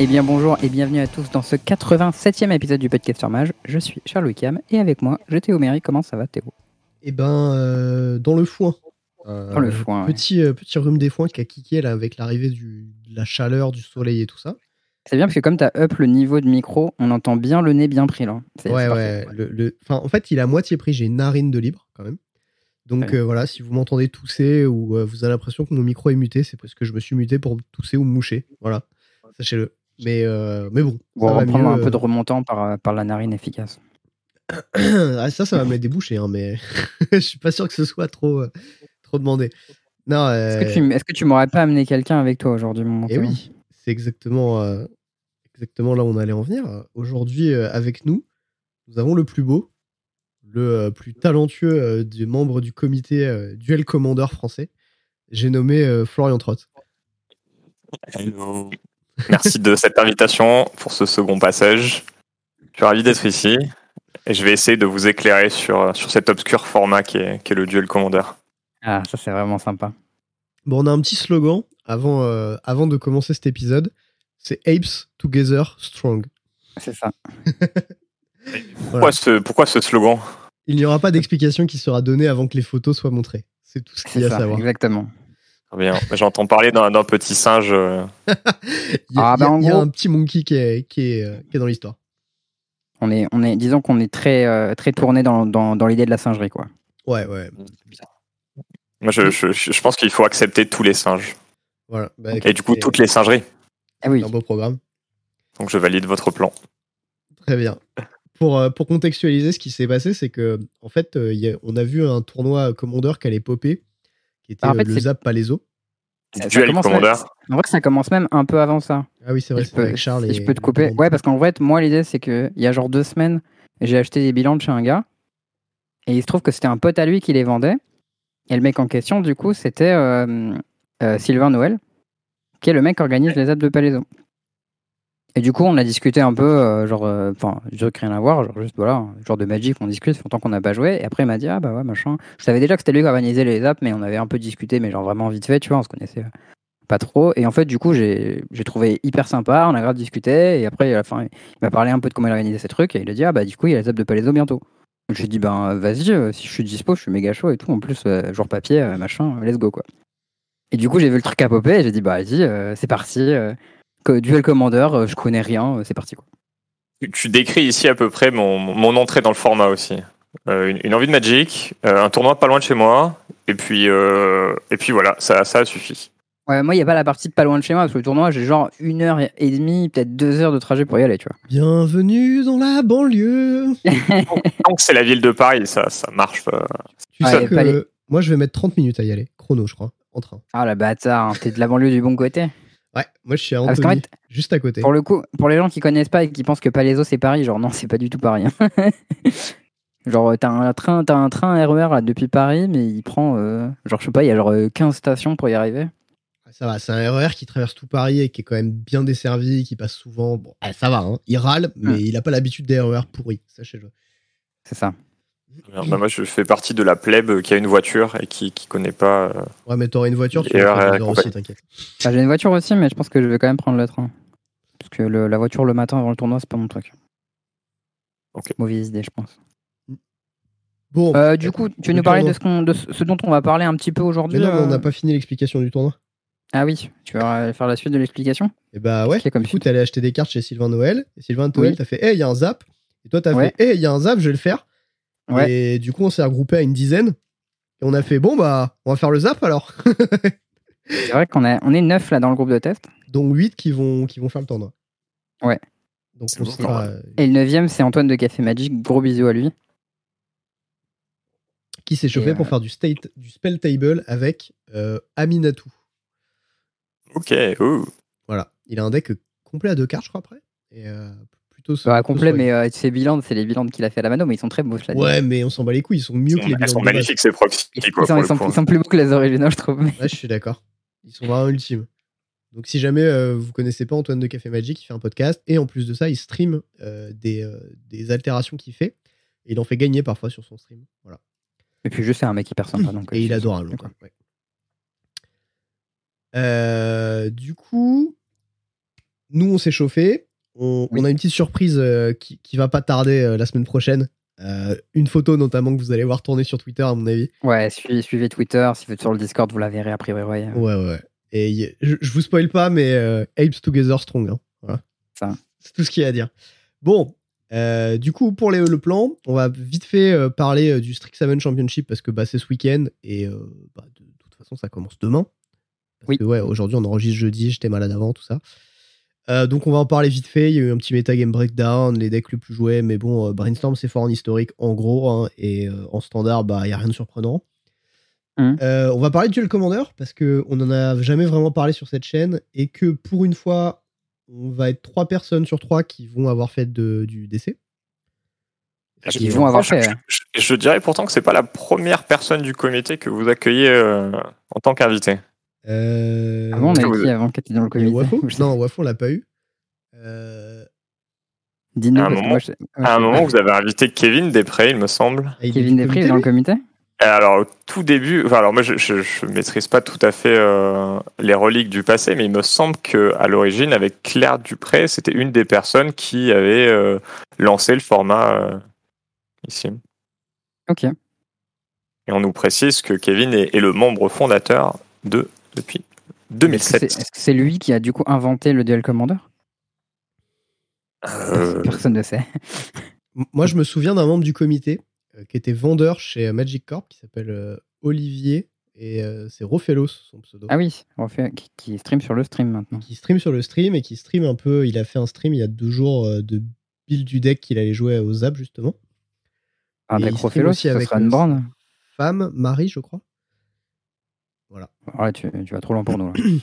Eh bien bonjour et bienvenue à tous dans ce 87e épisode du podcast sur Mage. Je suis Charles Wickham et avec moi, j'ai Théo Méry. Comment ça va Théo? Eh ben, euh, dans le foin. Euh, Dans le foin, ouais. Petit, euh, petit rhume des foins qui a kické là, avec l'arrivée de la chaleur, du soleil et tout ça. C'est bien parce que comme tu as up le niveau de micro, on entend bien le nez bien pris là. Ouais, ouais. le- le- enfin, en fait, il a moitié pris. J'ai une narine de libre quand même. Donc Ouais. voilà, si vous m'entendez tousser ou vous avez l'impression que mon micro est muté, c'est parce que je me suis muté pour tousser ou me moucher. Voilà, sachez-le. Mais, euh, mais bon, on va prendre un peu de euh. remontant par, euh, par la narine efficace. Ah, ça, ça va mettre des bouchées, hein, mais je suis pas sûr que ce soit trop, trop demandé. Non, Est-ce que tu, est-ce que tu m'aurais pas amené quelqu'un avec toi aujourd'hui, mon Et Théo oui, c'est exactement, euh, exactement là où on allait en venir. Aujourd'hui, euh, avec nous, nous avons le plus beau, le euh, plus talentueux euh, des membres du comité euh, Duel Commander français. J'ai nommé euh, Florian Trott. Hello. Merci de cette invitation pour ce second passage. Je suis ravi d'être ici et je vais essayer de vous éclairer sur, sur cet obscur format qui est, qui est le Duel Commander. Ah, ça c'est vraiment sympa. Bon, on a un petit slogan avant, euh, avant de commencer cet épisode. C'est Apes Together Strong. C'est ça. Pourquoi, ce, pourquoi ce slogan? Il n'y aura pas d'explication qui sera donnée avant que les photos soient montrées. C'est tout ce qu'il y a à savoir. exactement. Très Bien. J'entends parler d'un d'un petit singe. euh, Il y a, Ah, il y a- bah, en il y a gros- un petit monkey qui est, qui est, euh, qui est dans l'histoire. On est, on est, disons qu'on est très, euh, très tourné dans, dans, dans l'idée de la singerie, quoi. Ouais, ouais. Moi, je, je, je pense qu'il faut accepter tous les singes. Voilà. Bah, Et du coup, c'est- toutes les singeries. Ah oui. c'est un beau programme. Donc, je valide votre plan. Très bien. Pour, pour contextualiser ce qui s'est passé, c'est que en fait, il y a- on a vu un tournoi Commander qui allait popper, qui était Ah, en fait, le Zap Palaiso. Ça- Duel Commander. En vrai, ça commence même un peu avant ça. Ah oui, c'est vrai, Si peux, avec Charles. si et je peux te couper. Ouais, parce qu'en fait, moi, l'idée, c'est qu'il y a genre deux semaines, j'ai acheté des bilans de chez un gars. Et il se trouve que c'était un pote à lui qui les vendait. Et le mec en question, du coup, c'était euh, euh, Sylvain Noël, qui est le mec qui organise les apps de Palaiso. Et du coup, on a discuté un peu, euh, genre, euh, enfin, je rien à voir, genre juste, voilà, genre de Magic, on discute, ça fait longtemps qu'on n'a pas joué. Et après, il m'a dit, ah bah ouais, machin. Je savais déjà que c'était lui qui organisait les apps, mais on avait un peu discuté, mais genre vraiment vite fait, tu vois, on se connaissait euh, pas trop. Et en fait, du coup, j'ai trouvé hyper sympa, on a grave discuté. Et après, à la fin, il m'a parlé un peu de comment il organisait ces trucs. Et il a dit, ah bah du coup, il y a les apps de Palaiso bientôt. Donc, J'ai dit, ben vas-y, si je suis dispo, je suis méga chaud et tout. En plus, euh, jour papier, machin, let's go quoi. Et du coup, j'ai vu le truc à popper et j'ai dit, bah vas-y, c'est parti. Duel Commander, euh, je connais rien, euh, c'est parti quoi. Tu- décris ici à peu près mon, mon entrée dans le format aussi. Euh, une, une envie de Magic, euh, un tournoi pas loin de chez moi, et puis, euh, et puis voilà, ça, ça a suffi. Ouais, moi, il n'y a pas la partie de pas loin de chez moi parce que le tournoi, j'ai genre une heure et demie, peut-être deux heures de trajet pour y aller, tu vois. Bienvenue dans la banlieue. Tant que c'est la ville de Paris, ça, ça marche. Tu Ouais, sais que pas les- moi, je vais mettre 30 minutes à y aller. Chrono, je crois, en train. Ah la bâtard, hein, t'es de la banlieue du bon côté. Ouais, moi, je suis à Ah, fait, juste à côté. Pour le coup, pour les gens qui connaissent pas et qui pensent que Palaiso c'est Paris, genre non, c'est pas du tout Paris. hein. genre t'as un train, t'as un train RER là, depuis Paris, mais il prend, euh, genre je sais pas, il y a genre euh, 15 stations pour y arriver. Ça va, c'est un RER qui traverse tout Paris et qui est quand même bien desservi, qui passe souvent. Bon, ah, ça va, hein. il râle, mais Hmm. il a pas l'habitude des RER pourris, sachez-le. C'est ça. Bah, moi, je fais partie de la plèbe qui a une voiture et qui, qui connaît pas. euh, Ouais, mais t'auras une voiture, tu vas aussi, t'inquiète. Bah, j'ai une voiture aussi, mais je pense que je vais quand même prendre le train. Parce que le- la voiture le matin avant le tournoi, c'est pas mon truc. Ok. Mauvaise idée, je pense. Bon, Euh, du coup, tu veux nous parler de ce, de dont on va parler un petit peu Mais aujourd'hui non, mais on euh n'a pas fini l'explication du tournoi. Ah oui, tu vas faire la suite de l'explication Et bah ouais, comme du coup, t'es allé acheter des cartes chez Sylvain Noël. Et Sylvain Noël Oui. t'a fait, hé, il y a un zap. Et toi, t'as Ouais. fait, hé, il y a un zap, je vais le faire. Ouais. Et du coup, on s'est regroupé à une dizaine. Et on a fait, bon, bah, on va faire le zap alors. C'est vrai qu'on a- on est neuf là dans le groupe de test. Donc 8 qui vont, qui vont faire le tournoi. Ouais. Donc on sera, euh, Et le neuvième, c'est Antoine de Café Magic. Gros bisous à lui. qui s'est chauffé pour euh, faire du, state, du spell table avec euh, Aminatou. Ok. Voilà. Il a un deck complet à deux cartes, je crois, après. Et euh, plutôt. Bah, complet, mais euh, ces bilans, c'est les bilans qu'il a fait à la mano, mais ils sont très beaux, je. Ouais, mais on s'en bat les couilles, ils sont mieux que les bilans sont de base. magnifiques ces proxy. Ils, quoi, sont, pour ils sont- ils sont plus beaux que les originaux, je trouve. mais- Ouais, je suis d'accord. Ils sont vraiment ultimes. Donc, si jamais euh, vous connaissez pas Antoine de Café Magic, il fait un podcast et en plus de ça, il stream euh, des, euh, des altérations qu'il fait. Et il en fait gagner parfois sur son stream. Voilà. Et puis, je sais, un mec hyper sympa. Donc, Et il est adorable. d'accord. quoi. Ouais. Euh, du coup, nous, on s'est chauffé. On, Oui. on a une petite surprise euh, qui, qui va pas tarder euh, la semaine prochaine. Euh, une photo notamment que vous allez voir tourner sur Twitter, à mon avis. Ouais, suivez, suivez Twitter. Si vous êtes sur le Discord, vous la verrez a priori. ouais. Ouais, ouais. Et y- je, je vous spoil pas, mais Apes Together Strong. hein. Voilà. Ça. C'est tout ce qu'il y a à dire. Bon, du coup, pour les- le plan, on va vite fait parler du Strixhaven Championship parce que bah, c'est ce week-end et bah, de, toute façon, ça commence demain. Parce Oui. que ouais, aujourd'hui, on enregistre jeudi, j'étais malade avant, tout ça. Euh, donc, on va en parler vite fait. Il y a eu un petit metagame breakdown, les decks les plus joués, mais bon, euh, Brainstorm, c'est fort en historique, en gros, hein, et euh, en standard, bah, il n'y a rien de surprenant. Euh, on va parler de Duel Commander parce qu'on n'en a jamais vraiment parlé sur cette chaîne et que pour une fois, on va être trois personnes sur trois qui vont avoir fait de- du DC. Je- Ils vont avoir je- fait. Je, je- je dirais pourtant que c'est pas la première personne du comité que vous accueillez euh, en tant qu'invité. Euh, Avant, on a qui avant qui était dans le comité Wafo Non, Wafo, on l'a pas eu. Euh, Dis-nous, À un moment- moi, je- À un moment, vous avez invité Kevin Després, il me semble. ah, il est Kevin Després est dans le comité Et Alors, au tout début, enfin, alors moi, je, je, je maîtrise pas tout à fait euh, les reliques du passé, mais il me semble que à l'origine, avec Claire Dupré, c'était une des personnes qui avait euh, lancé le format euh, ici. Ok. Et on nous précise que Kevin est, est le membre fondateur de depuis Est-ce que 2007. c'est- est-ce que c'est lui qui a du coup inventé le Duel Commander? Euh, Personne ne sait. Moi, je me souviens d'un membre du comité euh, qui était vendeur chez Magic Corp qui s'appelle euh, Olivier et euh, c'est Rofelos son pseudo. Ah oui, qui, qui stream sur le stream maintenant. Qui stream sur le stream et qui stream un peu. Il a fait un stream il y a deux jours euh, de build du deck qu'il allait jouer aux Zap justement. Un deck Rofelos, aussi ça avec sera une. Femme, Marie, je crois. Ouais, tu, tu vas trop loin pour nous. là.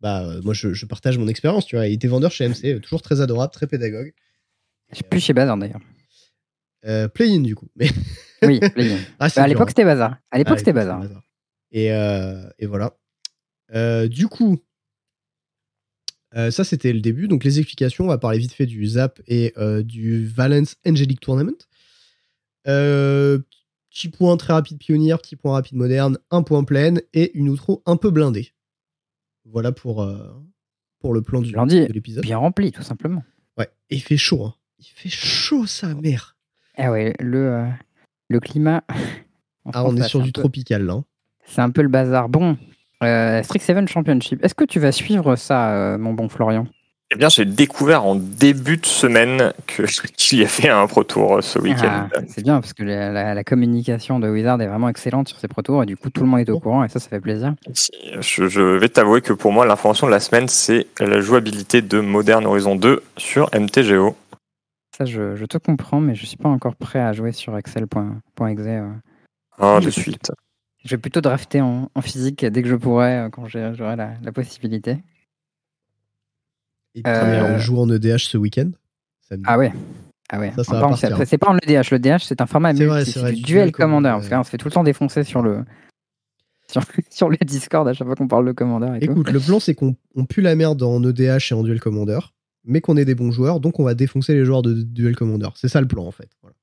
Bah, euh, moi, je, je partage mon expérience, tu vois. Il était vendeur chez MC, euh, toujours très adorable, très pédagogue. Je suis plus chez Bazar d'ailleurs. Euh, Play-in, du coup. Mais Oui, play-in. Ah, Bah, à l'époque, hein. c'était Bazar. À l'époque, Ah, c'était Bazar. Et, euh, et voilà. Du coup, ça c'était le début. Donc les explications, on va parler vite fait du Zap et du Valence Angelic Tournament. Petit point très rapide pionnier, petit point rapide moderne, un point pleine et une outro un peu blindée. Voilà pour, euh, pour le plan du, Blindé. de l'épisode. Bien rempli, tout simplement. Ouais, et il fait chaud. Hein. Il fait chaud sa mère. Ah ouais, le, euh, le climat. Ah, France, on est là, sur du peu- tropical là. hein. C'est un peu le bazar. Bon, euh, Strixhaven Championship. Est-ce que tu vas suivre ça, euh, mon bon Florian? Eh bien, j'ai découvert en début de semaine que qu'il y avait un Pro Tour euh, ce week-end. Ah, C'est bien parce que la, la- la communication de Wizard est vraiment excellente sur ces Pro Tours et du coup tout le monde est au courant et ça, ça fait plaisir. Si, Je, je vais t'avouer que pour moi, l'information de la semaine, c'est la jouabilité de Modern Horizon 2 sur MTGO. Ça, je, je te comprends, mais je suis pas encore prêt à jouer sur Excel.exe. euh. Ah, de je- suite. Je vais plutôt drafter en, en physique dès que je pourrai, euh, quand j'aurai la, la possibilité. Et puis, Euh, on joue en EDH ce week-end. Ah ouais. Ah ouais. Ça, partir. c'est- pas en EDH. Le DH, c'est un format C'est multi. vrai, c'est C'est vrai, du du duel commander, Parce se fait tout le temps défoncer sur le sur, Discord à chaque fois qu'on parle de et tout. Écoute, le plan, c'est qu'on on pue la merde en EDH et en Duel Commander, mais qu'on est des bons joueurs, donc on va défoncer les joueurs de Duel Commander. C'est ça le plan, en fait. Voilà.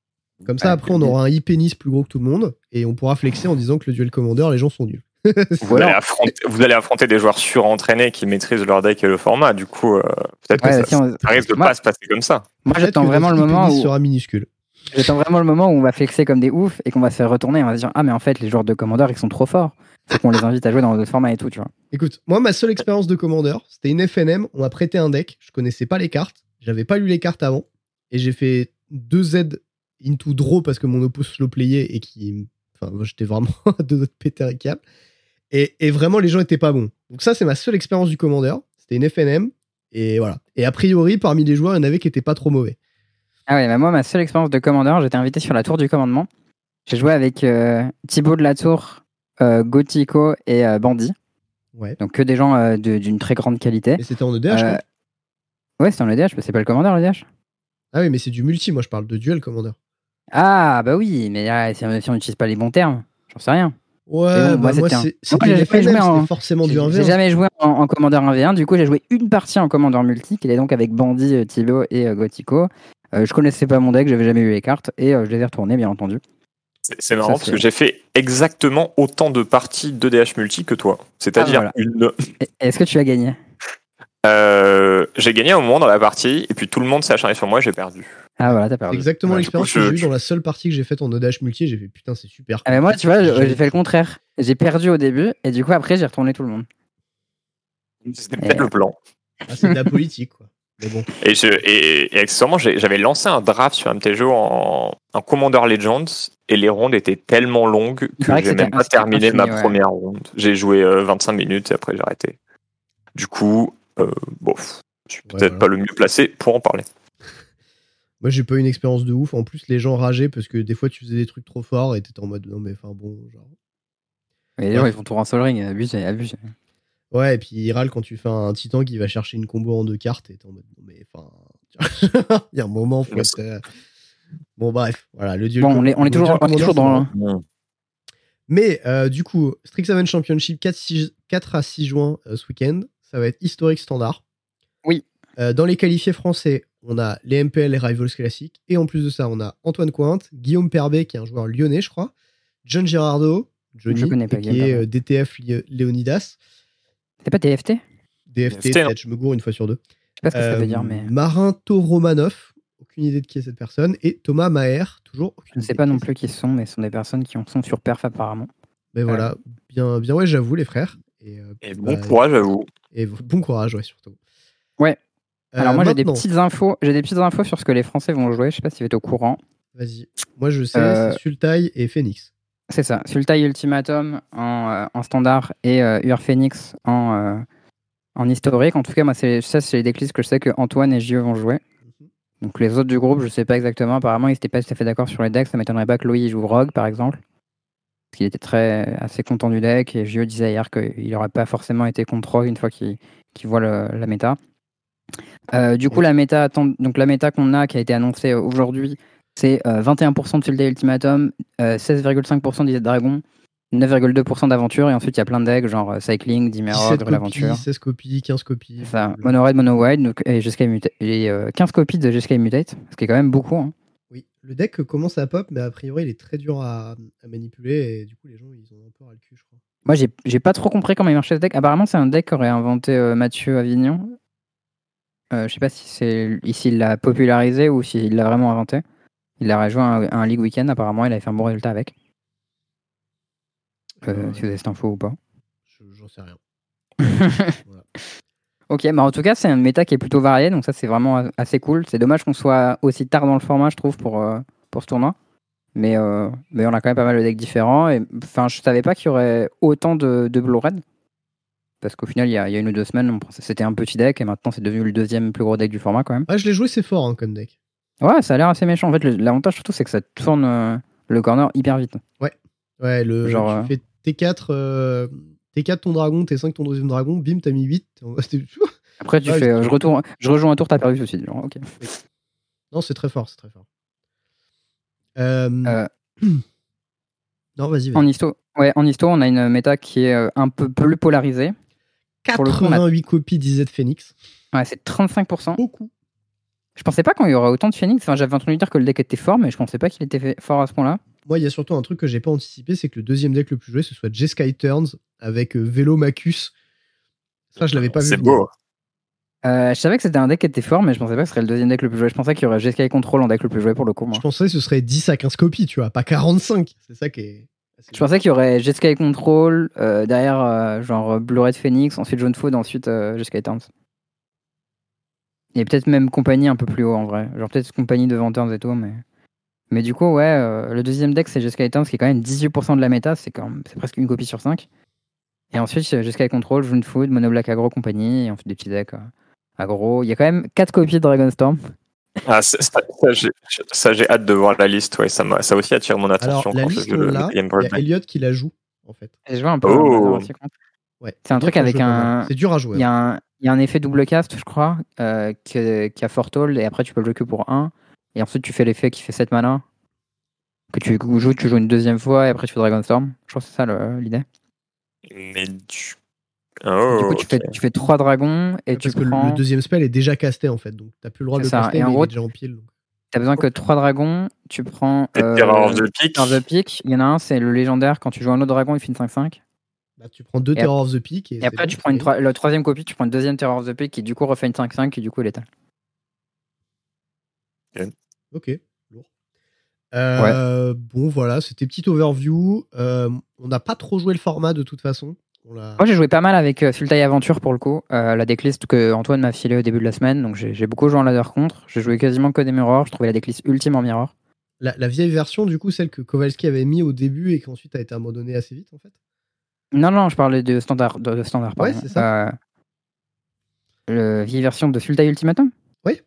Comme ça, après, on aura un e-pénis plus gros que tout le monde, et on pourra flexer en disant que le Duel Commander, les gens sont nuls. Vous, allez affronter, vous allez affronter des joueurs surentraînés qui maîtrisent leur deck et le format. Du coup, euh, peut-être Ouais, que ça, si on- ça risque de Moi- pas se passer comme ça. Moi, j'attends vraiment le notre moment où sera minuscule. j'attends vraiment le moment où on va flexer comme des oufs et qu'on va se faire retourner. On va se dire ah mais en fait les joueurs de commander ils sont trop forts. Faut qu'on les invite à jouer dans d'autres formats et tout, tu vois. Écoute, moi, ma seule expérience de Commander, c'était une FNM. On m'a prêté un deck. Je connaissais pas les cartes. J'avais pas lu les cartes avant. Et j'ai fait deux Z into draw parce que mon oppo slow playait et qui. Enfin, moi, j'étais vraiment à deux autres péter câble. Et, et vraiment, les gens étaient pas bons. Donc, ça, c'est ma seule expérience du Commander. C'était une FNM. Et voilà. Et a priori, parmi les joueurs, il y en avait qui étaient pas trop mauvais. Ah ouais, bah moi ma seule expérience de commander, j'étais invité sur la tour du commandement. J'ai joué avec euh, Thibaut de la Tour, euh, Gothico et euh, Bandit. Ouais. Donc que des gens euh, de- d'une très grande qualité. Mais c'était en EDH, Euh, ouais, c'est en EDH, mais c'est pas le commander l'EDH. Ah oui, mais c'est du multi. Moi, je parle de duel Commander. Ah bah oui, mais là, on si on n'utilise pas les bons termes, j'en sais rien. Ouais, bon, bah, moi, c'était forcément du J'ai 1v1. j'ai jamais joué en, en commandeur 1v1, du coup j'ai joué une partie en commandeur multi, qui est donc avec Bandit, euh, Thibaut et euh, Gothico. Euh, je connaissais pas mon deck, j'avais jamais eu les cartes, et euh, je les ai retournées bien entendu. C'est marrant Ça, parce que j'ai fait exactement autant de parties de DH multi que toi. C'est-à-dire Ah, voilà. une. Est-ce que tu as gagné? Euh, j'ai gagné un moment dans la partie, et puis tout le monde s'est acharné sur moi et j'ai perdu. Ah voilà, t'as C'est perdu. exactement Ouais, l'expérience que j'ai eue dans la seule partie que j'ai faite en ODH multi. J'ai fait putain, c'est super. Ah, mais moi, tu vois, J'ai- fait le contraire. J'ai perdu au début et du coup, après, j'ai retourné tout le monde. C'était peut-être le plan. Ah, c'est de la politique, quoi. Mais bon. Et, je, et, et accessoirement, j'avais lancé un draft sur MTGO en, en Commander Legends et les rondes étaient tellement longues que j'ai même pas terminé ma ouais. première ronde. J'ai joué euh, 25 minutes et après j'ai arrêté. Du coup, euh, bon, je suis Ouais, peut-être voilà. pas le mieux placé pour en parler. Moi, j'ai pas eu une expérience de ouf. En plus, les gens rageaient parce que des fois, tu faisais des trucs trop forts et t'étais en mode non, mais enfin bon, genre. Mais les gens, ils font tout en sol ring. Abusé, abusé. Ouais, et puis il râle quand tu fais un titan qui va chercher une combo en deux cartes et t'es en mode non, mais enfin. Il y a un moment, faut Ouais, être, euh, Bon, bref, voilà, le dieu. Bon, on est, on est toujours, on est toujours dans. Mais euh, du coup, Strixhaven Championship 4, 6 4 à 6 juin euh, ce week-end, ça va être historique standard. Oui. Euh, dans les qualifiés français, on a les MPL et Rivals classiques. Et en plus de ça, on a Antoine Cointe, Guillaume Perbet, qui est un joueur lyonnais, je crois, John Girardo, Johnny, Je connais pas qui Guillaume est euh, DTF Léonidas, C'est pas Je DFT, DFT, peut-être, je me gourre une fois sur deux. sais pas ce que ça Euh, veut dire, mais. Marin Toromanov, aucune idée de qui est cette personne. Et Thomas Maher, toujours aucune Je ne sais idée pas non plus qui sont, mais ce sont des personnes qui en sont sur perf apparemment. Mais voilà, bien, bien ouais, j'avoue, les frères. Et, euh, Et bon bah, courage à vous. Et bon courage, ouais, surtout. Ouais. Euh, Alors moi j'ai des petites infos, j'ai des petites infos sur ce que les Français vont jouer. Je sais pas si vous êtes au courant. Vas-y. Moi, je sais, Euh, c'est Sultai et Phoenix. C'est ça. Sultai Ultimatum en, euh, en standard et Ur Phoenix en, en historique. En tout cas, moi c'est ça c'est les déclics que je sais que Antoine et Gio vont jouer. Mhm. Donc les autres du groupe, je sais pas exactement. Apparemment, ils n'étaient pas tout à fait d'accord sur les decks. Ça m'étonnerait pas que Louis joue Rogue par exemple. Parce qu'il était très assez content du deck et Gio disait hier qu'il n'aurait pas forcément été contre Rogue une fois qu'il qu'il voit le- la méta. Euh, du coup, la méta, donc la méta qu'on a, qui a été annoncée euh, aujourd'hui, c'est euh, 21% de Sultai Ultimatum, euh, 16,5% d'Iset Dragon, 9,2% d'aventure, et ensuite il y a plein de decks, genre euh, Cycling, 17 Dimmerog, copies, l'aventure. 16 copies, 15 copies. Ça, Mono Red, Mono White, donc, et, et euh, 15 copies de Jeskai Mutate, ce qui est quand même beaucoup. hein. Oui, le deck commence à pop, mais a priori, il est très dur à, à manipuler et du coup, les gens, ils ont un peu ras le cul, je crois. Moi, j'ai pas trop compris comment il marchait ce deck. Apparemment, c'est un deck qu'aurait inventé euh, Mathieu Avignon. Euh, je sais pas si c'est s'il l'a popularisé ou s'il l'a vraiment inventé. Il a rejoint un, un League Weekend, apparemment, il avait fait un bon résultat avec. Euh, Euh, Si vous avez cette info ou pas. je- J'en sais rien. Voilà. Ok, bah en tout cas, c'est un méta qui est plutôt varié, donc ça, c'est vraiment assez cool. C'est dommage qu'on soit aussi tard dans le format, je trouve, pour, euh, pour ce tournoi. Mais, euh, mais on a quand même pas mal de decks différents. Et enfin, je savais pas qu'il y aurait autant de, de Blue Red. Parce qu'au final, il y, a, il y a une ou deux semaines, on pensait que c'était un petit deck et maintenant c'est devenu le deuxième plus gros deck du format quand même. Ouais, je l'ai joué, c'est fort hein, comme deck. Ouais, ça a l'air assez méchant. En fait, l'avantage surtout, c'est que ça tourne euh, le corner hyper vite. Ouais, le, Genre, euh, tu fais T4, euh, T4 ton dragon, T5 ton deuxième dragon, bim, t'as mis 8. t'es en- c'était- Après, tu Ouais, fais, euh, je, retourne, je rejoins un tour, t'as perdu suite. Genre, ok. Non, c'est très fort, c'est très fort. Euh, Euh, Non, vas-y, En histo, ouais, en histo, on a une méta qui est euh, un peu plus polarisée. Pour le coup, on a- 88 copies d'IZ Phoenix. Ouais, c'est 35%. Beaucoup. Je pensais pas qu'il y aurait autant de Phoenix. Enfin, j'avais entendu dire que le deck était fort, mais je pensais pas qu'il était fait- fort à ce point-là. Moi, il y a surtout un truc que j'ai pas anticipé, c'est que le deuxième deck le plus joué, ce soit Jeskai Turns avec euh, Vélo Macus. Ça, je l'avais pas vu. C'est venir. beau. Euh, je savais que c'était un deck qui était fort, mais je pensais pas que ce serait le deuxième deck le plus joué. Je pensais qu'il y aurait Jeskai Control en deck le plus joué pour le coup. Moi. Je pensais que ce serait 10 à 15 copies, tu vois, pas 45. C'est ça qui est. Je pensais qu'il y aurait Jeskai Control, euh, derrière euh, genre Blue Red Phoenix, ensuite Jaune Food, ensuite euh, Turns. Et peut-être même compagnie un peu plus haut en vrai. Genre peut-être compagnie devant Turns et tout, mais. Mais du coup, ouais, euh, le deuxième deck c'est Jeskai Turns qui est quand même 18% de la méta, c'est presque une copie sur 5. Et ensuite, Jeskai Control, Jaune Food, Mono Black Agro, compagnie, et ensuite des petits decks euh, aggro. Il y a quand même 4 copies de Dragonstorm. Ah, ça, ça, ça, j'ai- ça, j'ai hâte de voir la liste. Ouais, ça, m'a- ça aussi attire mon Alors, attention la quand je liste, joue Game Il y a Elliot qui la joue, en fait. Et je vois un peu. Oh. Ouais. C'est un truc avec un. C'est dur à jouer. Il y, hein. a un, il y a un effet double cast, je crois, euh, que- qui a fort hold, et après tu peux le jouer que pour 1. Et ensuite tu fais l'effet qui fait 7 mana. Que tu joues, tu joues une deuxième fois, et après tu fais Dragonstorm. Je crois que c'est ça l'idée. Mais du... du Oh, coup, tu, fais, tu fais 3 dragons, et Ouais, tu Parce que le- prends. le deuxième spell est déjà casté, en fait. Donc, t'as plus le droit de le caster, Et en mais gros, il est déjà en pile. donc. T'as besoin que 3 dragons, tu prends. Euh, Terror of the Peak. Terror of the Peak. Il y en a un, c'est le légendaire, quand tu joues un autre dragon, il fait une 5-5. Bah, tu prends deux Terror of the Peak. Et, Et après, bon, tu prends une troi- la troisième copie, tu prends une deuxième Terror of the Peak qui du coup refait une 5-5 qui du coup est létale. Ok, lourd. Euh, Bon, voilà, c'était petite overview. Euh, on n'a pas trop joué le format de toute façon. L'a- Moi, j'ai joué pas mal avec euh, Sultai Aventure pour le coup, euh, la decklist que Antoine m'a filé au début de la semaine. Donc, j'ai beaucoup joué en ladder contre. J'ai joué quasiment que des mirrors. Je trouvais la decklist ultime en mirror. la, la vieille version, du coup, celle que Kowalski avait mis au début et qui ensuite a été abandonnée assez vite, en fait? Non, non, je parlais de standard. De, de standard Ouais, c'est ça. Euh, le vieille version de Sultai Ultimatum? Oui.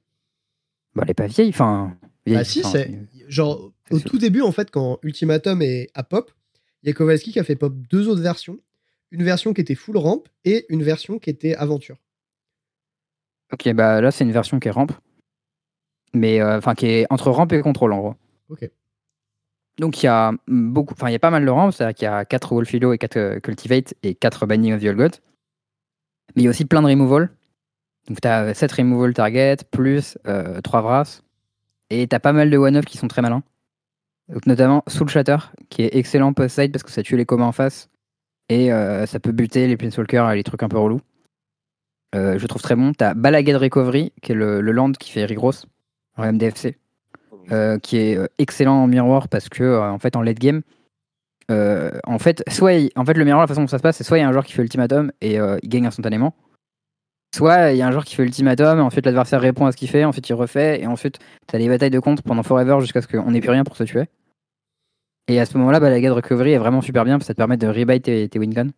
Bah, elle est pas vieille. Enfin, Bah, si, c'est. Genre, au tout début, en fait, quand Ultimatum est à pop, il y a Kowalski qui a fait pop deux autres versions. Une version qui était full ramp et une version qui était aventure. Ok, bah là, c'est une version qui est ramp. Mais euh, enfin, qui est entre ramp et contrôle en gros. Ok. Donc il y a beaucoup, enfin il y a pas mal de ramps, c'est-à-dire qu'il y a 4 Wolfilo et 4 Cultivate et 4 Binding of the Old God. Mais il y a aussi plein de removal. Donc tu as 7 removal target plus 3 Vras. Et tu as pas mal de one-up qui sont très malins. Donc notamment Soul Shatter, qui est excellent post-side parce que ça tue les communs en face. Et euh, ça peut buter les Planeswalkers et les trucs un peu relous. Euh, je trouve très bon. T'as Balagade Recovery, qui est le, le land qui fait Rigros en MDFC, euh, qui est excellent en miroir parce que en fait en late game, en fait, soit il- en fait le miroir la façon dont ça se passe, c'est soit il y a un joueur qui fait ultimatum et il gagne instantanément, soit il y a un joueur qui fait ultimatum et ensuite l'adversaire répond à ce qu'il fait, ensuite il refait et ensuite t'as des batailles de contre pendant forever jusqu'à ce qu'on n'ait plus rien pour se tuer. Et à ce moment-là, Balagade Recovery est vraiment super bien parce que ça te permet de rebuy tes, tes win guns.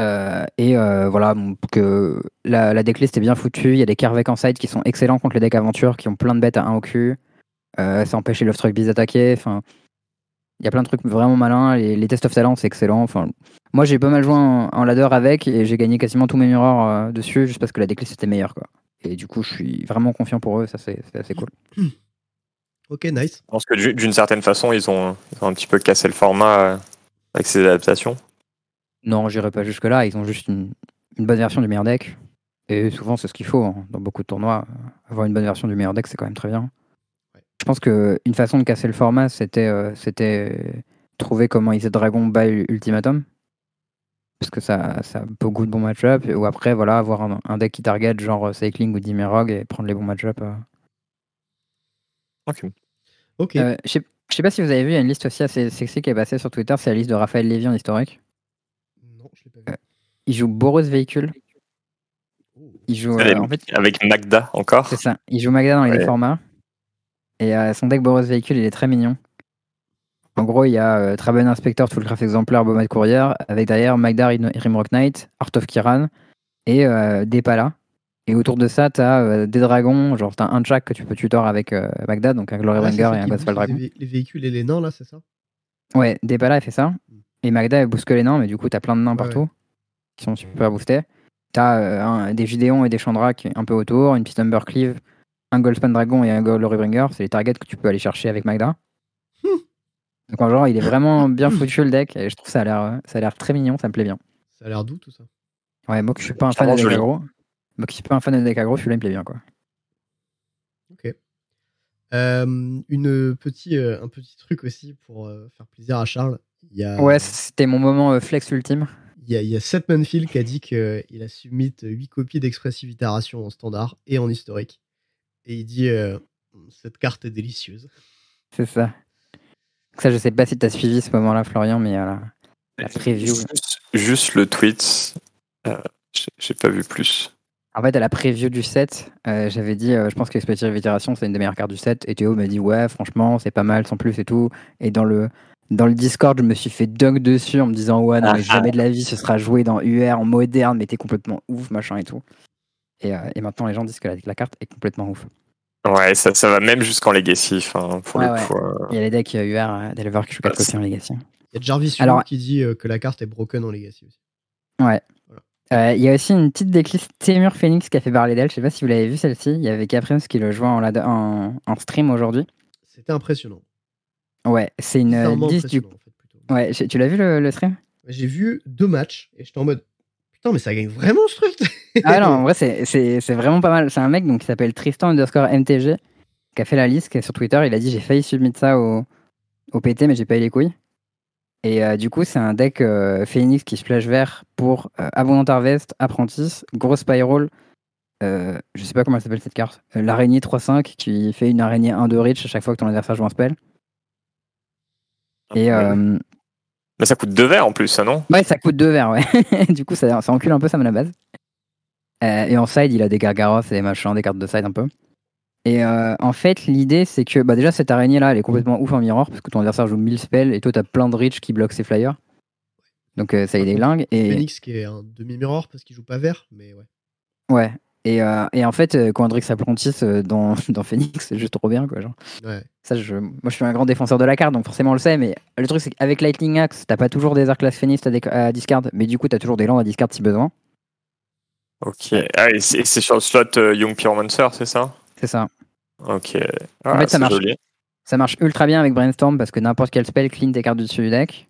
Euh, et euh, voilà, euh, la, la decklist est bien foutue. Il y a des Carvec en side qui sont excellents contre les decks aventure, qui ont plein de bêtes à 1 au cul. Euh, ça empêche les Love Struck Bees d'attaquer. Enfin, il y a plein de trucs vraiment malins. Les, les Test of Talent, c'est excellent. Moi, j'ai pas mal joué en, en ladder avec et j'ai gagné quasiment tous mes mirrors dessus juste parce que la decklist était meilleure. Quoi. Et du coup, je suis vraiment confiant pour eux. Ça, c'est assez cool. Ok, nice. Je pense que d'une certaine façon, ils ont, ils ont un petit peu cassé le format euh, avec ces adaptations. Non, j'irai pas jusque-là. Ils ont juste une, une bonne version du meilleur deck. Et souvent, c'est ce qu'il faut hein. dans beaucoup de tournois. Avoir une bonne version du meilleur deck, c'est quand même très bien. Ouais. Je pense qu'une façon de casser le format, c'était euh, c'était trouver comment ils Dragon by Ultimatum. Parce que ça, ça a beaucoup de bons match-up. Ou après, voilà, avoir un, un deck qui target genre euh, Cycling ou Dimerog et prendre les bons match-up. euh. Ok. Ok. Euh, je sais je sais pas si vous avez vu, il y a une liste aussi assez sexy qui est passée sur Twitter. C'est la liste de Raphaël Lévy en historique. non, je l'ai pas vu. Il joue Boros Véhicule. Il joue. Euh, en fait, Avec Magda encore. C'est ça. Il joue Magda dans les Ouais. formats. Et euh, son deck Boros Véhicule, il est très mignon. En gros, il y a euh, Traben Inspector, tout le craft exemplaire, Bomad Courrier, avec derrière Magda Rim- Rimrock Knight, Art of Kiran et euh, des Palas. Et autour de ça, tu as des dragons, genre tu as un Jack que tu peux tutor avec euh, Magda, donc un Glory Ah, et un Godfall Dragon. Les, vé- les véhicules et les nains, là, c'est ça? Ouais, des Palas, elle fait ça. Mm. Et Magda, elle bousque les nains, mais du coup, tu as plein de nains Ouais, partout qui sont super boostés. Tu as des Gideon et des Chandra qui un peu autour, une petite Umber Cleave, un Goldspan Dragon et un Glory Bringer. C'est les targets que tu peux aller chercher avec Magda. Hmm. Donc en genre, il est vraiment bien foutu le deck et je trouve que ça a l'air, euh, ça a l'air très mignon, ça me plaît bien. Ça a l'air doux, tout ça. Ouais, moi que je suis pas un fan de aggro, moi qui suis pas un fan de deck aggro, celui-là il me plaît bien quoi. Ok. Euh, une petit, euh, un petit truc aussi pour euh, faire plaisir à Charles. Il y a, Ouais, c'était mon moment euh, flex ultime. il y a, il y a Seth Manfield qui a dit qu'il a submit 8 copies d'Expressive Iteration en standard et en historique. Et il dit euh, Cette carte est délicieuse. C'est ça. Ça, je sais pas si t'as suivi ce moment-là, Florian, mais la, la preview. Juste, juste le tweet. euh, J'ai pas vu plus. En fait, à la preview du set, euh, j'avais dit, euh, je pense qu'Expectative Itération, c'est une des meilleures cartes du set. Et Théo m'a dit, ouais, franchement, c'est pas mal, sans plus et tout. Et dans le, dans le Discord, je me suis fait dunk dessus en me disant, ouais, non, mais Ah, jamais de la vie, ce sera joué dans UR en moderne, mais t'es complètement ouf, machin et tout. Et, euh, et maintenant, les gens disent que la, la carte est complètement ouf. Ouais, ça, ça va même jusqu'en Legacy. Enfin, pour Ouais, le ouais. coup. euh, Il y a les decks UR euh, d'éleveurs qui jouent 4 Bah, copies en Legacy. Il y a Jarvis Alors- qui dit euh, que la carte est broken en Legacy aussi. Ouais. Euh, Il y a aussi une petite decklist Témur Phoenix qui a fait parler d'elle. Je sais pas si vous l'avez vu celle-ci. Il y avait Caprims qui le jouait en, lad- en, en stream aujourd'hui. C'était impressionnant. Ouais, c'est une euh, Bizarrement 10 du. en fait. Ouais, tu l'as vu le, le stream? J'ai vu deux matchs et j'étais en mode Putain, mais ça gagne vraiment ce truc Ah non, en vrai, c'est- vraiment pas mal. C'est un mec donc, qui s'appelle Tristan underscore MTG qui a fait la liste qui est sur Twitter. Il a dit J'ai failli submit ça au, au PT, mais j'ai pas eu les couilles. Et euh, du coup, c'est un deck euh, Phoenix qui splash vert pour euh, Abondant Harvest, Apprentice, Gros Spiral. euh, je sais pas comment elle s'appelle cette carte. L'araignée 3-5 qui fait une araignée 1 de reach à chaque fois que ton adversaire joue un spell. Et euh, Mais ça coûte deux verres en plus, ça non? Ouais, ça coûte 2 verres, ouais. du coup, ça, ça encule un peu sa mana base. Euh, et en side, il a des Gargaros et des machins, des cartes de side un peu. Et euh, en fait, l'idée, c'est que bah, déjà, cette araignée-là, elle est complètement ouf en mirror parce que ton adversaire joue 1000 spells et toi, t'as plein de reach qui bloquent ses flyers. Donc, euh, ça y déglingue. Et, Phoenix qui est un demi-mirror parce qu'il joue pas vert, mais ouais. ouais. Et, euh, et en fait, euh, quand Drix Apprentice dans, dans Phoenix, c'est juste trop bien, quoi. Genre. Ouais. Ça, je, moi, je suis un grand défenseur de la carte, donc forcément, on le sait. Mais le truc, c'est qu'avec Lightning Axe, t'as pas toujours des arcs class Phoenix à, discard, mais du coup, t'as toujours des landes à discard si besoin. Ok. Ah, et c'est c'est sur le slot euh, Young Pyromancer, c'est ça? C'est ça. Ok. En Ah, fait, ça marche. joli. Ça marche ultra bien avec Brainstorm parce que n'importe quel spell clean tes cartes du dessus du deck.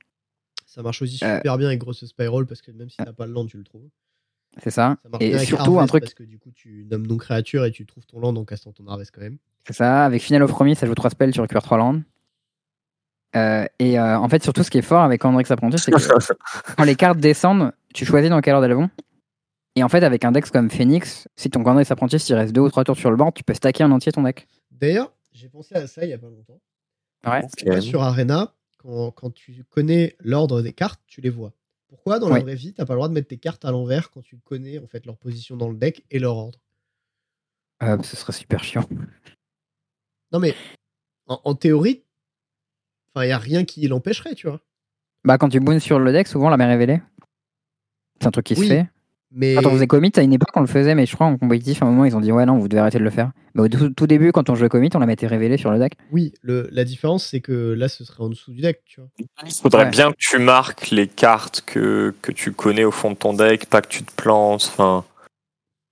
Ça marche aussi Euh. super bien avec Grosse Spiral parce que même si t'as pas le land, tu le trouves. C'est ça. Ça marche bien Et avec surtout, un truc, parce que du coup, tu nommes non créature et tu trouves ton land en castant ton Harvest quand même. c'est ça. Avec Final of Promise, ça joue 3 spells, tu récupères 3 landes. Euh, et euh, en fait, surtout, ce qui est fort avec Andrix Apprentice, c'est que quand les cartes descendent, tu choisis dans quelle ordre elles vont. Et en fait, avec un deck comme Phoenix, si ton Andrix Apprentice il reste 2 ou 3 tours sur le board, tu peux stacker en entier ton deck. D'ailleurs, j'ai pensé à ça il y a pas longtemps. Ouais. Ok. Sur Arena, quand, quand tu connais l'ordre des cartes, tu les vois. Pourquoi dans la Ouais. vraie vie, t'as pas le droit de mettre tes cartes à l'envers quand tu connais en fait leur position dans le deck et leur ordre? Euh, ce serait super chiant. Non mais en, en théorie, enfin il y a rien qui l'empêcherait, tu vois. Bah, quand tu boons sur le deck, souvent la mer révélée. C'est un truc qui Oui. se fait. Mais Quand on faisait commit, à une époque, on le faisait, mais je crois en compétitif, à un moment, ils ont dit ouais, non, vous devez arrêter de le faire. Mais au tout, tout début, quand on jouait commit, on la mettait révélée sur le deck. oui, le, la différence c'est que là ce serait en dessous du deck, tu vois. Il faudrait Ouais. bien que tu marques les cartes que, que tu connais au fond de ton deck, pas que tu te plantes. Enfin,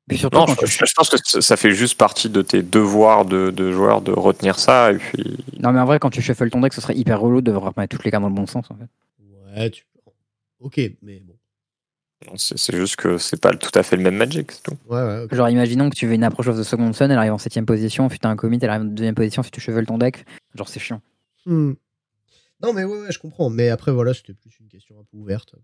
Puis surtout, non, je, tu- je pense que ça fait juste partie de tes devoirs de, de joueur de retenir ça. Et puis, non, mais en vrai, quand tu shuffles ton deck, ce serait hyper relou de devoir mettre toutes les cartes dans le bon sens, en fait. Ouais, tu Ok, mais bon. Non, c'est juste que c'est pas tout à fait le même Magic, c'est tout. Ouais, ouais. Genre, imaginons que tu veux une approche of the second sun, elle arrive en 7ème position, puis t'as un commit, elle arrive en deuxième position, si tu shuffles ton deck. Genre, c'est chiant. Hmm. Non mais ouais, ouais, je comprends. Mais après voilà, c'était plus une question un peu ouverte.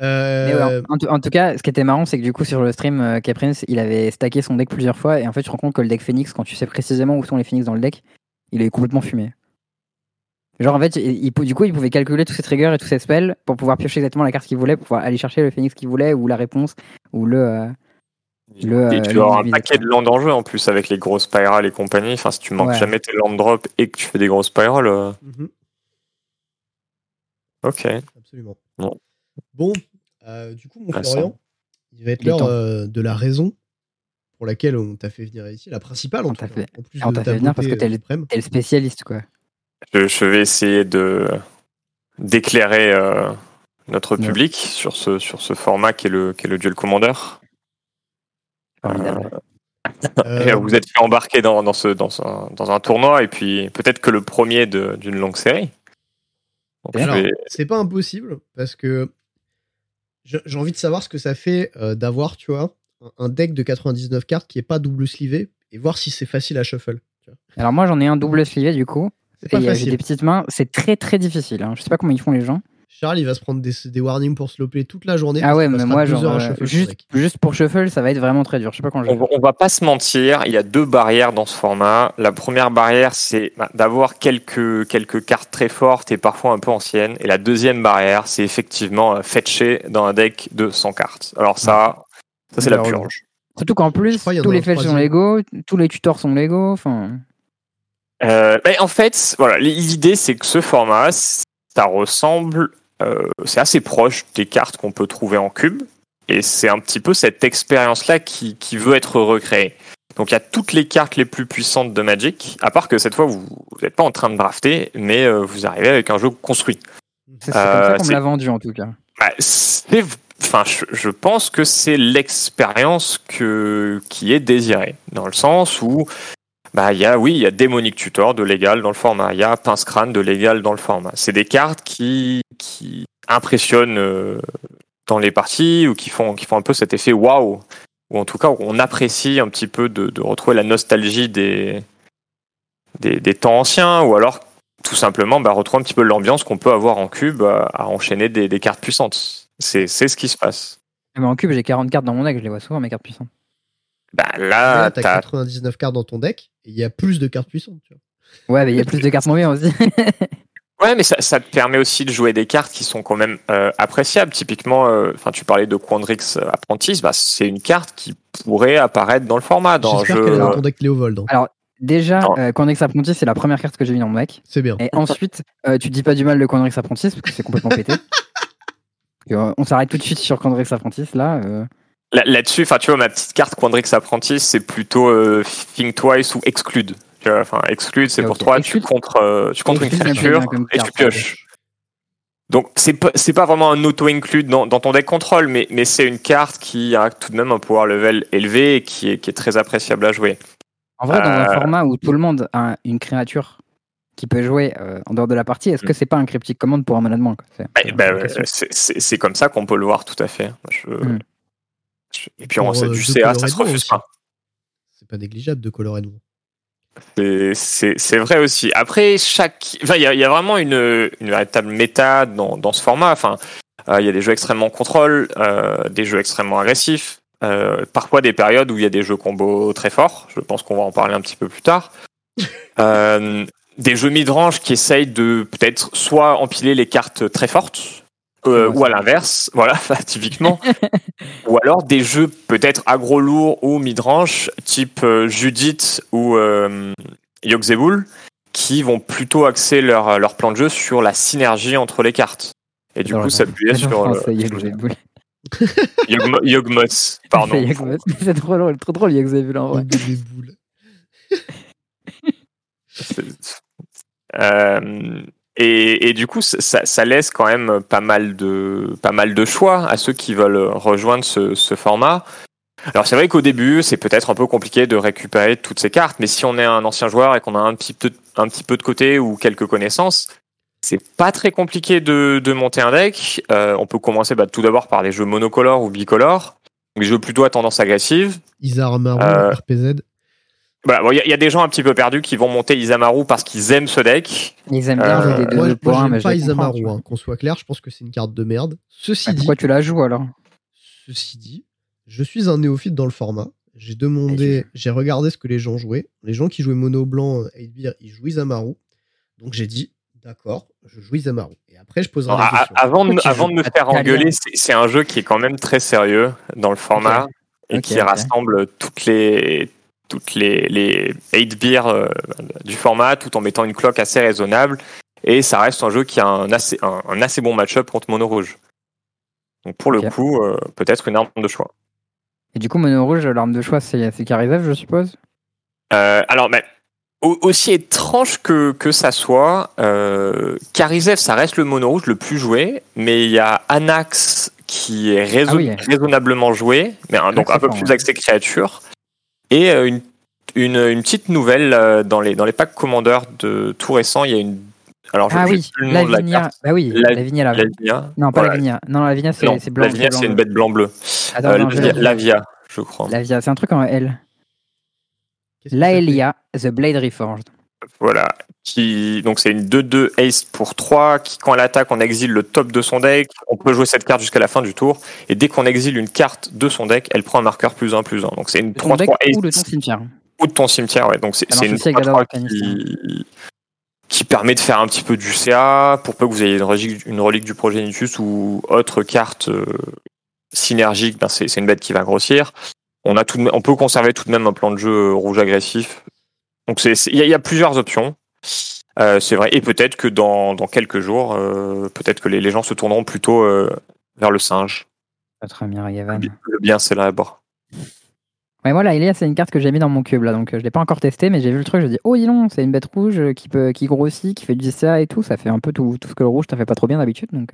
Euh, Mais ouais, en, en tout- cas, ce qui était marrant, c'est que du coup, sur le stream, euh, Caprince, il avait stacké son deck plusieurs fois, et en fait, tu te rends compte que le deck Phoenix, quand tu sais précisément où sont les Phoenix dans le deck, il est complètement fumé. Genre, en fait, il, du coup, il pouvait calculer tous ses triggers et tous ses spells pour pouvoir piocher exactement la carte qu'il voulait, pour pouvoir aller chercher le Phoenix qu'il voulait, ou la réponse, ou le. euh, Le, et euh, tu le auras un paquet de landes en jeu en plus avec les grosses spirales et compagnie. Enfin, si tu manques Ouais. jamais tes land drop et que tu fais des grosses spirales, euh, mhm, ok. absolument. Bon. Bon, euh, du coup, mon. Florian, il va être l'heure euh, de la raison pour laquelle on t'a fait venir ici, la principale en On tout t'a cas. fait- En plus on t'a fait venir parce que t'es euh, le- suprême. T'es le spécialiste, quoi. Je, je vais essayer de d'éclairer euh, notre Ouais. public sur ce sur ce format qui est le qui est le duel commander. Et Euh, vous êtes fait embarquer dans, dans ce dans un, dans un tournoi et puis peut-être que le premier de- d'une longue série. Vais- c'est pas impossible parce que j'ai envie de savoir ce que ça fait euh, d'avoir, tu vois, un- deck de 99 cartes qui est pas double slivé et voir si c'est facile à shuffle. Alors, moi, j'en ai un double slivé, du coup. C'est Et pas euh, j'ai facile. des petites mains. C'est très, très difficile. hein. Je sais pas comment ils font, les gens. Charles, il va se prendre des, des warnings pour sloper toute la journée. Ah ouais, mais moi, genre, euh, shuffle juste, juste pour shuffle, ça va être vraiment très dur. Je sais pas quand je On, va- on va pas se mentir, il y a deux barrières dans ce format. La première barrière, c'est bah, d'avoir quelques, quelques cartes très fortes et parfois un peu anciennes. Et la deuxième barrière, c'est effectivement euh, fetcher dans un deck de 100 cartes. Alors ça, ça c'est la purge. Surtout qu'en plus, tous les un fetch sont. Lego, tous les tutors sont Lego. Enfin, Euh, ben, en fait, voilà, l'idée c'est que ce format, ça ressemble, euh, c'est assez proche des cartes qu'on peut trouver en cube, et c'est un petit peu cette expérience-là qui, qui veut être recréée. Donc il y a toutes les cartes les plus puissantes de Magic, à part que cette fois vous n'êtes pas en train de drafter, mais euh, vous arrivez avec un jeu construit. c'est comme Euh, ça qu'on me c'est- l'a vendu, en tout cas. Bah, enfin, je, je pense que c'est l'expérience que qui est désirée, dans le sens où bah il y a oui il y a démonique tutor de légal dans le format, il y a pince crâne de légal dans le format. C'est des cartes qui qui impressionnent euh, dans les parties ou qui font qui font un peu cet effet waouh ou en tout cas on apprécie un petit peu de, retrouver la nostalgie des, des des temps anciens ou alors tout simplement bah, retrouver un petit peu l'ambiance qu'on peut avoir en cube à, enchaîner des, cartes puissantes. C'est c'est ce qui se passe. Mais en cube, j'ai 40 cartes dans mon deck, je les vois souvent, mes cartes puissantes. Bah, Là, là, t'as t'as 99 cartes dans ton deck et il y a plus de cartes puissantes. Tu vois. Ouais, mais il y a plus de cartes moins bien aussi. Ouais, mais ça, ça te permet aussi de jouer des cartes qui sont quand même euh, appréciables. Typiquement, euh, enfin, tu parlais de Quandrix Apprentice, bah, c'est une carte qui pourrait apparaître dans le format, dans J'espère jeu. qu'elle est dans euh, ton deck Léovold. hein. Alors, déjà, euh, Quandrix Apprentice, c'est la première carte que j'ai mis dans mon deck. C'est bien. Et ensuite, euh, tu dis pas du mal de Quandrix Apprentice, parce que c'est complètement pété. Et, euh, on s'arrête tout de suite sur Quandrix Apprentice, là. Là- Là-dessus, enfin, tu vois, ma petite carte Quandrix Apprentice, c'est plutôt euh, Think Twice ou Exclude. Tu vois, Enfin, Exclude, c'est pour toi, Exclude. tu contres, euh, tu une créature et tu pioches. Donc, c'est pas, pas vraiment un auto-include dans, dans ton deck contrôle, mais, mais c'est une carte qui a tout de même un pouvoir level élevé et qui est, qui est très appréciable à jouer. En vrai, dans un Euh. format où tout le monde a une créature qui peut jouer euh, en dehors de la partie, est-ce que c'est pas un cryptique commande pour un mana de moins C'est- Bah, bah, comme ça qu'on peut le voir tout à fait. Je- Mm. Et puis sait euh, du CA, ça se refuse pas. C'est pas négligeable de colorer noir. C'est- vrai aussi. Après, chaque, enfin, il y, a- il y a vraiment une, une véritable méta dans, dans ce format. Enfin, euh, il y a des jeux extrêmement contrôle, euh, des jeux extrêmement agressifs, euh, parfois des périodes où il y a des jeux combos très forts. Je pense qu'on va en parler un petit peu plus tard. Des jeux mid-range qui essayent de peut-être soit empiler les cartes très fortes, euh, ou à l'inverse, voilà, typiquement. ou alors des jeux peut-être aggro lourds ou mid-range, type euh, Judith ou euh, Yogg-Zebul, qui vont plutôt axer leur, leur plan de jeu sur la synergie entre les cartes. Et du J'adore coup, s'appuyer sur français, Yogg-Moth, pardon. C'est trop drôle, trop drôle Yogg-Zebul en vrai. Et, et du coup, ça, ça laisse quand même pas mal de pas mal de choix à ceux qui veulent rejoindre ce, ce format. Alors c'est vrai qu'au début, c'est peut-être un peu compliqué de récupérer toutes ces cartes, mais si on est un ancien joueur et qu'on a un petit peu un petit peu de côté ou quelques connaissances, c'est pas très compliqué de, de monter un deck. Euh, on peut commencer bah, tout d'abord par les jeux monocolores ou bicolores, les jeux plutôt à tendance agressive. Isar Maru, Euh, RPZ. Voilà, bon, il y, a- il y a des gens un petit peu perdus qui vont monter Isamaru parce qu'ils aiment ce deck. Ils aiment bien Euh, jouer des deux Moi, moi, mais pas les Isamaru, hein, qu'on soit clair, je pense que c'est une carte de merde. Ceci Ah, dit, Pourquoi tu la joues alors? Ceci dit, je suis un néophyte dans le format. J'ai demandé, j'ai regardé ce que les gens jouaient. Les gens qui jouaient mono blanc, 8 ils jouent Isamaru. Donc j'ai dit, d'accord, je joue Isamaru. Et après, je poserai Non, la a- question. avant de, Pourquoi tu avant de me faire engueuler, c'est un jeu qui est quand même très sérieux dans le format et qui rassemble toutes les toutes les, les 8 beers euh, du format tout en mettant une cloque assez raisonnable. Et ça reste un jeu qui a un assez, un, un assez bon match-up contre Mono Rouge. Donc pour le coup, euh, peut-être une arme de choix. Et du coup, Mono Rouge, l'arme de choix, c'est Karizev, je suppose? Euh, alors, mais, au- aussi étrange que, que ça soit, Karizev, ça reste le mono rouge le plus joué, mais il y a Anax qui est raison- Ah oui. raisonnablement joué, mais hein, donc un peu plus ouais. axé créature, et euh, une, une, une petite nouvelle euh, dans les, dans les packs commandeurs de tout récent, il y a une... Alors, je Ah oui, plus le nom de la Lavinia. carte. Bah oui, La- Lavinia. Lavinia. Non, pas Voilà. Lavinia. Non, Lavinia, c'est Non, c'est blanc. Lavinia, c'est une bleu. bête blanc-bleu. Attends, Euh, Lavia, je crois. Lavia, c'est un truc en L. Laelia, The Blade Reforged. Voilà. Qui, donc c'est une 2-2 ace pour 3 qui quand elle attaque on exile le top de son deck. On peut jouer cette carte jusqu'à la fin du tour. Et dès qu'on exile une carte de son deck, elle prend un marqueur plus 1 plus 1. Donc c'est une De ton deck 3-3 ace ou de ton cimetière. ou de ton cimetière. Ouais. Donc c'est une aussi avec 3-3 Gador qui, qui permet de faire un petit peu du CA pour peu que vous ayez une relique, une relique du Progenitus ou autre carte euh, synergique. Ben c'est une bête qui va grossir. On, a tout de on peut conserver tout de même un plan de jeu euh, rouge agressif. Donc y, il y a plusieurs options. Euh, c'est vrai. Et peut-être que dans, dans quelques jours, euh, peut-être que les, les gens se tourneront plutôt euh, vers le singe. Notre ami Ragavan. Le bien célèbre. Ouais, voilà, Elia, c'est une carte que j'ai mis dans mon cube là, donc je l'ai pas encore testé, mais j'ai vu le truc, je dis oh, dis donc, c'est une bête rouge qui peut, qui grossit, qui fait du CA et tout, ça fait un peu tout, tout ce que le rouge t'as fait pas trop bien d'habitude, donc.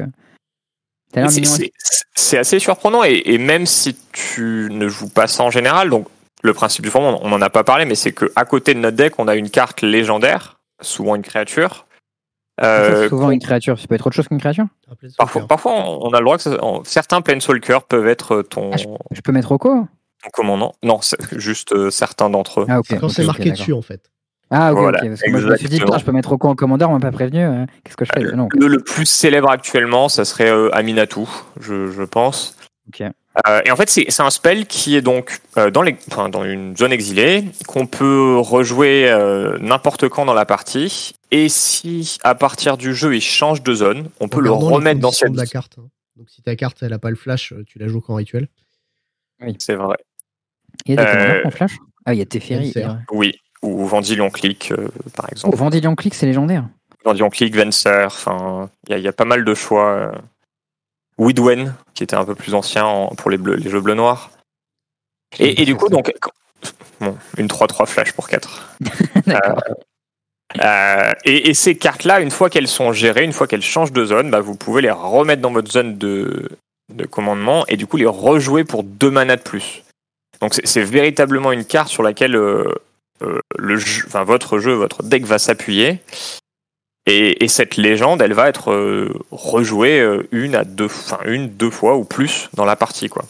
C'est- C'est c'est assez surprenant et, et même si tu ne joues pas ça en général, donc le principe du format, on n'en a pas parlé, mais c'est que à côté de notre deck, on a une carte légendaire, souvent une créature. Euh, c'est souvent une créature, ça peut être autre chose qu'une créature. Parfois, parfois, on a le droit que ça- en- certains Planeswalkers peuvent être ton, Ah, Je peux mettre Oko ton commandant. Non, juste euh, certains d'entre eux. Ah, ok. C'est quand c'est marqué dessus, en fait. Ah, ok, Voilà. Parce que moi, je me suis dit, je peux mettre au en commandeur, on m'a pas prévenu. euh, Qu'est-ce que je fais? Non. Le, le plus célèbre actuellement, ça serait euh, Aminatou, je, je pense. Ok. Euh, et en fait, c'est un spell qui est donc euh, dans, les, enfin, dans une zone exilée, qu'on peut rejouer euh, n'importe quand dans la partie. Et si, à partir du jeu, il change de zone, on peut le remettre dans cette de la carte. hein. Donc si ta carte elle a pas le flash, tu la joues qu'en rituel. C'est vrai. Il y a des Euh, commandeurs qu'on flash? Ah, il y a Teferi. Oui. Ou Vendilion Click, euh, par exemple. Oh, Vendilion Click, c'est légendaire. Vendilion Click, Venser, enfin, il y, a- il y a pas mal de choix. Euh. Widwen, qui était un peu plus ancien en- pour les, bleus, les jeux bleu-noir. Et, et du coup, donc, bon, une 3-3 flash pour 4. D'accord. Euh, et, et ces cartes-là, une fois qu'elles sont gérées, une fois qu'elles changent de zone, bah, vous pouvez les remettre dans votre zone de, de commandement et du coup les rejouer pour deux manas de plus. Donc c'est- c'est véritablement une carte sur laquelle euh, euh, le jeu, enfin, votre jeu, votre deck va s'appuyer. Et, et cette légende, elle va être euh, rejouée euh, une à deux, enfin une, deux fois ou plus dans la partie, quoi.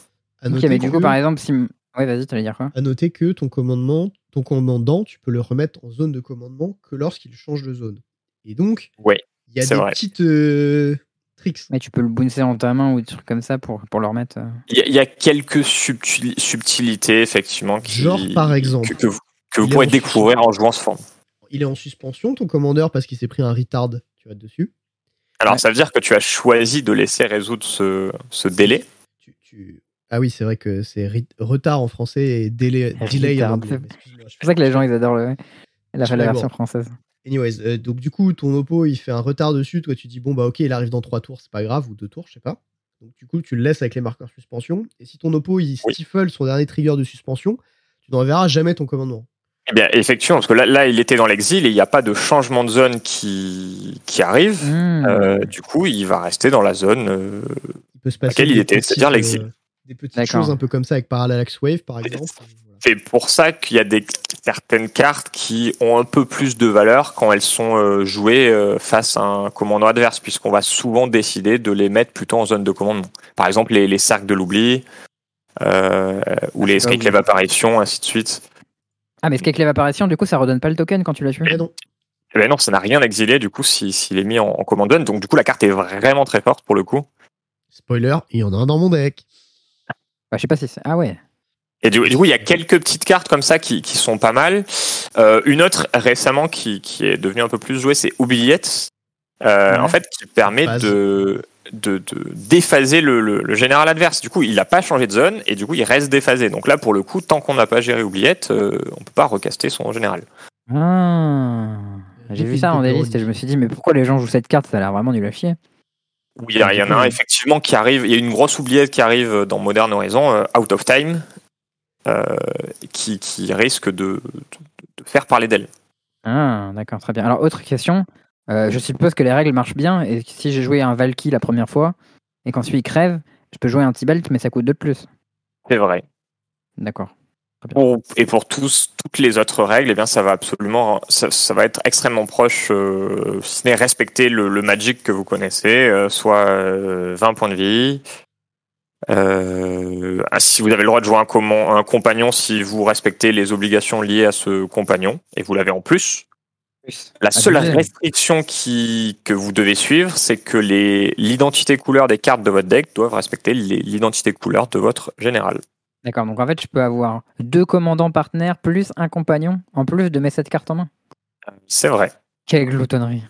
Ok, noter, mais du coup, que, par exemple, si. Ouais, vas-y, tu allais dire quoi? À noter que ton commandement, ton commandant, tu peux le remettre en zone de commandement que lorsqu'il change de zone. Et donc, Ouais, il y a des vrai. petites euh, tricks. Mais tu peux le bouncer en ta main ou des trucs comme ça pour, pour le remettre. euh. Il y, a- il y a quelques subtili- subtilités, effectivement, qui, Genre, par exemple, que, que vous, que vous pourrez découvrir en jouant ce forme. Il est en suspension, ton commandeur, parce qu'il s'est pris un retard, tu vas dessus. Alors, Ouais. ça veut dire que tu as choisi de laisser résoudre ce, ce délai. Tu, tu- Ah oui, c'est vrai que c'est retard en français et délai, delay en anglais. c'est- pour ça que les gens, ils adorent le... la, la version bon. française. Anyways, euh, donc du coup, ton oppo, il fait un retard dessus. Toi, tu dis, bon, bah ok, il arrive dans trois tours, c'est pas grave, ou deux tours, je sais pas. Donc du coup, tu le laisses avec les marqueurs suspension. Et si ton oppo, il Oui. stifle son dernier trigger de suspension, tu n'enverras jamais ton commandement. Eh bien, effectivement, parce que là, là il était dans l'exil et il n'y a pas de changement de zone qui, qui arrive. Hmm. Euh, du coup, il va rester dans la zone. euh, Il peut se passer Laquelle il des était, petites, c'est-à-dire l'exil. euh, des petites choses un peu comme ça avec Parallax Wave, par exemple. C'est pour ça qu'il y a des, certaines cartes qui ont un peu plus de valeur quand elles sont euh, jouées euh, face à un commandant adverse, puisqu'on va souvent décider de les mettre plutôt en zone de commandement. Par exemple, les, les cercles de l'oubli, euh, ou les Ah oui. Screen Apparition, ainsi de suite. Ah, mais ce qu'avec l'évaporation, du coup, ça redonne pas le token quand tu l'as tué Eh non. Eh ben non, ça n'a rien exilé du coup si- s'il est mis en, en command. Donc du coup, la carte est vraiment très forte pour le coup. Spoiler, il y en a un dans mon deck. Bah, Je sais pas si c'est. Ah ouais. Et du, du coup, il y a quelques petites cartes comme ça qui, qui sont pas mal. Euh, une autre récemment qui, qui est devenue un peu plus jouée, c'est Oubliette. Euh, Ouais. En fait, qui permet de de de- déphaser le, le, le général adverse. Du coup, il n'a pas changé de zone et du coup, il reste déphasé. Donc là, pour le coup, tant qu'on n'a pas géré Oubliette, euh, on peut pas recaster son général. Ah. J'ai vu ça en déliste et je me suis dit, mais pourquoi les gens jouent cette carte? Ça a l'air vraiment nul à chier. Oui, il y, a- il y en a un effectivement qui arrive. Il y a une grosse oubliette qui arrive dans Modern Horizon, euh, Out of Time, euh, qui, qui risque de, de, de faire parler d'elle. Ah, d'accord, très bien. Alors, autre question. Euh, je suppose que les règles marchent bien et que si j'ai joué un Valky la première fois et qu'ensuite il crève, je peux jouer un Tibalt, mais ça coûte 2 de plus. C'est vrai. D'accord. Et pour tous, toutes les autres règles, eh bien, ça va absolument, ça, ça va être extrêmement proche, euh, si ce n'est respecter le, le Magic que vous connaissez, euh, soit euh, 20 points de vie. Euh, ah, si vous avez le droit de jouer un compagnon, si vous respectez les obligations liées à ce compagnon, et vous l'avez en plus. La seule Abusé. restriction qui, que vous devez suivre, c'est que l'identité couleur des cartes de votre deck doivent respecter l'identité couleur de votre général. D'accord, donc en fait, je peux avoir deux commandants partenaires plus un compagnon en plus de mes 7 cartes en main. C'est vrai. Quelle gloutonnerie.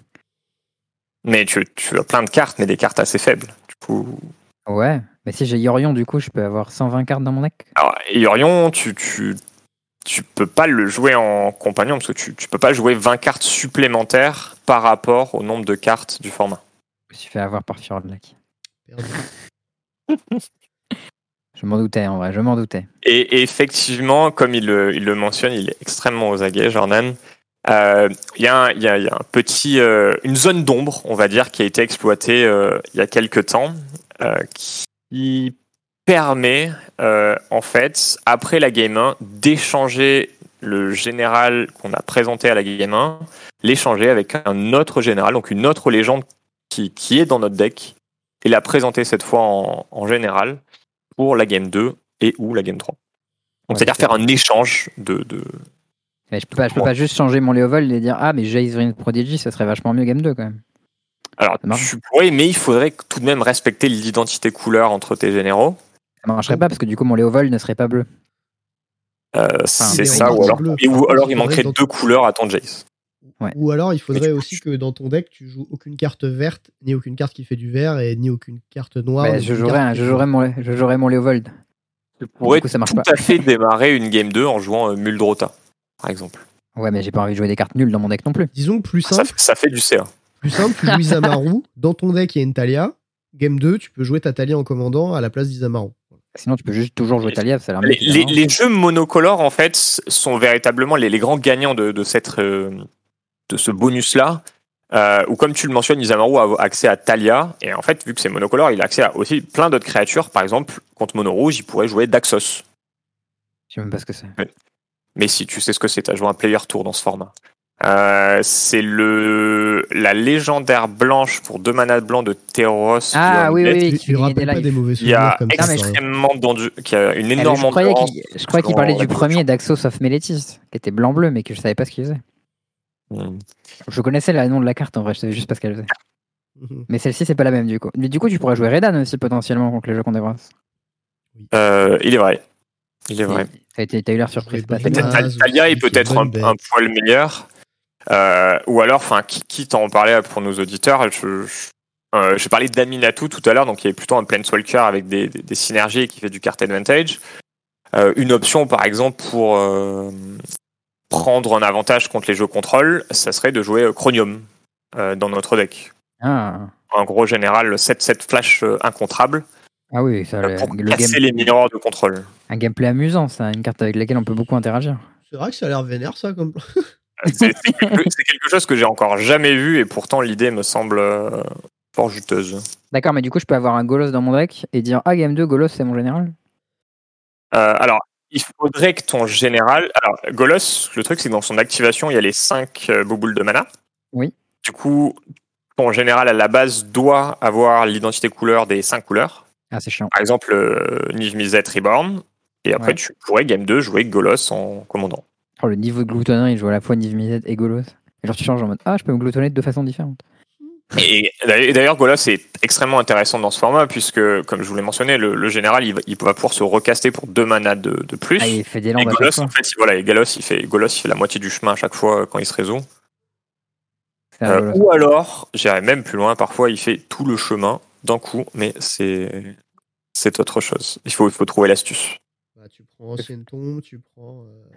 Mais tu, tu as plein de cartes, mais des cartes assez faibles. Du coup, Ouais, mais si j'ai Yorion, du coup, je peux avoir 120 cartes dans mon deck. alors, Yorion, tu, tu, tu peux pas le jouer en compagnon parce que tu, tu peux pas jouer 20 cartes supplémentaires par rapport au nombre de cartes du format. Je me suis fait avoir par. Perdu. Je m'en doutais, en vrai, je m'en doutais. Et, effectivement, comme il le, il le mentionne, il est extrêmement aux aguets, Jordan. Euh, Il y, a un- il y a- il y a un petit, euh, une zone d'ombre, on va dire, qui a été exploitée euh, il y a quelques temps, euh, qui permet, euh, en fait, après la game 1, d'échanger le général qu'on a présenté à la game 1, l'échanger avec un autre général, donc une autre légende qui, qui est dans notre deck, et la présenter cette fois en, en général pour la game 2 et ou la game 3. Donc Ouais, c'est-à-dire c'est- faire un échange de, de, Mais je peux pas, je peux pas juste changer mon Léovold et dire Ah, mais Vryn Prodigy, ça serait vachement mieux Game 2 quand même. Alors, tu pourrais, mais il faudrait tout de même respecter l'identité couleur entre tes généraux. Ça marcherait pas parce que du coup, mon Léovold ne serait pas bleu. Euh, c'est ça, ou alors, bleu. et- ou alors il manquerait deux couleurs à ton Jace. Ouais. Ou alors, il faudrait aussi que dans ton deck, tu joues aucune carte verte, ni aucune carte qui fait du vert, et ni aucune carte noire. Bah, je, jouerais, je, jouerais mon, je jouerais mon Léovold. Tu pourrais coup, ça marche tout pas. à fait démarrer une game 2 en jouant euh, Muldrota, par exemple. Ouais, mais j'ai pas envie de jouer des cartes nulles dans mon deck non plus. Disons que plus Ça, simple, fait- ça fait du CA. plus simple, tu joues Isamaru, dans ton deck, il y a une Talia. Game 2, tu peux jouer ta Talia en commandant à la place d'Isamaru. Sinon, tu peux juste toujours jouer Talia, ça Les, les- finalement. les jeux monocolores, en fait, sont véritablement les, les grands gagnants de, de cette, euh, de ce bonus-là. Euh, où, comme tu le mentionnes, Isamaru a accès à Talia. Et en fait, vu que c'est monocolore, il a accès à aussi plein d'autres créatures. Par exemple, contre Mono Rouge, il pourrait jouer Daxos. Je sais même pas ce que c'est. Mais si tu sais ce que c'est, tu as joué un player tour dans ce format. Euh, c'est le la légendaire blanche pour deux manas blancs de Terros. Ah oui, oui, Tu, qui des pas lives. des mauvais a comme mais je- ça, hein. extrêmement qui a une Ah, énorme je croyais endurance. qu'il je croyais qu'il parlait du premier d'Axos of Meletis, qui était blanc-bleu, mais que je savais pas ce qu'il faisait. Hmm. Je connaissais le nom de la carte en vrai, je savais juste pas ce qu'elle faisait. Mhm. Mais celle-ci, c'est pas la même du coup. Mais du coup, tu pourrais jouer Redan aussi potentiellement contre les jeux qu'on débrasse. Euh, il est vrai. Il est vrai. Ça a été, t'as eu l'air surpris. Très c'est pas bonne ça. base. Talia est peut-être un, un poil meilleur. Euh, ou alors, enfin, qui- quitte à en parler pour nos auditeurs, je, je- euh, j'ai parlé d'Aminatou tout à l'heure, donc il est plutôt un Planeswalker avec des, des, des synergies et qui fait du card advantage. Euh, une option, par exemple, pour euh, prendre un avantage contre les jeux contrôle, ça serait de jouer Chromium euh, dans notre deck. Ah. Un gros général 7-7 flash euh, incontrable ah oui, ça, euh, le, pour le casser game- les miroirs de contrôle. un gameplay amusant, ça, une carte avec laquelle on peut beaucoup interagir. C'est vrai que ça a l'air vénère, ça, comme. C'est quelque, chose que j'ai encore jamais vu et pourtant l'idée me semble euh, fort juteuse. D'accord, mais du coup, je peux avoir un Golos dans mon deck et dire Ah, game 2, Golos, c'est mon général? Euh, alors, il faudrait que ton général. Alors, Golos, le truc, c'est que dans son activation, il y a les 5 bouboules de mana. Oui. Du coup, ton général à la base doit avoir l'identité couleur des 5 couleurs. Ah, c'est chiant. Par exemple, euh, Niv Mizzet Reborn. Et après, Ouais. tu pourrais, game 2, jouer Golos en commandant. Oh, le niveau de gloutonnerie, il joue à la fois Niv Mizzet et Golos. Et genre, tu changes en mode Ah, je peux me gloutonner de deux façons différentes. Et d'ailleurs, Golos est extrêmement intéressant dans ce format, puisque, comme je vous l'ai mentionné, le, le général, il va, il va pouvoir se recaster pour deux manas de, de plus. Ah, il fait des Et Golos, en fait, il- voilà, et Golos, il fait, Golos, il fait la moitié du chemin à chaque fois euh, quand il se résout. C'est Euh, ou alors, j'irais même plus loin, parfois il fait tout le chemin d'un coup, mais c'est c'est autre chose. Il faut, il faut trouver l'astuce. Bah, tu prends Ancienne Tombe, tu prends. euh,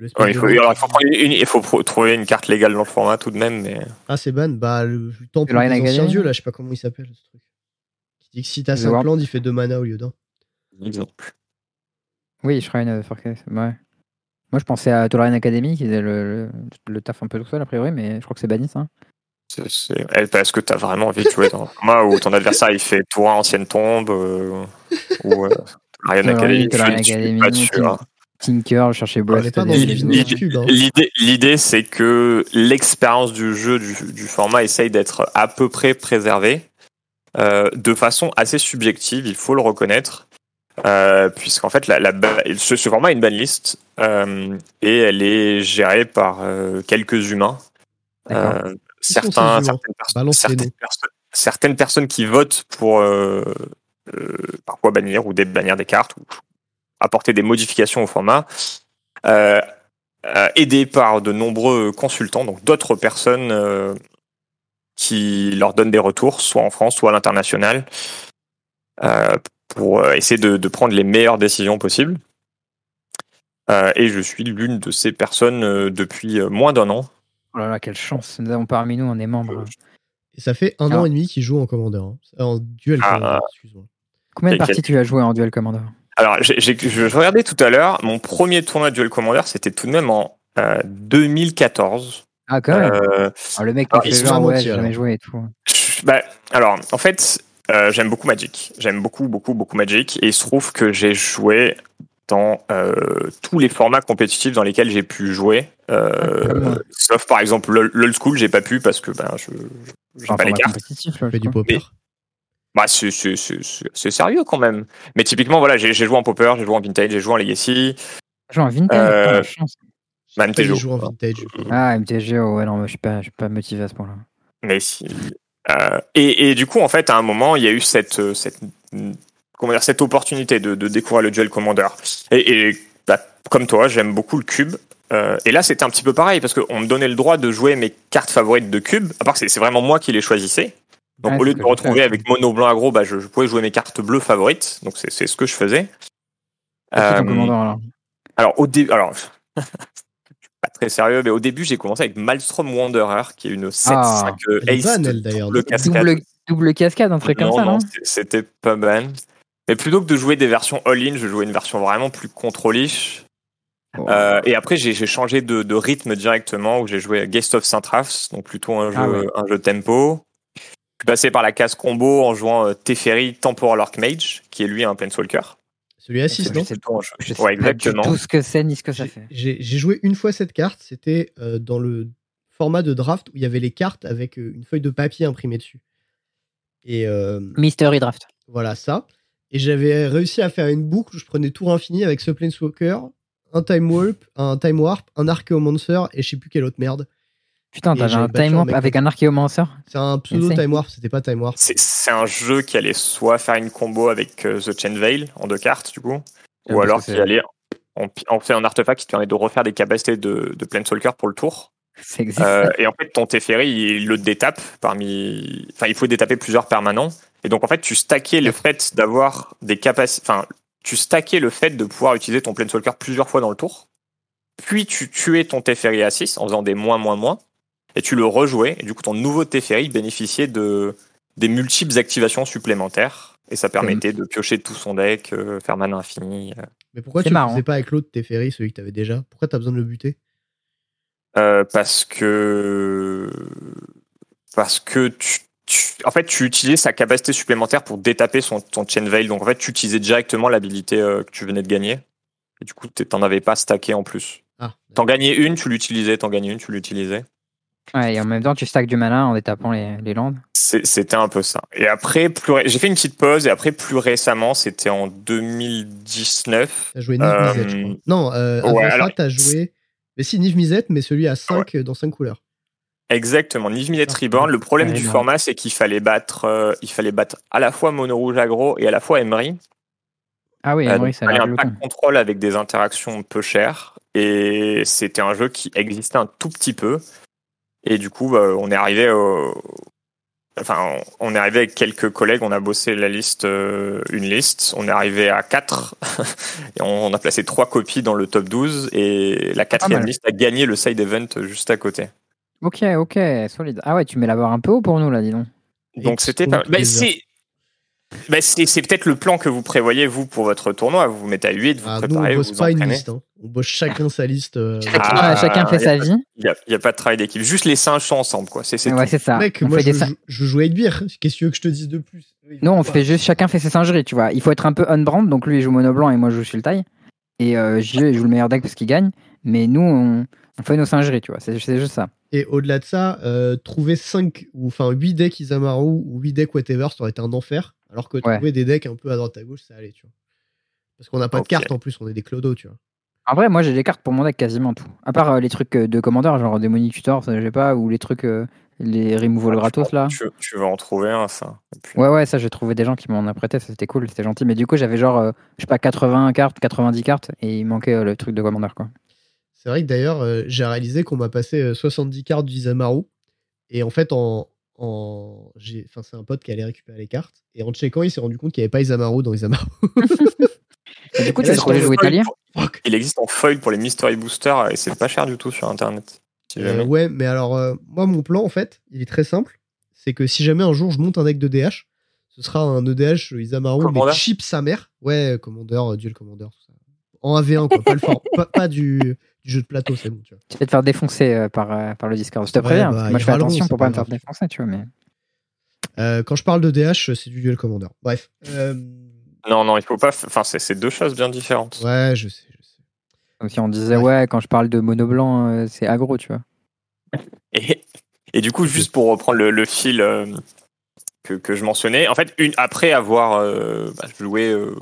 Ouais, il, faut, Spell alors, Demon. il faut prendre une- il faut pro- trouver une carte légale dans le format tout de même, mais Ah, c'est ban. Bah, le, le temple des anciens Academy dieux, là, je sais pas comment il s'appelle, ce truc. Qui dit que si t'as The 5 World. landes, il fait 2 mana au lieu d'un. exemple. Oui, Shrine of Forces. Ouais. Moi, je pensais à Tolarian Academy qui faisait le, le, le taf un peu tout seul, a priori, mais je crois que c'est banni, ça. C'est- c'est- eh, Parce que t'as vraiment envie de jouer dans un format où ton adversaire il fait tour ancienne tombe euh, ou euh, Tolarian, Academy. Tolarian je suis Academy, pas sûr, hein. Tinker, est L'idée- YouTube, hein. L'idée, c'est que l'expérience du jeu, du, du format, essaye d'être à peu près préservée, euh, de façon assez subjective, il faut le reconnaître, euh, puisqu'en fait, la, la ba- ce, ce format a une banlist euh, et elle est gérée par euh, quelques humains. Euh, certains, certaines, perso- Balance les certaines noms. perso- certaines personnes qui votent pour euh, euh, parfois bannir ou débannir des cartes ou apporter des modifications au format, euh, euh, aidés par de nombreux consultants, donc d'autres personnes euh, qui leur donnent des retours, soit en France, soit à l'international, euh, pour essayer de, de prendre les meilleures décisions possibles. Euh, et je suis l'une de ces personnes euh, depuis moins d'un an. Oh là là, quelle chance. Nous avons parmi nous un des membres. Et ça fait un Ah. an et demi qu'il joue en commandeur. hein. En duel Ah. commandeur, excuse-moi. Combien de Quel- parties tu as joué en Duel Commander? Alors, j'ai- je, je regardais tout à l'heure, mon premier tournoi de Duel Commander, c'était tout de même en euh, 2014. Ah, quand même. Euh, Ah, le mec alors, qui fait genre, ouais, jamais joué et tout. je- bah, alors, en fait, euh, j'aime beaucoup Magic. J'aime beaucoup, beaucoup, beaucoup Magic. Et il se trouve que j'ai joué dans euh, tous les formats compétitifs dans lesquels j'ai pu jouer. Euh, moi. sauf par exemple l'old school, j'ai pas pu parce que ben, je j'ai pas les cartes. compétitif, Bah, c'est- c'est c'est- c'est- c'est sérieux quand même. Mais typiquement, voilà, j'ai j'ai joué en Popper, j'ai joué en Vintage, j'ai joué en Legacy. J'ai joué en vintage, Euh. Bah, MTGO. joue en vintage. Ah, MTGO, ouais, non, je suis pas, je suis pas motivé à ce point-là. Mais si. Euh, et, et du coup, en fait, à un moment, il y a eu cette, euh, cette, comment dire, cette opportunité de, de découvrir le Duel Commander. Et, et bah, comme toi, j'aime beaucoup le cube. Euh, et là, c'était un petit peu pareil parce qu'on me donnait le droit de jouer mes cartes favorites de cube. À part que c'est- c'est vraiment moi qui les choisissais. Donc, Ouais, au lieu de me retrouver avec mono blanc aggro, bah, je, je pouvais jouer mes cartes bleues favorites. Donc, c'est ce que je faisais. Euh, commandant, alors. alors, au début, alors, pas très sérieux, mais au début, j'ai commencé avec Maelstrom Wanderer, qui est une 7-5 euh, Elle est ace bonne, elle, double cascade. Double, double cascade, un truc comme non, ça, non, c'était pas ban. Mais plutôt que de jouer des versions all-in, je jouais une version vraiment plus contrôlish. Oh. Euh, et après, j'ai changé de, de rythme directement, où j'ai joué Guest of Saint-Rafs, donc plutôt un jeu, Ah ouais. un jeu tempo. Je suis passé par la case combo en jouant euh, Teferi Temporal Archmage, qui est lui un Planeswalker. Celui à 6, Je non sais Plutôt un jeu- Je sais Ouais, pas du exactement. tout ce que c'est ni ce que ça J'ai- fait. J'ai joué une fois cette carte, c'était euh, dans le format de draft où il y avait les cartes avec euh, une feuille de papier imprimée dessus. Et euh, Mystery Draft. voilà ça. Et j'avais réussi à faire une boucle où je prenais tour infini avec ce Planeswalker, un Time Warp, un Time Warp, un Archaeomancer et je sais plus quelle autre merde. Putain, t'avais un Time Warp avec un Archaeomancer C'est un pseudo. Time Warp, c'était pas Time Warp. C'est un jeu qui allait soit faire une combo avec euh, The Chain Veil en deux cartes, du coup, Ah, ou alors qui allait en, en fait un artefact qui te permet de refaire des capacités de, de Planeswalker pour le tour. Euh, et en fait, ton Teferi, il le détape parmi. Enfin, il faut détaper plusieurs permanents. Et donc, en fait, tu stackais le fait d'avoir des capacités. Enfin, tu stackais le fait de pouvoir utiliser ton Planeswalker plusieurs fois dans le tour. Puis, tu tuais ton Teferi à 6 en faisant des moins, moins, moins. Et tu le rejouais. Et du coup, ton nouveau Teferi bénéficiait de des multiples activations supplémentaires. Et ça permettait de piocher tout son deck, euh, faire mana infini. euh. Mais pourquoi tu le marrant. faisais pas avec l'autre Teferi, celui que t'avais déjà? Pourquoi t'as besoin de le buter? Euh, parce que parce que tu, tu- en fait tu utilisais sa capacité supplémentaire pour détaper son ton chain veil donc en fait tu utilisais directement l'habilité euh, que tu venais de gagner et du coup t'en avais pas stacké en plus Ah, t'en gagnais une tu l'utilisais t'en gagnais une tu l'utilisais Ouais, et en même temps, tu stacks du malin en détapant les, les landes. C'était un peu ça et après plus j'ai fait une petite pause et après plus récemment c'était en 2019 T'as joué Niv Euh, Mizzet, je crois. Non, euh, ouais, avant ça, alors- t'as joué. Mais si, Niv Mizzet, mais celui à 5 dans 5 couleurs. Exactement, Niv Mizzet Ah, Reborn. Le problème ouais, du format, c'est qu'il fallait battre, euh, il fallait battre à la fois Mono Rouge Agro et à la fois Emery. Ah oui, Euh, oui, donc, ça il a un pack con. contrôle avec des interactions peu chères. Et c'était un jeu qui existait un tout petit peu. Et du coup, bah, on est arrivé au... Enfin, on est arrivé avec quelques collègues, on a bossé la liste, euh, une liste, on est arrivé à 4 et on, on a placé trois copies dans le top 12 et la quatrième liste a gagné le side event juste à côté. Ok, ok, solide. Ah ouais, tu mets la barre un peu haut pour nous, là, dis donc. Donc Et c'était pas. Bah, c'est bah, c'est c'est peut-être le plan que vous prévoyez vous pour votre tournoi. Vous vous mettez à 8, vous Ah, nous, on préparez, vous bosse vous pas une entraînez. liste. hein. On bosse chacun sa liste. euh, Chacun, Ah, chacun fait sa vie. Il n'y a, y a pas de travail d'équipe. Juste les singes sont ensemble, quoi. C'est Ouais, ça. Mec, on moi, fait je, joue- je joue avec bière. Qu'est-ce que tu veux que je te dise de plus? Non, on fait juste chacun fait ses singeries, tu vois. Il faut être un peu on-brand, donc lui il joue mono blanc et moi je joue sur le taille. Et euh, JE il joue le meilleur deck parce qu'il gagne. Mais nous, on, on fait nos singeries, tu vois. C'est juste ça. Et au-delà de ça, euh, trouver 5 ou enfin 8 decks Isamaru ou 8 decks whatever, ça aurait été un enfer. Alors que Ouais. trouver des decks un peu à droite à gauche, ça allait, tu vois. Parce qu'on n'a pas de cartes en plus, on est des clodos, tu vois. En vrai, moi j'ai des cartes pour mon deck quasiment tout. À part euh, les trucs euh, de commandeur, genre Demonic Tutor, ça j'ai pas, ou les trucs, euh, les removal Ah, gratos tu, là. Tu, tu vas en trouver un, ça. Et puis- Ouais, ouais, ça j'ai trouvé des gens qui m'en ont prêté, ça c'était cool, c'était gentil. Mais du coup, j'avais genre, euh, je sais pas, 80 cartes, 90 cartes, et il manquait euh, le truc de commandeur quoi. C'est vrai que d'ailleurs, euh, j'ai réalisé qu'on m'a passé euh, 70 cartes d'Isamaru. Et en fait, en, en j'ai- enfin, c'est un pote qui allait récupérer les cartes. Et en checkant, il s'est rendu compte qu'il n'y avait pas Isamaru dans Isamaru. Et du coup, Et tu là, te je trouvais t'en jouer Foil Talia pour- Fuck. Il existe en foil pour les mystery boosters et c'est pas cher du tout sur internet. Si Euh, ouais, mais alors, euh, moi, mon plan, en fait, il est très simple. C'est que si jamais un jour je monte un deck de DH, ce sera un EDH Isamaru, mais Commander chip sa mère. Ouais, Commander, euh, Duel Commander, tout ça. En AV1, quoi. pas, le for- pas, pas du, du jeu de plateau, c'est bon, tu vois. Tu vas te faire défoncer euh, par, euh, par le Discord. Je te Ouais, préviens, bah, moi je fais attention pour pas pas me faire défoncer, tu vois. Mais... Euh, quand je parle de DH, c'est du Duel Commander. Bref. Non, non, il faut pas. Enfin, c'est deux choses bien différentes. ouais, je sais, je sais. Comme si on disait, Ouais. ouais, quand je parle de mono blanc, euh, c'est aggro, tu vois. Et, et du coup, juste pour reprendre le, le fil euh, que, que je mentionnais, en fait, une, après avoir euh, bah, joué euh,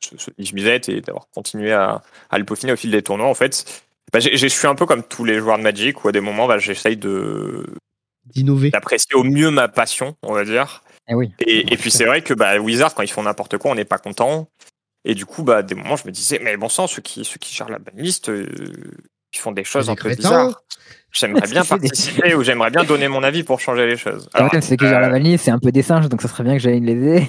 ce, ce Niche Misette et d'avoir continué à, à le peaufiner au fil des tournois, en fait, bah, j'ai- je suis un peu comme tous les joueurs de Magic où à des moments, bah, j'essaye de D'innover. d'apprécier au mieux ma passion, on va dire. Eh oui. Et, et puis c'est vrai que bah, Wizard, quand ils font n'importe quoi, on n'est pas content. Et du coup, bah, à des moments, je me disais, mais bon sang, ceux qui, ceux qui gèrent la banlist, euh, ils font des choses un peu bizarres. J'aimerais bien participer ou j'aimerais bien donner mon avis pour changer les choses. Alors, que euh, genre, la vanille, c'est un peu des singes, donc ça serait bien que j'aille les aider.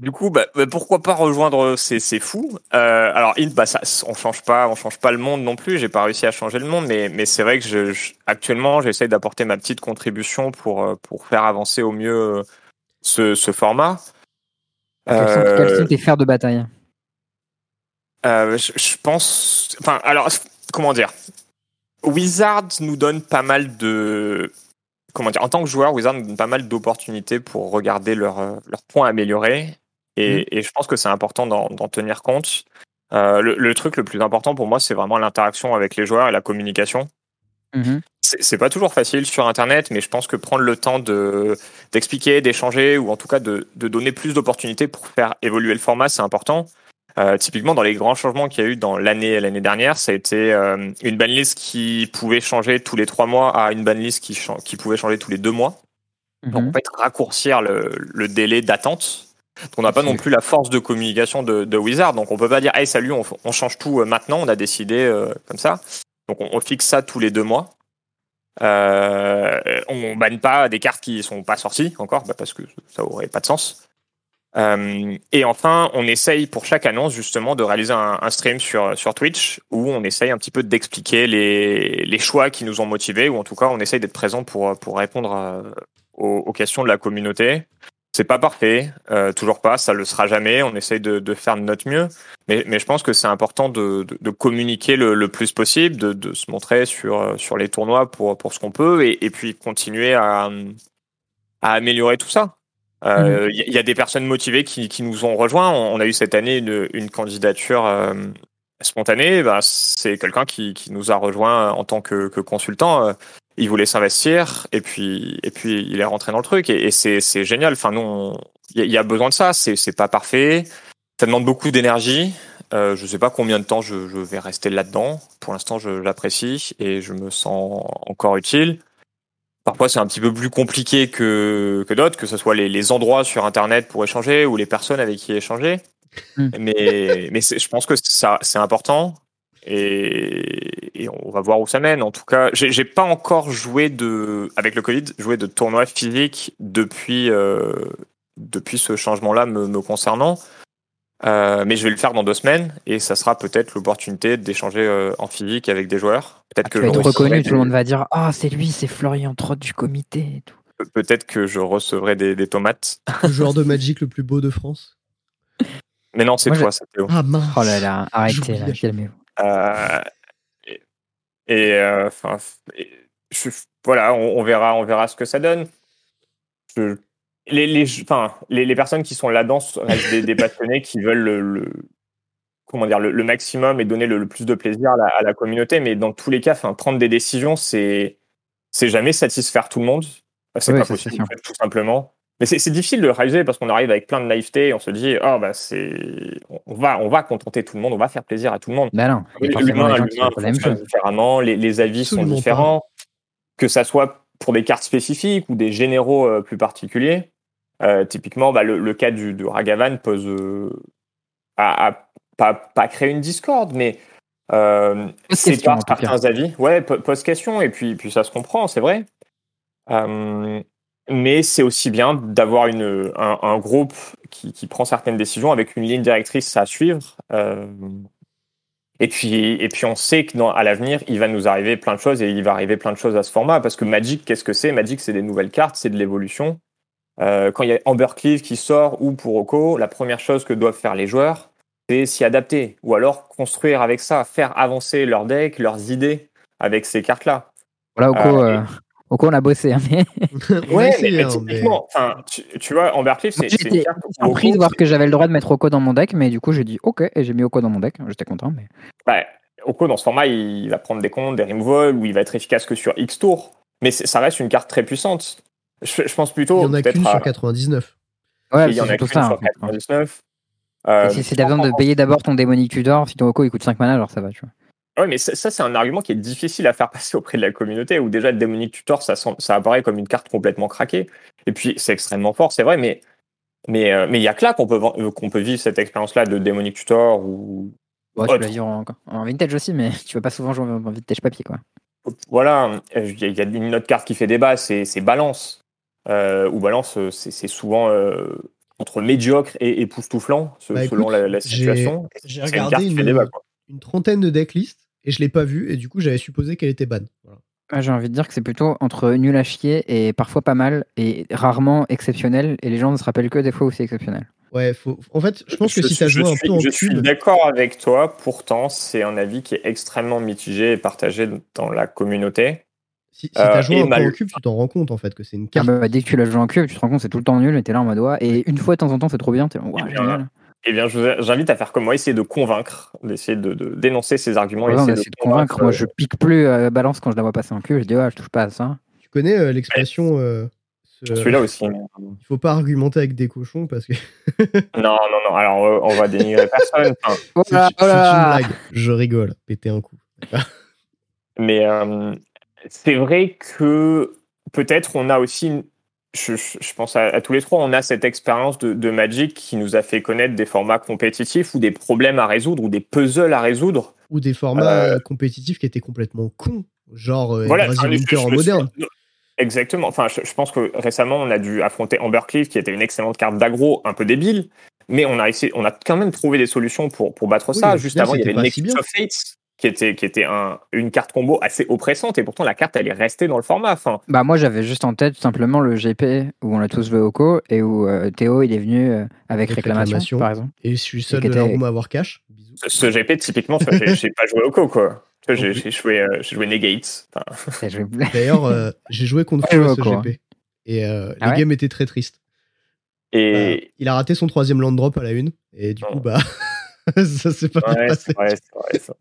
Du coup, bah, bah, pourquoi pas rejoindre ces, ces fous Euh, Alors, Int, bah, ça, on change pas, on change pas le monde non plus. J'ai pas réussi à changer le monde, mais, mais c'est vrai que je, je- actuellement, j'essaye d'apporter ma petite contribution pour euh, pour faire avancer au mieux euh, ce, ce format. Quels sont, Euh, quels sont tes fers de bataille euh, je, je pense. Enfin, alors, comment dire? Wizard nous donne pas mal de. Comment dire En tant que joueur, Wizard nous donne pas mal d'opportunités pour regarder leurs euh, leurs points améliorés. Et, et je pense que c'est important d'en tenir compte. Euh, le, le truc le plus important pour moi, c'est vraiment l'interaction avec les joueurs et la communication. Mhm. C'est pas toujours facile sur Internet, mais je pense que prendre le temps de d'expliquer, d'échanger, ou en tout cas de, de donner plus d'opportunités pour faire évoluer le format, c'est important. Euh, typiquement, dans les grands changements qu'il y a eu dans l'année l'année dernière, ça a été euh, une banlist qui pouvait changer tous les trois mois à une banlist qui, qui pouvait changer tous les deux mois. Donc, en fait, raccourcir le, le délai d'attente. On n'a pas non plus la force de communication de, de Wizard, donc on peut pas dire hey salut, on, change tout euh, maintenant, on a décidé euh, comme ça. Donc on, on fixe ça tous les deux mois. Euh, on banne pas des cartes qui sont pas sorties encore, bah, parce que ça aurait pas de sens. Euh, et enfin, on essaye pour chaque annonce justement de réaliser un, stream sur, sur Twitch où on essaye un petit peu d'expliquer les, choix qui nous ont motivés, ou en tout cas on essaye d'être présent pour, pour répondre aux, aux questions de la communauté. C'est pas parfait, euh, toujours pas, ça le sera jamais. On essaye de, de faire de notre mieux, mais, mais je pense que c'est important de, de, de communiquer le, le plus possible, de, se montrer sur, euh, sur les tournois pour, pour ce qu'on peut, et, et puis continuer à, à améliorer tout ça. Il y, y a des personnes motivées qui, qui nous ont rejoints. On, on a eu cette année une, une candidature euh, spontanée. Bah, c'est quelqu'un qui, qui nous a rejoint en tant que, que consultant. Il voulait s'investir et puis et puis il est rentré dans le truc et, et c'est c'est génial. Enfin nous il y, a- il y a besoin de ça. C'est c'est pas parfait. Ça demande beaucoup d'énergie. Euh, je sais pas combien de temps je, je vais rester là-dedans. Pour l'instant, je l'apprécie et je me sens encore utile. Parfois, c'est un petit peu plus compliqué que, que d'autres, que ce soit les, les endroits sur Internet pour échanger ou les personnes avec qui échanger. Mm. Mais, mais je pense que ça, c'est important et, et on va voir où ça mène. En tout cas, j'ai pas encore joué de, avec le Covid, joué de tournoi physique depuis, euh, depuis ce changement-là me, me concernant. Euh, mais je vais le faire dans deux semaines et ça sera peut-être l'opportunité d'échanger euh, en physique avec des joueurs. Peut-être que Tu vas être reconnu, tout le monde va dire Ah, c'est lui, c'est Florian Trott du comité. Et tout. peut-être que je recevrai des, des tomates. Le joueur de Magic le plus beau de France. Mais non, c'est toi, c'est Théo. Ah mince. Oh là là, arrêtez là, calmez-vous. Euh, et euh, enfin, voilà, on, on verra, on verra ce que ça donne. Je- les, les, enfin, les, les personnes qui sont là-dedans restent des, des passionnés qui veulent le, le- comment dire, le, le maximum et donner le, le plus de plaisir à la, à la communauté. Mais dans tous les cas, enfin, prendre des décisions, c'est c'est jamais satisfaire tout le monde. C'est Oui, pas possible, sûr. en fait, tout simplement. Mais c'est difficile de le réaliser parce qu'on arrive avec plein de naïveté et on se dit, oh, bah, c'est, on va, on va contenter tout le monde, on va faire plaisir à tout le monde. Bah non, L'humain l'humain fonctionne différemment, les, les avis Absolument sont pas. différents, que ça soit pour des cartes spécifiques ou des généraux euh, plus particuliers. Euh, typiquement, bah, le, le cas du, de Ragavan pose euh, a, a- pas, pas créé une discorde, mais euh, Pose c'est question, par certains avis. Ouais, po- pose question et puis, puis ça se comprend, c'est vrai. Euh, mais c'est aussi bien d'avoir une un, un groupe qui, qui prend certaines décisions avec une ligne directrice à suivre. Euh, et puis, et puis on sait que dans, à l'avenir, il va nous arriver plein de choses et il va arriver plein de choses à ce format. Parce que Magic, qu'est-ce que c'est? Magic, c'est des nouvelles cartes, c'est de l'évolution. Euh, quand il y a Ambercleave qui sort ou Puroko, la première chose que doivent faire les joueurs, c'est s'y adapter. Ou alors construire avec ça, faire avancer leur deck, leurs idées avec ces cartes-là. Voilà, Oko, Euh, euh, Oko, on a bossé. hein, mais Ouais, mais, mais hein, mais- typiquement, enfin, tu, tu vois, Ambercleave, c'est c'est une J'étais surpris de Oko, voir que j'avais le droit de mettre Oko dans mon deck, mais du coup, j'ai dit OK et j'ai mis Oko dans mon deck. J'étais content, mais bah, Oko, dans ce format, il va prendre des comptes, des removal, ou il va être efficace que sur X tours. Mais ça reste une carte très puissante. Je, je pense plutôt. Il y en a qu'une à- sur 99. ouais, il y en a qu'une sur en fait. 99. Euh, Et si c'est besoin de payer d'abord ton démonique Tudor, si ton Oko il coûte 5 mana, alors ça va, tu vois. Ouais, mais ça, ça, c'est un argument qui est difficile à faire passer auprès de la communauté, où déjà le Démonique Tutor, ça, semble- ça apparaît comme une carte complètement craquée. Et puis, c'est extrêmement fort, c'est vrai, mais mais euh, mais il y a que là qu'on peut, euh, qu'on peut vivre cette expérience-là de Démonique Tutor, ou Bon, tu Ouais, peux vivre en, en vintage aussi, mais tu vas pas souvent jouer en vintage papier, quoi. voilà, euh, il y, a- une autre carte qui fait débat, c'est c'est Balance. Euh, ou Balance, c'est c'est souvent euh, entre médiocre et époustouflant, Bah, selon écoute, la, situation. j'ai une regardé une-. Une trentaine de decklists et je l'ai pas vue et du coup j'avais supposé qu'elle était ban. Voilà. Ah, J'ai envie de dire que c'est plutôt entre nul à chier et parfois pas mal et rarement exceptionnel. Et les gens ne se rappellent que des fois où c'est exceptionnel. Ouais, faut... en fait, je pense que Je si t'as je joué un suis- peu en Je suis cube, d'accord avec toi, pourtant, c'est un avis qui est extrêmement mitigé et partagé dans la communauté. si, si t'as Euh, joué et un peu mal- en cube, tu t'en rends compte en fait que c'est une Ah carte. bah, dès que tu l'as joué en cube, tu te rends compte c'est tout le temps nul et t'es là en mode ouais. Et une fois de temps en temps c'est trop bien, t'es là, génial. Eh bien, j'invite à faire comme moi, essayer de convaincre, d'essayer de, de dénoncer ces arguments. Essayer de convaincre. Moi je pique plus à balance quand je la vois passer en cube. Je dis ouais, je touche pas à ça. Tu connais euh, l'expression euh, ce- Celui-là aussi. Il faut pas argumenter avec des cochons parce que Non, non, non. Alors, euh, on va dénigrer personne. Enfin, Oh c'est là, c'est oh là. une blague. Je rigole, péter un coup. Mais euh, c'est vrai que peut-être on a aussi, une- je, pense à, à tous les trois, on a cette expérience de, de Magic qui nous a fait connaître des formats compétitifs ou des problèmes à résoudre ou des puzzles à résoudre. Ou des formats Euh, euh, compétitifs qui étaient complètement cons, genre euh, Voilà, enfin, je- en suis- moderne. Exactement. Enfin, je, pense que récemment, on a dû affronter Ambercliff, qui était une excellente carte d'aggro, un peu débile, mais on a essayé, on a quand même trouvé des solutions pour, pour battre Oui, ça. Juste avant, il y avait Nexus of Fates, qui était, qui était un, une carte combo assez oppressante, et pourtant la carte, elle est restée dans le format. Enfin, Bah moi j'avais juste en tête tout simplement le GP où on a tous joué au co et où euh, Théo il est venu euh, avec, Avec réclamation, réclamation. par exemple. Et je suis seul la était- room à avoir cash. Ce GP, typiquement, j'ai pas joué au co, quoi. J'ai joué, euh, j'ai joué Negate. Enfin, Et je- D'ailleurs, euh, j'ai joué contre ouais, ce. GP. Et euh, Ah le ouais game était très triste. et Il a raté son troisième land drop à la une. Et du coup, Oh. bah, ça s'est pas bien ouais, passé. c'est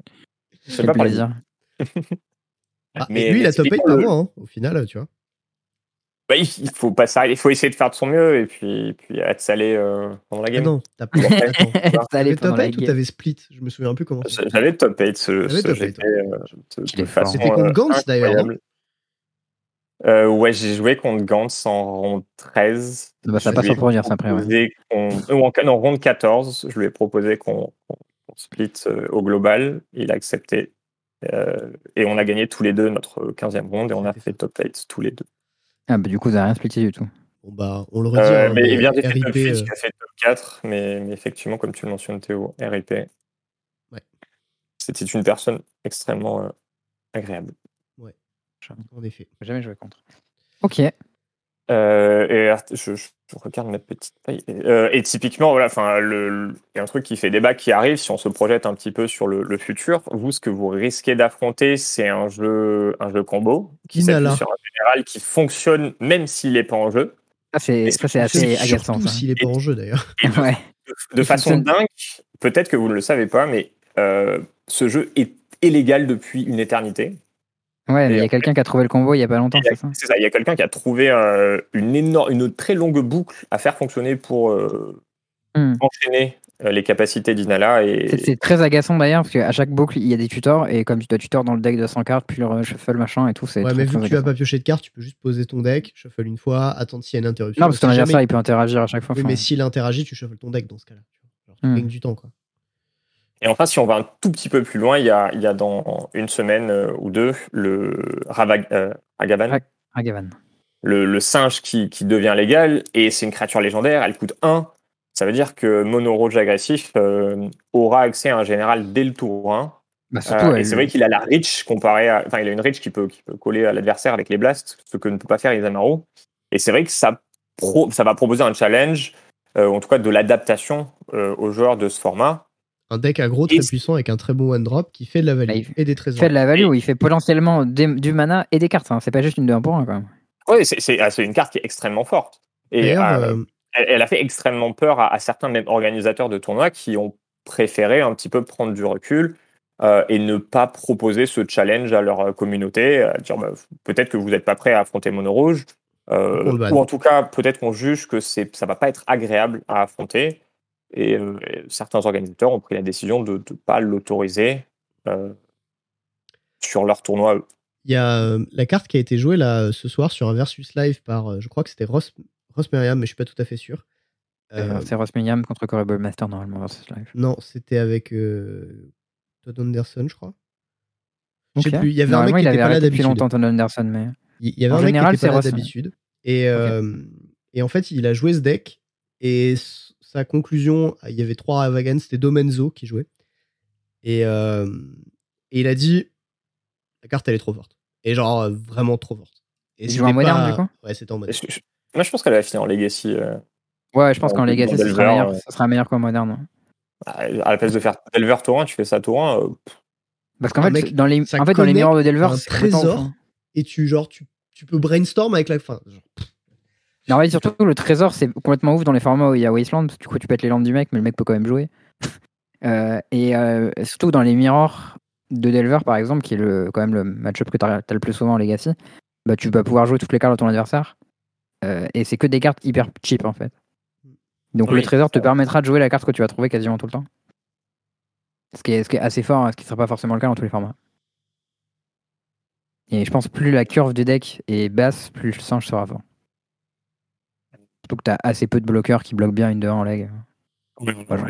c'est. Je sais pas parler. plaisir. Ah, Mais- lui, il a top 8 typiquement, pas moi, hein, au final, tu vois. Bah, il faut pas s'arrêter, il faut essayer de faire de son mieux et puis, puis être salé euh, pendant la Ah game. non, t'as pas. T'avais top la 8 ou t'avais split? Je me souviens plus comment. J'avais top 8 ce, ce top euh. C'était contre euh, Gantz, d'ailleurs, incroyable. Euh, ouais, j'ai joué contre Gantz en ronde 13. Bah, ça passe pour dire ça après. ouais. qu'on- ou en, non, ronde 14, je lui ai proposé qu'on split euh, au global. Il a accepté. Euh, et on a gagné tous les deux notre 15e ronde et on a fait top 8 tous les deux. Ah bah du coup vous avez rien splitté du tout. Bon, bah, on le redit. Euh, hein, mais mais bien j'ai fait top RIP, 8, euh, j'ai fait top 4, mais, mais effectivement, comme tu le mentionnes Théo, RIP. Ouais. C'était une personne extrêmement euh, agréable. en effet. Jamais joué contre. Ok. Euh, et je, je- je regarde ma petite taille. Euh, et typiquement, voilà, enfin, le, il y a un truc qui fait débat qui arrive si on se projette un petit peu sur le, le futur. Vous, ce que vous risquez d'affronter, c'est un jeu, un jeu combo qui s'appuie sur un général qui fonctionne même s'il n'est pas en jeu. Ça c'est ça c'est assez agaçant. Surtout s'il est pas en jeu, d'ailleurs. De, Ouais. de Il façon fonctionne. dingue, peut-être que vous ne le savez pas, mais euh, ce jeu est illégal depuis une éternité. Ouais, mais il y a quelqu'un qui a trouvé le combo il y a pas longtemps, c'est ça? C'est ça, il y a quelqu'un qui a trouvé euh, une énorme, une très longue boucle à faire fonctionner pour euh, Hmm. enchaîner euh, les capacités d'Inala et C'est- très agaçant d'ailleurs parce qu'à chaque boucle il y a des tutors et comme tu dois tutor dans le deck de 100 cartes puis le shuffle machin et tout, c'est Ouais, très, mais vu que tu vas pas piocher de cartes, tu peux juste poser ton deck, shuffle une fois, attendre s'il y a une interruption. Non, parce que ton adversaire jamais- il peut interagir à chaque fois. Oui, enfin, mais s'il interagit, tu shuffles ton deck dans ce cas-là. tu. Genre, tu Hmm. gagnes du temps, quoi. Et enfin, si on va un tout petit peu plus loin, il y a, il y a dans une semaine euh, ou deux le Ravag, euh, Agavan, Ouais. Agavan. le, le singe qui, qui devient légal, et c'est une créature légendaire, elle coûte 1. Ça veut dire que Mono Rouge agressif euh, aura accès à un général dès le tour 1. Bah, surtout, Euh, et c'est vrai qu'il a la reach comparé à. Enfin, il a une reach qui peut, qui peut coller à l'adversaire avec les blasts, ce que ne peut pas faire Isamaru. Et c'est vrai que ça, pro- ça va proposer un challenge, euh, en tout cas de l'adaptation euh, aux joueurs de ce format. Un deck aggro très Et- puissant avec un très bon one-drop qui fait de la value Bah, il et des il trésors. fait de la value, il fait potentiellement des- du mana et des cartes. hein. C'est pas juste une 2 1 pour 1 quand même. Oui, c'est ah, c'est une carte qui est extrêmement forte. Et D'ailleurs, euh, elle, elle a fait extrêmement peur à, à certains même organisateurs de tournois qui ont préféré un petit peu prendre du recul euh, et ne pas proposer ce challenge à leur euh, communauté, à dire bah, peut-être que vous n'êtes pas prêt à affronter Mono Rouge, euh, ou en tout cas peut-être qu'on juge que ça va pas être agréable à affronter. Et, euh, et certains organisateurs ont pris la décision de ne pas l'autoriser. euh, sur leur tournoi. Il y a euh, la carte qui a été jouée là ce soir sur un versus live par, euh, je crois que c'était Ross, Ross Merriam, mais je suis pas tout à fait sûr. Euh, C'est Ross Milliam contre Corey Master normalement versus live. non, c'était avec euh, Todd Anderson, je crois. Je sais Ok. plus, il y avait un mec qui il était avait pas là arrêté depuis d'habitude. longtemps, Tom Anderson, mais. Il y avait En un mec qui était pas là d'habitude. Et, euh, et en fait, il a joué ce deck. Et sa conclusion, il y avait trois Ravagan, c'était Domenzo qui jouait. Et, euh, et il a dit la carte, elle est trop forte. Et genre, euh, vraiment trop forte. Et c'était en moderne, pas- du coup Ouais, c'était en Et moderne. je- je- Moi, je pense qu'elle va finir en Legacy. euh, Ouais, je pense En qu'en Legacy, ça sera meilleur, ouais. ça sera meilleur qu'en moderne. ouais. à la place de faire Delver tour 1, tu fais ça tour 1. euh, Parce qu'en Ah, fait, mec, dans les, en fait, dans les miroirs de Delver, c'est trésor. Et tu, genre, tu, tu peux brainstorm avec la fin. Genre, Non, ouais, surtout, le trésor, c'est complètement ouf dans les formats où il y a Wasteland. Du coup, tu pètes les lampes du mec, mais le mec peut quand même jouer. Euh, et euh, surtout dans les mirrors de Delver, par exemple, qui est le, quand même le match-up que tu as, le plus souvent en Legacy, bah, tu vas pouvoir jouer toutes les cartes de ton adversaire. Euh, et c'est que des cartes hyper cheap, en fait. Donc Oui, le trésor te permettra de jouer la carte que tu vas trouver quasiment tout le temps. Ce qui est, ce qui est assez fort, hein, ce qui ne sera pas forcément le cas dans tous les formats. Et je pense plus la curve du deck est basse, plus le singe sera fort. Surtout que tu as assez peu de bloqueurs qui bloquent bien une 2 en leg. Il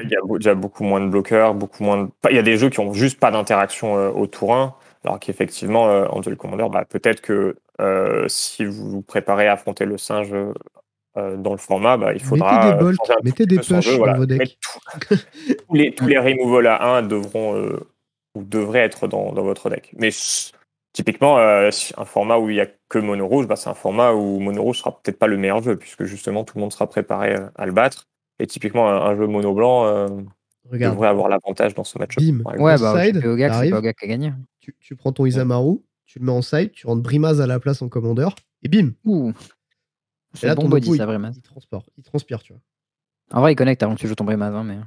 y a beau- déjà beaucoup moins de bloqueurs, beaucoup moins de... Il y a des jeux qui ont juste pas d'interaction euh, au tour 1, alors qu'effectivement, euh, en Duel Commander, bah, peut-être que euh, si vous vous préparez à affronter le singe euh, dans le format, bah, il faudra... Mettez des euh, bolts, mettez des push jeu, dans voilà. vos decks. Tout- tous, les, tous les removals à 1 devront euh, ou devraient être dans, dans votre deck. Mais typiquement, euh, un format où il n'y a que mono rouge, bah, c'est un format où mono rouge sera peut-être pas le meilleur jeu, puisque justement tout le monde sera préparé euh, à le battre. Et typiquement, un, un jeu mono blanc euh, devrait avoir l'avantage dans ce match. Bim. par exemple. Ouais, bah, Side, c'est qui a gagné. tu, tu prends ton Isamaru, tu le mets en side, tu rentres Brimaz à la place en commandeur, et bim Ouh. Et C'est là, bon ton body, ça, il, vraiment. il transpire, il transpire, tu vois. En vrai, il connecte avant que tu joues ton Brimaz, hein, mais.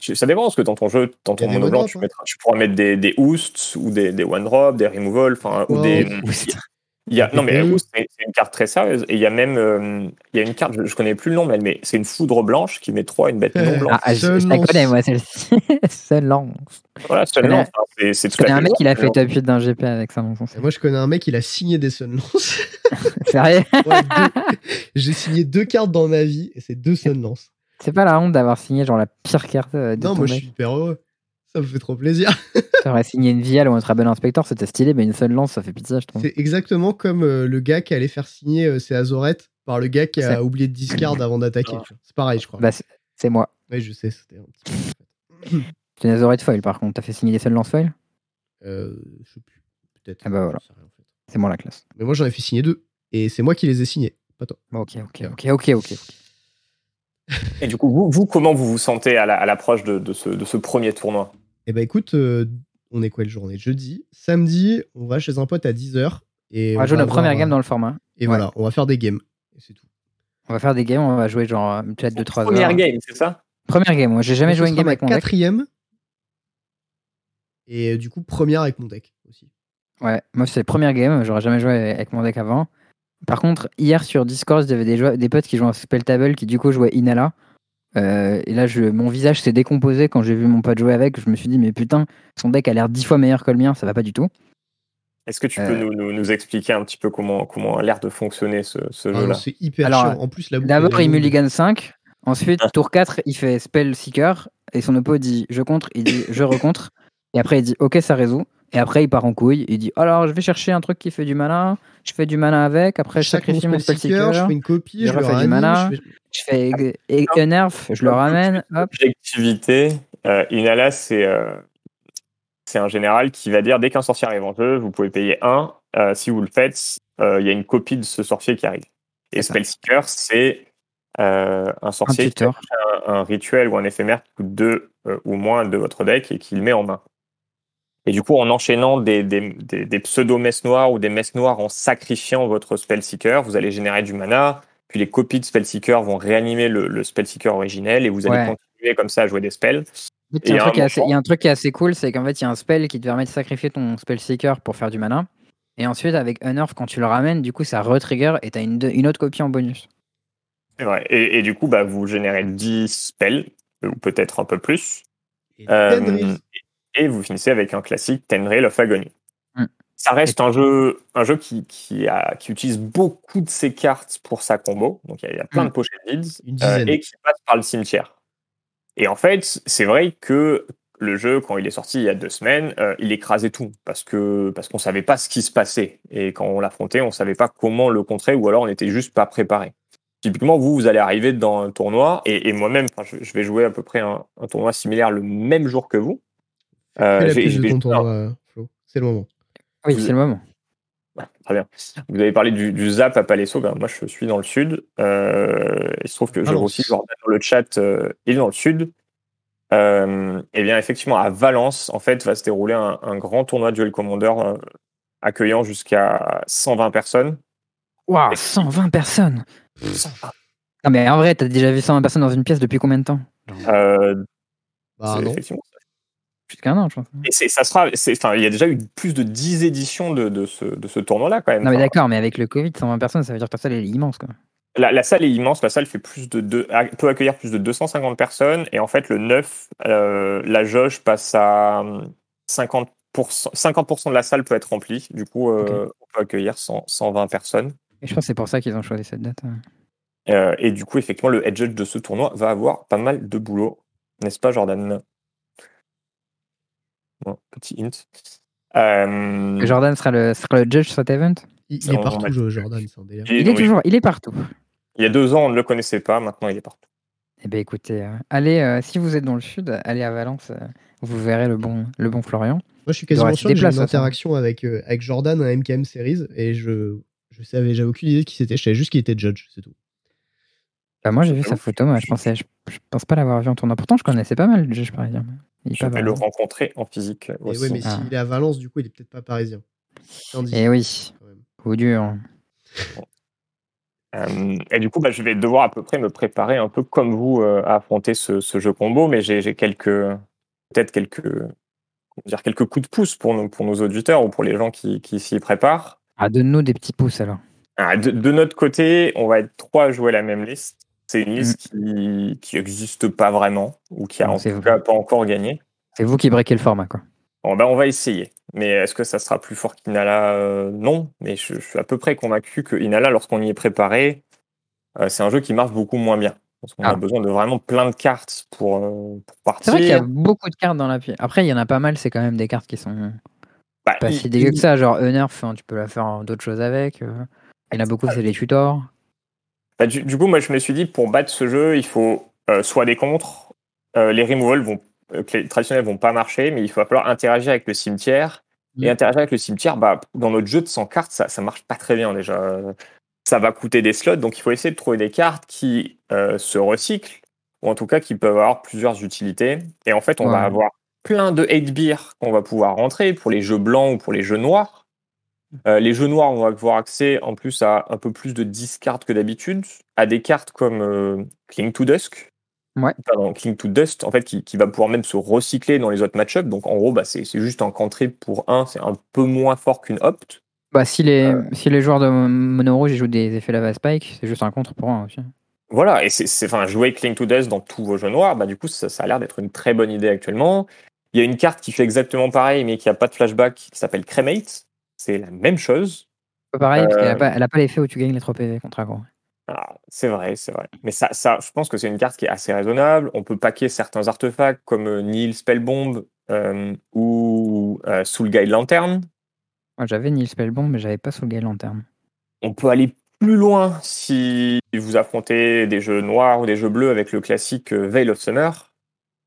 Tu- Ça dépend, parce que dans ton jeu, dans ton mono blanc, tu, hein. mettras- tu pourras mettre des, des Oosts ou des, des one-drop, des removal, enfin, ou Wow. des. Oost. Il y a, non, mais. Oost, c'est c'est une carte très sérieuse. Et il y a même euh, il y a une carte, je, je connais plus le nom, mais, elle met- c'est une foudre blanche qui met 3 une bête non blanche. Ah, je, je la lance. connais, moi, celle-ci. Seul lance. voilà, seulement. connais- enfin, c'est- c'est Je connais la un mec, question. il a fait top 8 d'un GP avec ça son Et moi, je connais un mec, il a signé des Sunlance. Sérieux? Ouais, J'ai signé deux cartes dans ma vie, et c'est deux Sunlance. C'est pas la honte d'avoir signé genre la pire carte euh, de Non, moi, je suis hyper heureux. Ça me fait trop plaisir. T'aurais signé une Vial ou un Trouble Inspector, c'était stylé, mais une seule lance, ça fait pitié, je trouve. C'est exactement comme euh, le gars qui allait faire signer euh, ses Azorettes par le gars qui a oublié de discard avant d'attaquer. vois. C'est pareil, je crois. Bah, c'est moi. Oui, je sais, c'était un petit. C'est une Azorite Foil par contre. T'as fait signer des seuls lance foil? Euh, je sais plus. Peut-être. Ah bah voilà. C'est moi la classe. Mais moi, j'en ai fait signer deux. Et c'est moi qui les ai signés, pas toi. Bon, ok, ok, ok, ok, ok. Et du coup, vous, vous, comment vous vous sentez à la- à l'approche de, de ce, de ce premier tournoi? Eh ben écoute, euh, on est quoi le journée? Jeudi. Samedi, on va chez un pote à 10h. Et On va jouer notre première game euh, dans le format. Et voilà, on va faire des games. Et c'est tout. On va faire des games, on va jouer genre euh, peut-être 2-3 heures. Première game, c'est ça? Première game, moi j'ai jamais joué une game avec mon deck. quatrième. Et du coup, première avec mon deck aussi. Ouais, moi c'est la première game, j'aurais jamais joué avec mon deck avant. Par contre, hier sur Discord, il y avait des, des potes qui jouaient en Spell Table qui du coup jouaient Inala. Euh, et là, je, mon visage s'est décomposé quand j'ai vu mon pote jouer avec. Je me suis dit, mais putain, son deck a l'air dix fois meilleur que le mien, ça va pas du tout. Est-ce que tu Euh. peux nous, nous, nous expliquer un petit peu comment, comment a l'air de fonctionner ce, ce Ah jeu-là? c'est hyper Alors, chiant. En plus, D'abord, il mulligan 5. Ensuite, Ah. tour 4, il fait Spell Seeker. Et son oppo dit je contre, il dit je recontre. Et après, il dit ok, ça résout. Et après, il part en couille. Il dit alors, je vais chercher un truc qui fait du mana. Je fais du mana avec. Après, je Chaque sacrifie mon Spell Seeker. je fais une copie, je je, refais du mana. je fais- Je un nerf, je le ramène. Hop. Objectivité, euh, Inala, c'est euh, c'est un général qui va dire dès qu'un sorcier arrive en jeu, vous pouvez payer 1. si vous le faites, euh, il y a une copie de ce sorcier qui arrive. Et. Spellseeker, c'est euh, un sorcier qui a un, un rituel ou un éphémère qui coûte 2 ou moins de votre deck et qui le met en main. Et du coup, en enchaînant des, des, des, des pseudo-messes noires ou des messes noires en sacrifiant votre Spellseeker, vous allez générer du mana, puis les copies de Spellseeker vont réanimer le, le Spellseeker originel et vous allez Ouais. continuer comme ça à jouer des spells. Il y, a un truc qui est assez- moment- il y a un truc qui est assez cool, c'est qu'en fait, il y a un spell qui te permet de sacrifier ton spell seeker pour faire du mana. Et ensuite, avec Unearth, quand tu le ramènes, du coup, ça retrigger et t'as une, deux- une autre copie en bonus. C'est vrai. Et, et du coup, bah, vous générez 10 spells, ou peut-être un peu plus. Et Euh. Et vous finissez avec un classique Tenril of Agony. Mm. Ça reste un jeu, un jeu qui, qui, a, qui utilise beaucoup de ses cartes pour sa combo. Donc il y, a- il y a plein Mm. de pochettes Une euh, et qui passe par le cimetière. Et en fait, c'est vrai que le jeu, quand il est sorti il y a deux semaines, euh, il écrasait tout parce que parce qu'on savait pas ce qui se passait et quand on l'affrontait, on savait pas comment le contrer ou alors on n'était juste pas préparé. Typiquement, vous, vous allez arriver dans un tournoi et, et moi-même, je, je vais jouer à peu près un, un tournoi similaire le même jour que vous. Euh, j'ai- euh, Flo? C'est le moment. Oui, c'est le moment. Ouais, très bien. Vous avez parlé du, du Zap à Palaiso. Ben, moi, je suis dans le sud. Euh, il se trouve que Valence. aussi Jordan dans le chat. euh, il est dans le sud. Euh, et bien, effectivement, à Valence, en fait, va se dérouler un, un grand tournoi Duel Commander euh, accueillant jusqu'à 120 personnes. Waouh, 120 personnes. Ah, mais en vrai, t'as déjà vu 120 personnes dans une pièce depuis combien de temps? Euh, Bah c'est non. effectivement. Plus qu'un an, je pense. Et ça sera. il y a déjà eu plus de 10 éditions de, de ce, de ce tournoi-là, quand même. Non, mais d'accord, mais avec le Covid, 120 personnes, ça veut dire que ta salle elle est immense. Quoi. La, la salle est immense, la salle fait plus de deux, peut accueillir plus de 250 personnes et en fait le 9, euh, la jauge passe à hum, 50%, 50% de la salle peut être remplie, du coup euh, on peut accueillir 100 120 personnes Et je pense que c'est pour ça qu'ils ont choisi cette date. hein. Euh, et du coup effectivement le head judge de ce tournoi va avoir pas mal de boulot, n'est-ce pas Jordan? Bon, Petit hint. Euh, Jordan sera le, sera le judge sur cet event? Il, est partout, Jordan, délire. il est- Il est oui. toujours, il est partout. Il y a deux ans on ne le connaissait pas, maintenant il est partout. Eh bien, écoutez, euh, allez, euh, si vous êtes dans le sud, allez à Valence, euh, vous verrez le bon, le bon Florian. Moi, je suis quasiment sûr que des j'ai une interaction avec, euh, avec Jordan à MKM Series et je, je savais, j'avais aucune idée de qui c'était. Je savais juste qu'il était judge, c'est tout. Bah, moi, j'ai vu sa photo, moi, je, pensais, je, je pense pas l'avoir vu en tournoi. Pourtant, je connaissais pas mal le judge parisien. Il Je pas vais le rencontrer en physique Et aussi. ouais, mais Ah. s'il est à Valence, du coup, il est peut-être pas parisien. Tandis- Et oui, quand même. coup dur. Euh, et du coup, bah, je vais devoir à peu près me préparer un peu comme vous euh, à affronter ce, ce jeu combo, mais j'ai quelques, peut-être quelques, dire, quelques coups de pouce pour nos, pour nos auditeurs ou pour les gens qui, qui s'y préparent. Ah, donne-nous des petits pouces alors. Ah, de, de notre côté, on va être trois à jouer la même liste. C'est une Mm. liste qui qui n'existe pas vraiment ou qui a en tout cas pas encore gagné. C'est vous qui breakez le format, quoi. Bon, bah, on va essayer. Mais est-ce que ça sera plus fort qu'Inala? Euh, Non. Mais je, je suis à peu près convaincu que Inala, lorsqu'on y est préparé, euh, c'est un jeu qui marche beaucoup moins bien. Parce qu'on Ah. a besoin de vraiment plein de cartes pour, euh, pour C'est partir. vrai qu'il y a beaucoup de cartes dans la pièce. Après, il y en a pas mal, c'est quand même des cartes qui sont Bah, pas il- si dégueu il- que ça. Genre Unearth, hein, tu peux la faire d'autres choses avec. Il y en a beaucoup, c'est les tutors. Bah, du, du coup, moi, je me suis dit, pour battre ce jeu, il faut euh, soit des contres. euh, les removals vont, euh, traditionnels vont pas marcher, mais il va falloir interagir avec le cimetière. Et Mm. interagir avec le cimetière, bah, dans notre jeu de 100 cartes, ça, ça marche pas très bien déjà. Ça va coûter des slots, donc il faut essayer de trouver des cartes qui euh, se recyclent, ou en tout cas qui peuvent avoir plusieurs utilités. Et en fait, on va avoir plein de 8 beers qu'on va pouvoir rentrer pour les jeux blancs ou pour les jeux noirs. Euh, les jeux noirs, on va pouvoir accès en plus à un peu plus de 10 cartes que d'habitude, à des cartes comme euh, Cling to Dusk. Ouais. Pardon, Cling to Dust, en fait, qui, qui va pouvoir même se recycler dans les autres match-ups. Donc, en gros, bah, c'est juste un cantrip pour un, c'est un peu moins fort qu'une opt. Bah, si les, Euh. si les joueurs de Mono Rouge jouent des effets lava spike, c'est juste un contre pour un aussi. Voilà, et c'est, enfin, jouer Cling to Dust dans tous vos jeux noirs, bah, du coup, ça, ça a l'air d'être une très bonne idée actuellement. Il y a une carte qui fait exactement pareil, mais qui a pas de flashback, qui s'appelle Cremate. C'est la même chose. Pas pareil, parce qu'elle Euh. a pas, elle a pas l'effet où tu gagnes les 3 PV contre aggro. Ah, c'est vrai, c'est vrai. Mais ça, ça, je pense que c'est une carte qui est assez raisonnable. On peut paquer certains artefacts comme euh, Nihil Spellbomb euh, ou euh, Soul Guide Lantern. Moi, j'avais Nil Spellbomb, mais j'avais pas Soul Gale Lantern. On peut aller plus loin si vous affrontez des jeux noirs ou des jeux bleus avec le classique euh, Veil of Summer.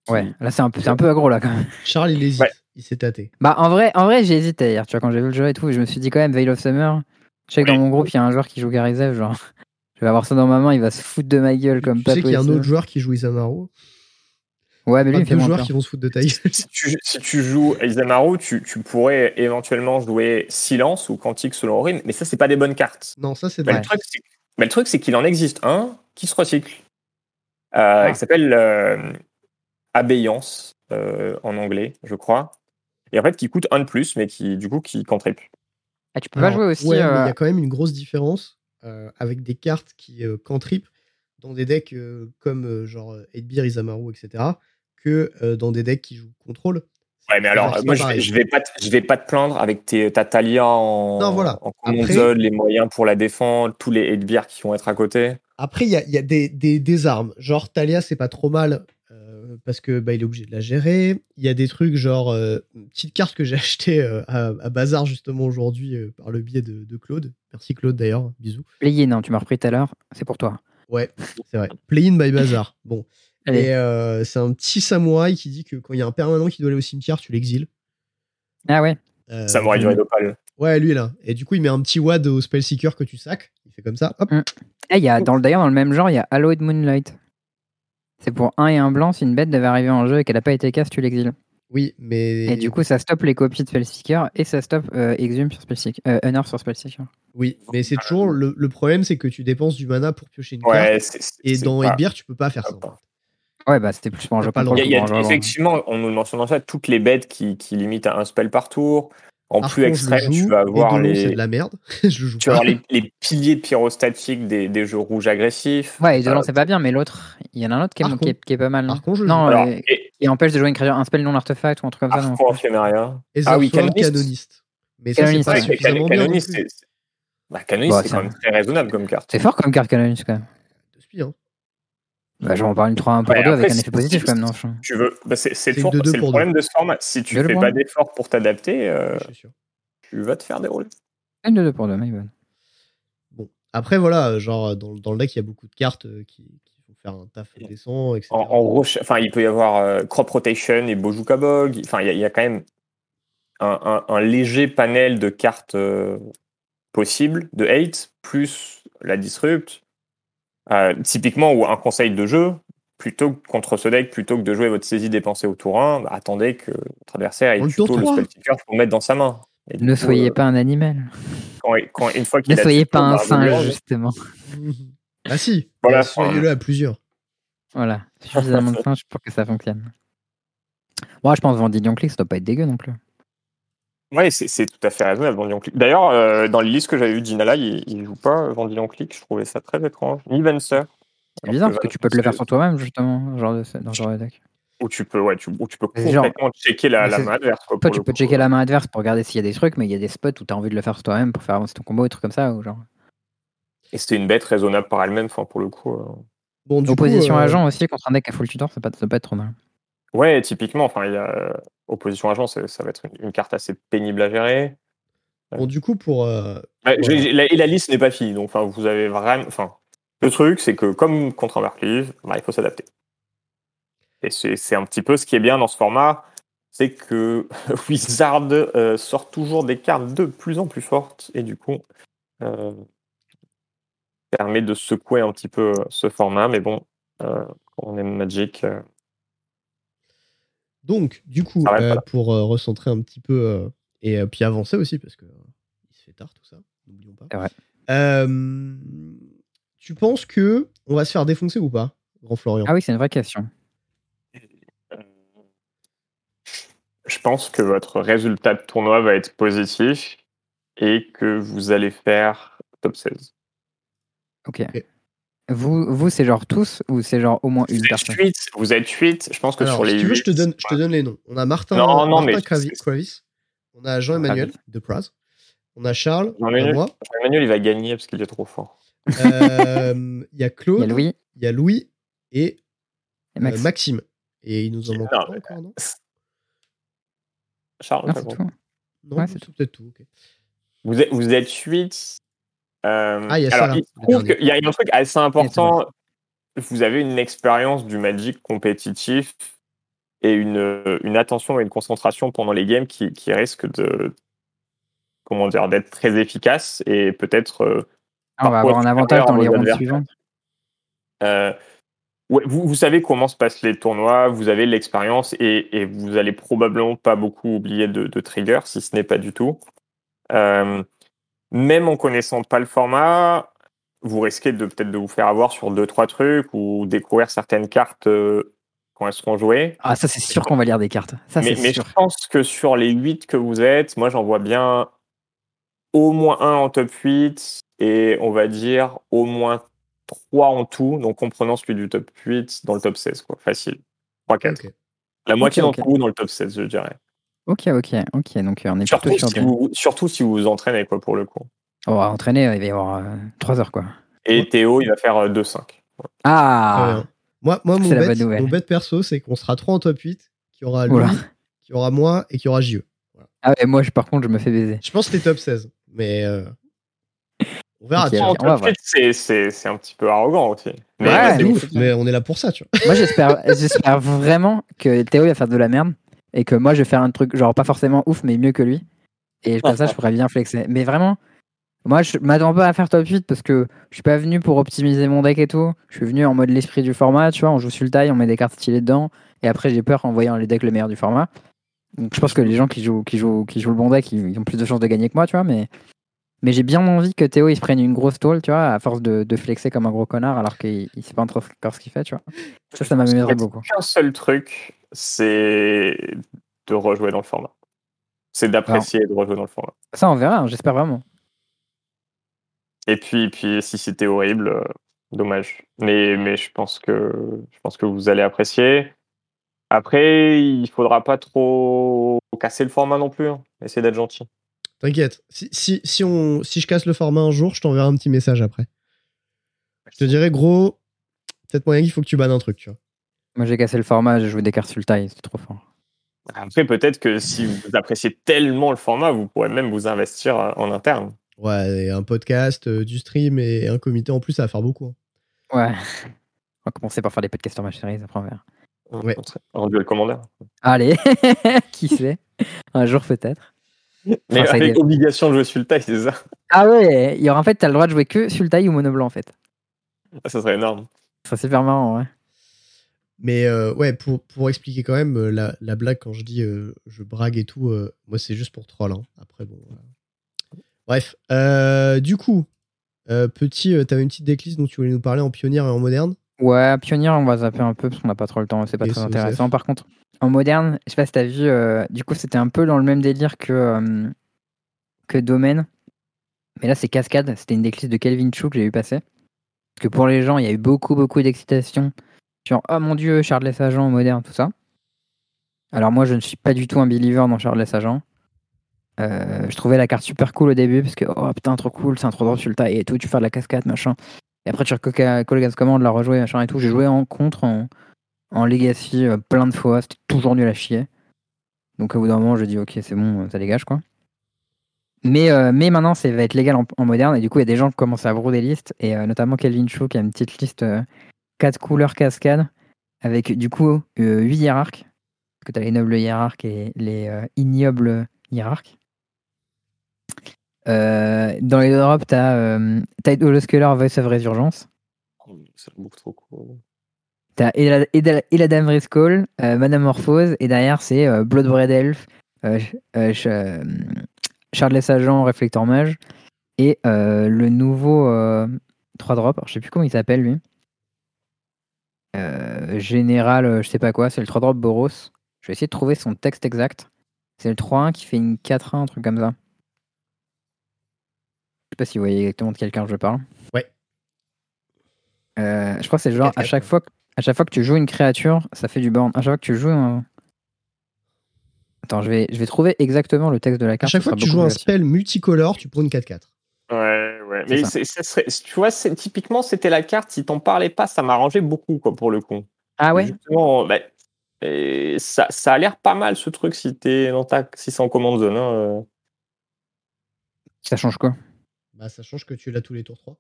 qui- Ouais, là, c'est un, peu- c'est un peu aggro, là, quand même. Charles, il hésite. Ouais. Il s'est tâté. Bah, en vrai, en vrai j'ai hésité hier, tu vois, quand j'ai vu le jeu et tout, je me suis dit quand même, Veil of Summer. Je sais que Oui. dans mon groupe, il y a un joueur qui joue Garizev, genre. Je vais avoir ça dans ma main, il va se foutre de ma gueule comme tu pas sais qu'il y a un autre joueur qui joue Isamaru. Ouais, mais lui, il fait deux joueurs peur. qui vont se foutre de ta gueule. si, tu, si tu joues Isamaru, tu, tu pourrais éventuellement jouer Silence ou Quantique selon Aurine, mais ça, c'est pas des bonnes cartes. Non, ça c'est Mais vrai. mais le truc, c'est qu'il en existe un qui se recycle. Euh, Ah. Il s'appelle euh, Abeyance euh, en anglais, je crois. Et en fait, qui coûte un de plus, mais qui, du coup, qui contribue. Ah, tu peux pas jouer aussi. Ouais, mais il euh, y a quand même une grosse différence euh, avec des cartes qui euh, cantrip dans des decks euh, comme euh, genre euh, Edbir, Isamaru, etc. que euh, dans des decks qui jouent contrôle. Ouais, mais alors, moi, je vais, je vais pas, te- je vais pas te plaindre avec tes, ta Talia en, Non, voilà. en Après- console, les moyens pour la défendre, tous les headbears qui vont être à côté. Après, il y a, il y a des, des, des armes. Genre, Talia, c'est pas trop mal euh, parce que bah, il est obligé de la gérer. Il y a des trucs genre euh, une petite carte que j'ai achetée euh, à, à Bazar justement aujourd'hui euh, par le biais de, de Claude. Merci Claude d'ailleurs, bisous. Play in, hein, tu m'as repris tout à l'heure, c'est pour toi. Ouais, c'est vrai. Play in by Bazar. Bon. Allez. Et euh, c'est un petit samouraï qui dit que quand il y a un permanent qui doit aller au cimetière, tu l'exiles. Ah ouais, Euh, Samouraï du Redopal. Ouais, lui là. Et du coup, il met un petit wad au Spellseeker que tu sacs. Il fait comme ça. Hop. Ah, il y a, dans le- D'ailleurs, dans le même genre, il y a Hallowed Moonlight. C'est pour un et un blanc, si une bête devait arriver en jeu et qu'elle n'a pas été casse, tu l'exiles. Oui, mais. Et du coup, ça stoppe les copies de Spellseeker et ça stoppe euh, Exhume sur Spellseeker. Euh, Honor sur Spellseeker. Oui, mais c'est toujours. Le, le problème, c'est que tu dépenses du mana pour piocher une carte. Ouais, c'est- c'est- Et c'est dans pas- Edbear, tu peux pas faire ça. pas- Ouais, bah c'était plus pour un jeu pas Il y a, a- effectivement, on nous mentionne dans ça, toutes les bêtes qui, qui limitent à un spell par tour. En plus extrême, joue, tu vas avoir les, de la merde. je le joue tu vas avoir les, les piliers pyrostatiques des, des jeux rouges agressifs. Ouais, et Euh, c'est pas bien, mais l'autre, il y en a un autre qui est, Archon. qui est- qui est pas mal. Non, je alors, euh, et qui empêche de jouer une créature, un spell non artefact ou un truc comme ça. non. Ether Ah oui, Canoniste. canoniste. Mais ça, c'est Canoniste, pas ouais, Canoniste, c'est- bah, Canoniste, Ouais, c'est quand même très raisonnable comme carte. C'est fort comme carte canoniste quand même. Hein. Bah, je vais en parler une 3-1 pour Ouais, 2 avec après, un c'est- effet positif quand même, non Tu veux, bah, c'est deux c'est le problème de ce format. Si tu Deux fais pas deux. d'efforts pour t'adapter, euh, tu vas te faire dérouler. Une de 2 pour 2, my bad. Bon. Après, voilà, genre, dans, dans le deck, il y a beaucoup de cartes euh, qui, qui vont faire un taf décent, etc. En, en enfin, il peut y avoir euh, Crop Rotation et Bojuka Bog. Enfin, il y, y a quand même un, un- un léger panel de cartes euh, possibles de hate, plus la Disrupt. Euh, typiquement, ou un conseil de jeu, plutôt que contre ce deck, plutôt que de jouer votre saisie dépensée au tour 1, bah, attendez que votre adversaire ait le plutôt le 3. Spellseeker pour mettre dans sa main. Et Ne coup, soyez euh, pas un animal. quand, quand- une fois qu'il Ne a soyez pas un singe, justement. ah si, Voilà, soyez-le à plusieurs. Voilà, suffisamment de singes pour que ça fonctionne. Moi, je pense Vendillion Click, ça doit pas être dégueu non plus. Ouais, c'est c'est tout à fait raisonnable, Vendillon Click. D'ailleurs, euh, dans les listes que j'avais vues d'Inala, il, il joue pas euh, Vendillon Click, je trouvais ça très étrange. Ni Venser. C'est bizarre parce que tu peux te le faire sur toi-même, justement, genre de, dans ce genre de deck. Ou tu peux, ouais, tu, ou tu peux C'est genre- complètement checker la, la main adverse. quoi, Toi, tu peux coup. checker la main adverse pour regarder s'il y a des trucs, mais il y a des spots où tu as envie de le faire sur toi-même pour faire avancer ton combo, des trucs comme ça. Ou genre. Et c'était une bête raisonnable par elle-même, enfin, pour le coup. euh. Bon, du coup, Opposition euh, agent aussi contre un deck à full tutor, ça peut, ça peut être trop mal. Ouais, typiquement, enfin, il y a euh, opposition agent, ça, ça va être une, une carte assez pénible à gérer. Bon, du coup, pour. euh, Ouais, la- et la liste n'est pas finie, donc enfin, vous avez vraiment. Enfin, le truc, c'est que comme contre un bah, il faut s'adapter. Et c'est un petit peu ce qui est bien dans ce format, c'est que Wizard euh, sort toujours des cartes de plus en plus fortes, et du coup, euh, permet de secouer un petit peu ce format. Mais bon, euh, on aime Magic, euh, Donc, du coup, euh, pour euh, recentrer un petit peu euh, et euh, puis avancer aussi, parce que euh, il se fait tard tout ça, n'oublions pas. Euh, tu penses que on va se faire défoncer ou pas, Grand Florian? Ah oui, c'est une vraie question. je pense que votre résultat de tournoi va être positif et que vous allez faire top 16. Ok. Vous, vous c'est genre tous ou c'est genre au moins une personne? 8, vous êtes 8, je pense que Alors, sur les si tu veux, 8, je te donne, je te donne les noms. On a Martin, Non, non, Martin Kravis. On a Jean-Emmanuel de Praz. On a Charles, Jean-Emmanuel. il va gagner parce qu'il est trop fort. Euh, Il y a Il Claude, y a Louis il y a Louis et et euh, Max. Maxime. Et il nous en manque Non, pas encore, non Charles, c'est tout. Non, Ouais, c'est tout, peut-être tout. ok. vous, êtes, vous êtes 8. euh, Ah, il y a ça, alors, là, il y a un truc assez important. Vous avez une expérience du Magic compétitif et une, une attention et une concentration pendant les games qui, qui risque de comment dire d'être très efficace et peut-être euh, Ah, on va avoir un avantage dans les adversaires. suivantes. Euh, ouais, vous, vous savez comment se passent les tournois, vous avez l'expérience et, et vous allez probablement pas beaucoup oublier de, de trigger, si ce n'est pas du tout. Euh, même en connaissant pas le format, vous risquez de peut-être de vous faire avoir sur deux trois trucs ou découvrir certaines cartes euh, quand elles seront jouées. Ah, ça, c'est sûr qu'on va lire des cartes. Ça, mais mais sûr. je pense que sur les 8 que vous êtes, moi j'en vois bien au moins un en top 8 et on va dire au moins 3 en tout, donc comprenant celui du top 8 dans le top 16, quoi. Facile. 3-4. Ok. La moitié Ok, ok. d'entre vous dans le top 16, je dirais. Ok, ok, ok. Donc on est Surtout plutôt sur si, des- vous, surtout si vous vous entraînez, quoi, pour le coup. On va entraîner, il va y avoir 3 heures, quoi. Et Théo, il va faire euh, 2-5. Ah Ouais. Moi, moi mon, C'est la bet, bonne nouvelle. mon bet perso, c'est qu'on sera 3 en top 8, qu'il y aura lui, y aura moi et qu'il y aura JE. Ah ouais, moi, je, par contre, je me fais baiser. Je pense que t'es top 16, mais euh, on verra. Ok, tu vois. on En va top voir. 8, c'est- c'est c'est un petit peu arrogant aussi. Mais Ouais, mais ouf, mais on est là pour ça, tu vois. Moi, j'espère, j'espère vraiment que Théo il va faire de la merde et que moi, je vais faire un truc, genre pas forcément ouf, mais mieux que lui. Et comme ça, je pourrais bien flexer. Mais vraiment, moi, je m'attends pas à faire top 8 parce que je suis pas venu pour optimiser mon deck et tout. Je suis venu en mode l'esprit du format, tu vois. On joue sur le taille, on met des cartes stylées dedans. Et après, j'ai peur en voyant les decks le meilleur du format. Donc, je pense que les gens qui jouent, qui jouent, qui jouent le bon deck, ils, ont plus de chances de gagner que moi, tu vois. Mais, mais j'ai bien envie que Théo il se prenne une grosse tôle, tu vois, à force de, de flexer comme un gros connard alors qu'il il sait pas encore ce qu'il fait, tu vois. Ça, ça m'amuserait beaucoup. qu'un seul truc, c'est de rejouer dans le format. C'est d'apprécier et de rejouer dans le format. Ça, on verra, hein, j'espère vraiment. Et puis, puis si c'était horrible, euh, dommage. Mais, mais je, pense que, je pense que vous allez apprécier. Après, il faudra pas trop casser le format non plus. hein. Essayez d'être gentil. T'inquiète. Si, si, si, on, si je casse le format un jour, je t'enverrai un petit message après. Je te dirai, gros, peut-être moyen qu'il faut que tu bannes un truc, tu vois. Moi, j'ai cassé le format, j'ai joué des cartes sur le taille, c'était trop fort. Après, peut-être que si vous appréciez tellement le format, vous pourrez même vous investir euh, en interne. Ouais, et un podcast, euh, du stream et un comité en plus, ça va faire beaucoup. hein. Ouais. On va commencer par faire des podcasts en chérie, après on verra. Ouais. En duel commandeur. Allez, qui sait? Un jour peut-être. Mais Enfin, ça a avec obligation de jouer sur le taille, c'est ça? Ah ouais, il y aura en fait, t'as le droit de jouer que sur le taille ou mono blanc en fait. Ah, Ça serait énorme. Ça c'est super marrant, ouais. Mais euh, ouais, pour, pour expliquer quand même, euh, la, la blague, quand je dis euh, je brague et tout, euh, moi c'est juste pour troll. hein. Après, bon. voilà. Bref, euh, du coup, euh, petit, euh, t'avais une petite déclisse dont tu voulais nous parler en pionnière et en moderne? Ouais, pionnier, on va zapper un peu parce qu'on n'a pas trop le temps, c'est pas Et très intéressant. Par contre, en moderne, je sais pas si t'as vu, euh, du coup c'était un peu dans le même délire que, euh, que Domaine. Mais là c'est Cascade, c'était une déclisse de Kelvin Chou que j'ai vu passer. Parce que pour les gens, il y a eu beaucoup, beaucoup d'excitation sur Oh mon dieu, Charles Agent en moderne, tout ça. Alors moi, je ne suis pas du tout un believer dans Charles Agent. Euh, je trouvais la carte super cool au début parce que oh putain, trop cool, c'est un trop drôle taille et tout, tu fais de la cascade, machin. Et après, tu Colgas Command, la rejouer, machin et tout. J'ai joué en contre, en, en Legacy, euh, plein de fois. C'était toujours nul à chier. Donc, au bout d'un moment, je dis, ok, c'est bon, ça dégage, quoi. Mais, euh, mais maintenant, ça va être légal en, moderne. Et du coup, il y a des gens qui commencent à broder des listes. Et euh, notamment Kelvin Chou, qui a une petite liste 4 couleurs cascade. Avec, du coup, 8 hiérarques. Parce que tu as les nobles hiérarques et les euh, ignobles hiérarques. Euh, dans les drops, tu as euh, Tide Holoscular Voice of Résurgence. C'est beaucoup trop cool. T'as Elad- Elad- Eladam Riscall, euh, Manamorphose, et derrière c'est euh, Bloodbraid Elf, euh, ch- ch- Shardless Agent, Réflecteur Mage, et le nouveau 3 drop, alors, je sais plus comment il s'appelle lui. Général, je sais pas quoi, c'est le 3 drop Boros. Je vais essayer de trouver son texte exact. C'est le 3-1 qui fait une 4-1, un truc comme ça. Pas si vous voyez exactement de quelqu'un je parle. Ouais. Euh, je crois que c'est genre à 4-4, chaque fois que à chaque fois que tu joues une créature, ça fait du burn. À chaque fois que tu joues un... Attends, je vais, je vais trouver exactement le texte de la À carte. chaque ce fois que tu joues un spell multicolore, tu prends une 4-4. Ouais, ouais. Mais ça. serait- tu vois, typiquement, c'était la carte. Si t'en parlais pas, ça m'arrangeait beaucoup, quoi, pour le coup. Ah ouais? Justement, bah, et ça, ça a l'air pas mal ce truc si t'es dans ta, si c'est en command zone. hein, euh. Ça change quoi? Bah, ça change que tu l'as tous les tours 3.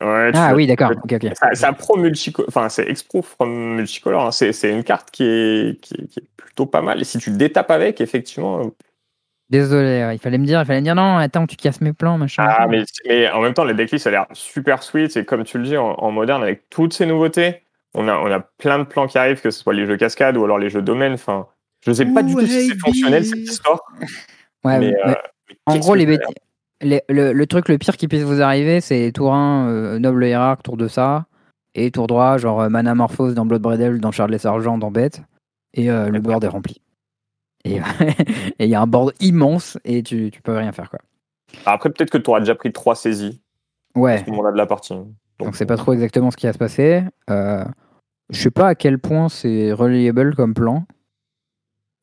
Ouais, tu Ah oui, d'accord. Ça, ça pro multicolore, enfin c'est exproof from multicolore. hein. C'est, c'est une carte qui est, qui, est, qui est plutôt pas mal. Et si tu le détapes avec, effectivement. euh, Désolé, il fallait me dire, il fallait me dire non, attends, tu casses mes plans, machin. Ah, mais, mais en même temps, les decklists, ça a l'air super sweet. Et comme tu le dis, en, en moderne, avec toutes ces nouveautés, on a, on a plein de plans qui arrivent, que ce soit les jeux cascades ou alors les jeux domaine. Enfin, je sais pas du tout si c'est fonctionnel cette histoire. Ouais, mais, mais euh, en gros, les le, le truc le pire qui puisse vous arriver, c'est tour 1, euh, noble hiérarque, tour 2 ça, et tour droit, genre euh, Manamorphose dans Blood Elf, dans Shardless Argent, dans Bête, et euh, le board est rempli. Et il y a un board immense, et tu, tu peux rien faire, quoi. Après, peut-être que tu auras déjà pris trois saisies à Ouais, ce moment-là de la partie. donc c'est pas trop exactement ce qui va se passer. Je sais pas à quel point c'est reliable comme plan.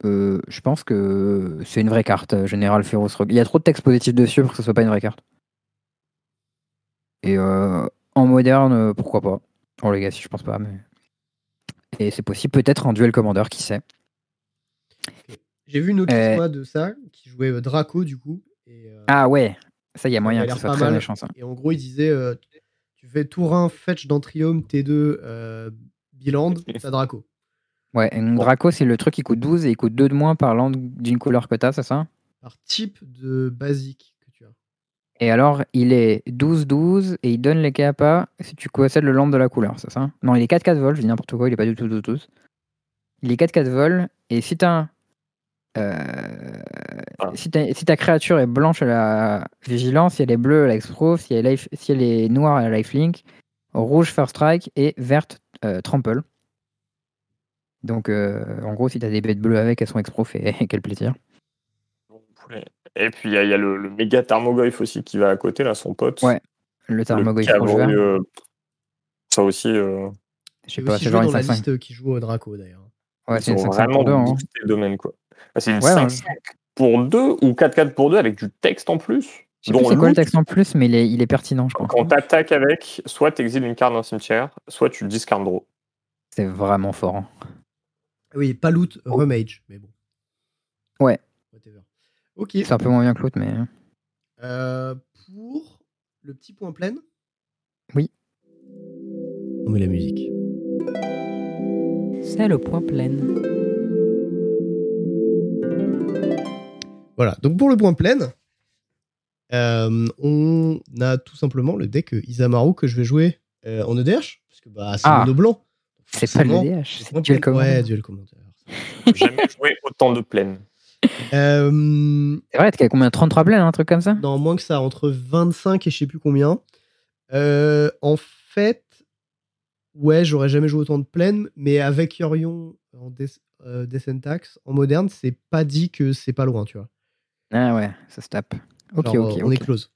Euh, je pense que c'est une vraie carte, euh, Général Féroce Rogue. Il y a trop de texte positif dessus pour que ce soit pas une vraie carte. Et euh, en moderne, pourquoi pas. En Legacy, je pense pas, mais. Et c'est possible peut-être en duel commander, qui sait. J'ai vu une autre Euh. fois de ça qui jouait Draco du coup. Et, euh, Ah ouais, ça, il y a moyen que ce soit très mal. méchant, ça. et en gros, il disait euh, tu fais tour 1, fetch d'Antrium, T2, euh, Biland, t'as Draco. Ouais, et donc Draco, c'est le truc qui coûte 12 et il coûte 2 de moins par land d'une couleur que t'as, c'est ça? Par type de basique que tu as. Et alors, il est 12-12 et il donne les capas si tu possèdes le land de la couleur, c'est ça? Non, il est 4-4 vol, je dis n'importe quoi, il est pas du tout 12-12. Il est 4-4 vol et si t'as un- euh, Ah. si, t'as- si ta créature est blanche, elle a vigilance, si elle est bleue, elle a exproof, si elle, si elle est noire, elle a lifelink, rouge, first strike et verte, euh, trample. Donc, euh, en gros, si t'as des bêtes bleues avec, elles sont exproof et, quel plaisir. Et puis il y y a le, le méga Tarmogoyf aussi qui va à côté, là, son pote. Ouais, Le Le vert. euh, Ça aussi, euh, Je sais pas, c'est genre dans une la 5-5. liste qui joue au Draco d'ailleurs. Ouais, c'est une ont 5-5 vraiment pour deux, hein. boosté le domaine. quoi. Ah, C'est une Ouais, 5-5 pour 2 ou 4-4 pour 2 avec du texte en plus. Je sais c'est quoi le texte en plus, mais il est, il est pertinent, je crois. Quand t'attaques avec, soit t'exiles une carte dans le cimetière, soit tu discardes draw. C'est vraiment fort. hein. Oui, pas loot, remage, mais bon. Ouais. Whatever. Ok. C'est un peu moins bien que l'autre, mais. Euh, pour le petit point plein Oui. On met la musique. C'est le point plein. Voilà, donc pour le point plein, euh, on a tout simplement le deck Isamaru que je vais jouer euh, en EDH, parce que bah, c'est Ah. mono blanc. C'est pas le DH, c'est Duel Commander. Ouais, duel jamais joué autant de plaines. Euh, C'est vrai, t'as combien 33 plaines, un truc comme ça? Non, moins que ça, entre 25 et je sais plus combien. Euh, en fait, ouais, j'aurais jamais joué autant de plaines, mais avec Yorion en Death euh, en moderne, c'est pas dit que c'est pas loin, tu vois. Ah ouais, ça se tape. Ok, Genre, ok, on est close.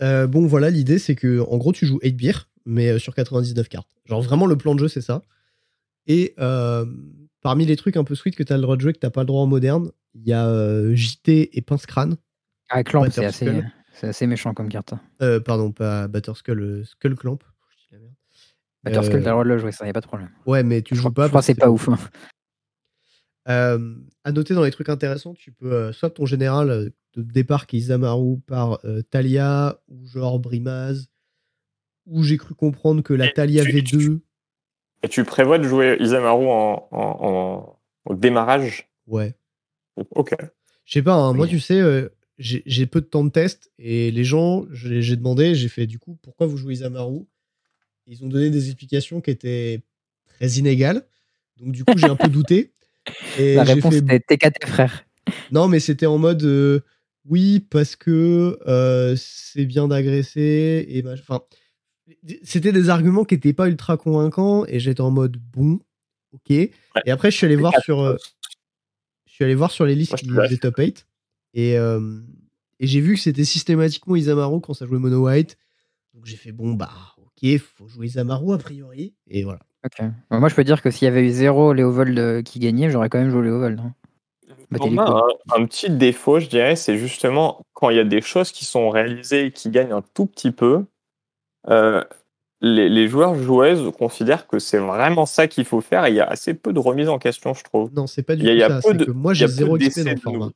Euh, bon, voilà, l'idée, c'est que en gros, tu joues 8 beer, mais euh, sur 99 cartes. Genre, vraiment, le plan de jeu, c'est ça. Et euh, parmi les trucs un peu sweet que tu as le droit de jouer, que tu pas le droit en moderne, il y a euh, JT et Pince Crâne. Ah, Clamp, c'est assez, assez méchant comme carte. Euh, pardon, pas Batterskull, euh, Skull Clamp. Batterskull, Euh, t'as le droit de le jouer, ça y a pas de problème. Ouais, mais tu Je joues crois, pas. je crois que c'est pas ouf. hein. Euh, à noter dans les trucs intéressants, tu peux euh, soit ton général de départ qui est Isamaru par euh, Talia ou genre Brimaz, ou j'ai cru comprendre que la Et Talia tu- V2, Et tu prévois de jouer Isamaru en, en- en- au démarrage? Ouais. Ok. Je sais pas, hein, moi tu sais, euh, j'ai peu de temps de test et les gens, j'ai demandé, j'ai fait du coup pourquoi vous jouez Isamaru? Ils ont donné des explications qui étaient très inégales, donc du coup j'ai un peu douté. Et La réponse fait était TKT, frère. Non, mais c'était en mode euh, oui, parce que euh, c'est bien d'agresser. et Enfin, c'était des arguments qui n'étaient pas ultra convaincants et j'étais en mode bon, ok. Et après, je suis allé voir sur, euh, je suis allé voir sur les listes Moi, des top 8 et, euh, et j'ai vu que c'était systématiquement Isamaru quand ça jouait Mono White. Donc j'ai fait bon, bah ok, faut jouer Isamaru a priori. Et voilà. Bon, moi, je peux dire que s'il y avait eu zéro Léovold euh, qui gagnait, j'aurais quand même joué Léovold. hein. Bah, un, un petit défaut, je dirais, c'est justement quand il y a des choses qui sont réalisées et qui gagnent un tout petit peu, euh, les, les joueurs joueuses considèrent que c'est vraiment ça qu'il faut faire et il y a assez peu de remise en question, je trouve. Non, c'est pas du tout il y a ça. peu de- que moi j'ai zéro XP dans le de format.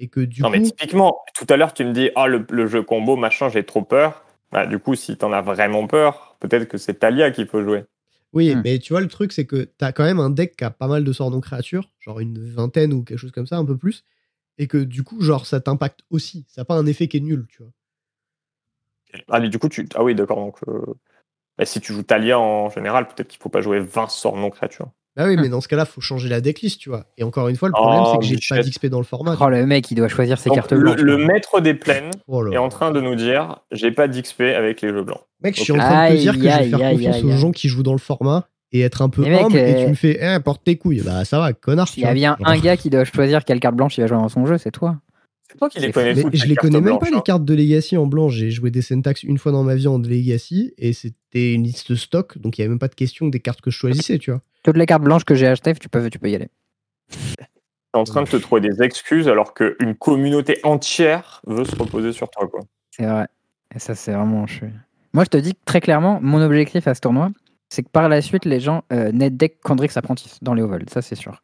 Et que du non, coup, mais typiquement, tout à l'heure, tu me dis, ah, le, le jeu combo, machin, j'ai trop peur. Bah, du coup, si t'en as vraiment peur, peut-être que c'est Talia qu'il faut jouer. Oui, Hmm. mais tu vois, le truc, c'est que t'as quand même un deck qui a pas mal de sorts non créatures, genre une vingtaine ou quelque chose comme ça, un peu plus, et que du coup, genre, ça t'impacte aussi. Ça n'a pas un effet qui est nul, tu vois. Ah, mais du coup, tu. Ah oui, d'accord. Donc, euh, bah, si tu joues Talia en général, peut-être qu'il faut pas jouer 20 sorts non créatures. Bah oui, Hmm. mais dans ce cas-là, faut changer la decklist, tu vois. Et encore une fois, le problème, Oh, c'est que j'ai pas d'XP dans le format. Oh, le mec, il doit choisir ses Donc, cartes blanches. le maître des plaines. Oh est en train de nous dire j'ai pas d'XP avec les jeux blancs. Mec, je suis en train de te dire que je vais faire aïe, confiance aïe, aux gens qui jouent dans le format et être un peu Mais mec, et euh, tu me fais, eh, porte tes couilles. Bah ça va, connard. S'il y a bien un gars qui doit choisir quelle carte blanche il va jouer dans son jeu, c'est toi. C'est toi qui les connais Mais je les connais même pas les hein. cartes de Legacy en blanc. J'ai joué des syntaxes une fois dans ma vie en Legacy et c'était une liste stock, donc il y avait même pas de question des cartes que je choisissais, tu vois. Toutes les cartes blanches que j'ai achetées, tu peux, tu peux y aller. T'es en train de te trouver des excuses alors qu'une communauté entière veut se reposer sur toi. Quoi. C'est vrai. Et ça, c'est vraiment. Je... Moi, je te dis très clairement, mon objectif à ce tournoi, c'est que par la suite, les gens euh, net deck Candrix Apprentice dans les ovals. Ça, c'est sûr.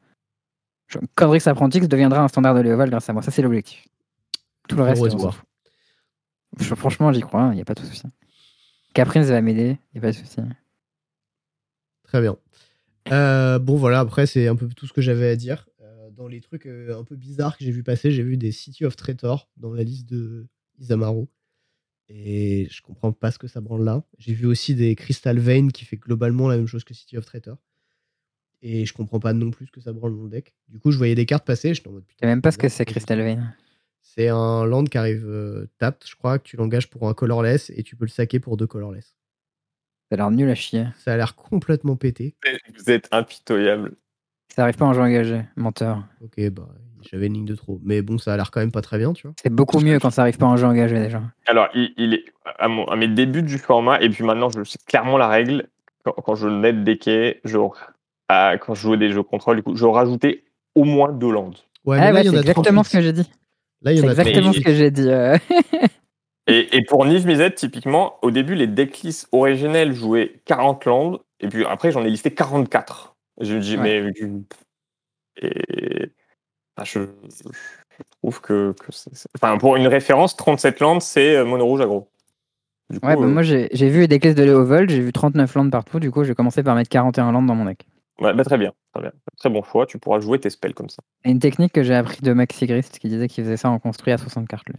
Je... Candrix Apprentice deviendra un standard de les grâce à moi. Ça, c'est l'objectif. Tout le reste, on s'en fout. Je- franchement, j'y crois. Il n'y a pas de souci. Caprine, ça va m'aider. Il n'y a pas de souci. Très bien. Euh, bon, voilà, après, c'est un peu tout ce que j'avais à dire. Euh, dans les trucs euh, un peu bizarres que j'ai vu passer, j'ai vu des City of Traitor dans la liste de Isamaru. Et je comprends pas ce que ça branle là. J'ai vu aussi des Crystal Vein qui fait globalement la même chose que City of Traitor. Et je comprends pas non plus ce que ça branle dans le deck. Du coup, je voyais des cartes passer. J'étais en mode Je sais même pas ce que c'est Crystal Vein. C'est un land qui arrive euh, tapped, je crois, que tu l'engages pour un colorless et tu peux le saquer pour deux colorless. Ça a l'air nul à chier. Ça a l'air complètement pété. Vous êtes impitoyable. Ça arrive pas en jeu engagé. Menteur. Ok, bah, j'avais une ligne de trop. Mais bon, ça a l'air quand même pas très bien, tu vois. C'est beaucoup mieux quand ça arrive pas en jeu engagé déjà. Alors, il, il est à, mon- à mes débuts du format, et puis maintenant, je sais clairement la règle. Quand, quand je net deckais, je, à- quand je jouais des jeux contrôle, du coup, je rajoutais au moins deux landes. Ouais, Ah mais là, ouais, il y en c'est a exactement 38. ce que j'ai dit. Là, il y C'est en a exactement 38. ce que j'ai dit. euh. Et, et pour Niv Mizzet, typiquement, au début, les decklists originels jouaient 40 landes, et puis après, j'en ai listé 44. Je me dis, Ouais. mais. Et. ah, je, je trouve que. que Enfin, pour une référence, 37 landes, c'est euh, mono rouge aggro. Du coup, Ouais, bah, euh, moi j'ai vu des classes de Léo Vol, j'ai vu 39 landes partout, du coup j'ai commencé par mettre 41 landes dans mon deck. Ouais, bah, très bien, très bien. Très bon choix, tu pourras jouer tes spells comme ça. Une technique que j'ai appris de Maxi Grist qui disait qu'il faisait ça en construit à 60 cartes. lui.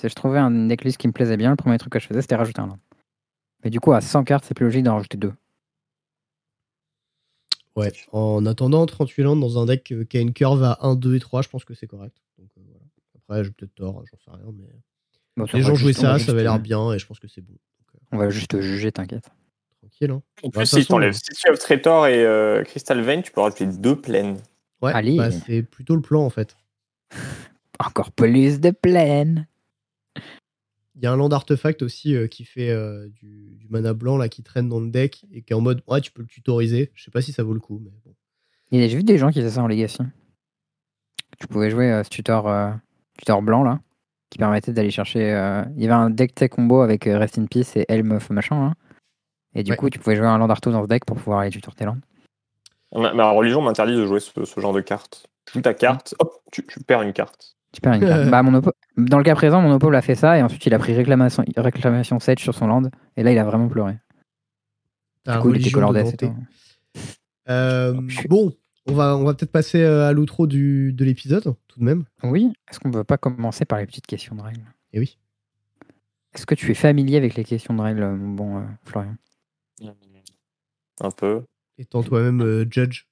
C'est je trouvais un decklist qui me plaisait bien, le premier truc que je faisais c'était rajouter un land. Mais du coup à 100 cartes c'est plus logique d'en rajouter deux. Ouais. En attendant, 38 landes dans un deck euh, qui a une curve à 1, 2 et 3, je pense que c'est correct. Donc, euh, voilà. Après, j'ai peut-être tort, j'en sais rien. Mais Bon, les va gens juste- jouaient ça, ça avait l'air bien et je pense que c'est bon. Donc, euh, On va juste juger, t'inquiète. Tranquille, hein. En plus, si toute tu enlèves façon, City of Traitor et euh, Crystal Vein, tu peux rajouter deux plaines. Ouais, Allez. bah, c'est plutôt le plan en fait. Encore plus de plaine. Il y a un land artefact aussi euh, qui fait euh, du, du mana blanc là qui traîne dans le deck et qui est en mode ouais tu peux le tutoriser. Je sais pas si ça vaut le coup mais bon. Et J'ai vu des gens qui faisaient ça en Legacy. Tu pouvais jouer euh, ce tutor, euh, tutor blanc là, qui permettait d'aller chercher. euh, Il y avait un deck tech combo avec euh, Rest in Peace et Helm of machin. là. Et du Ouais. coup, tu pouvais jouer un land arto dans ce deck pour pouvoir aller tutor tes landes. Ma, ma religion m'interdit de jouer ce, ce genre de carte. Tu joues ta carte, hop, tu, tu perds une carte. Tu perds une carte. bah, mon Dans le cas présent, mon oppo l'a fait ça et ensuite il a pris réclamation, réclamation 7 sur son land. Et là, il a vraiment pleuré. Du coup, il était tout. Euh, Bon, on va, on va peut-être passer euh, à l'outro du- de l'épisode, tout de même. Oui, est-ce qu'on ne peut pas commencer par les petites questions de règles? Et oui. Est-ce que tu es familier avec les questions de règles, mon bon euh, Florian? Un peu, Étant toi-même euh, judge.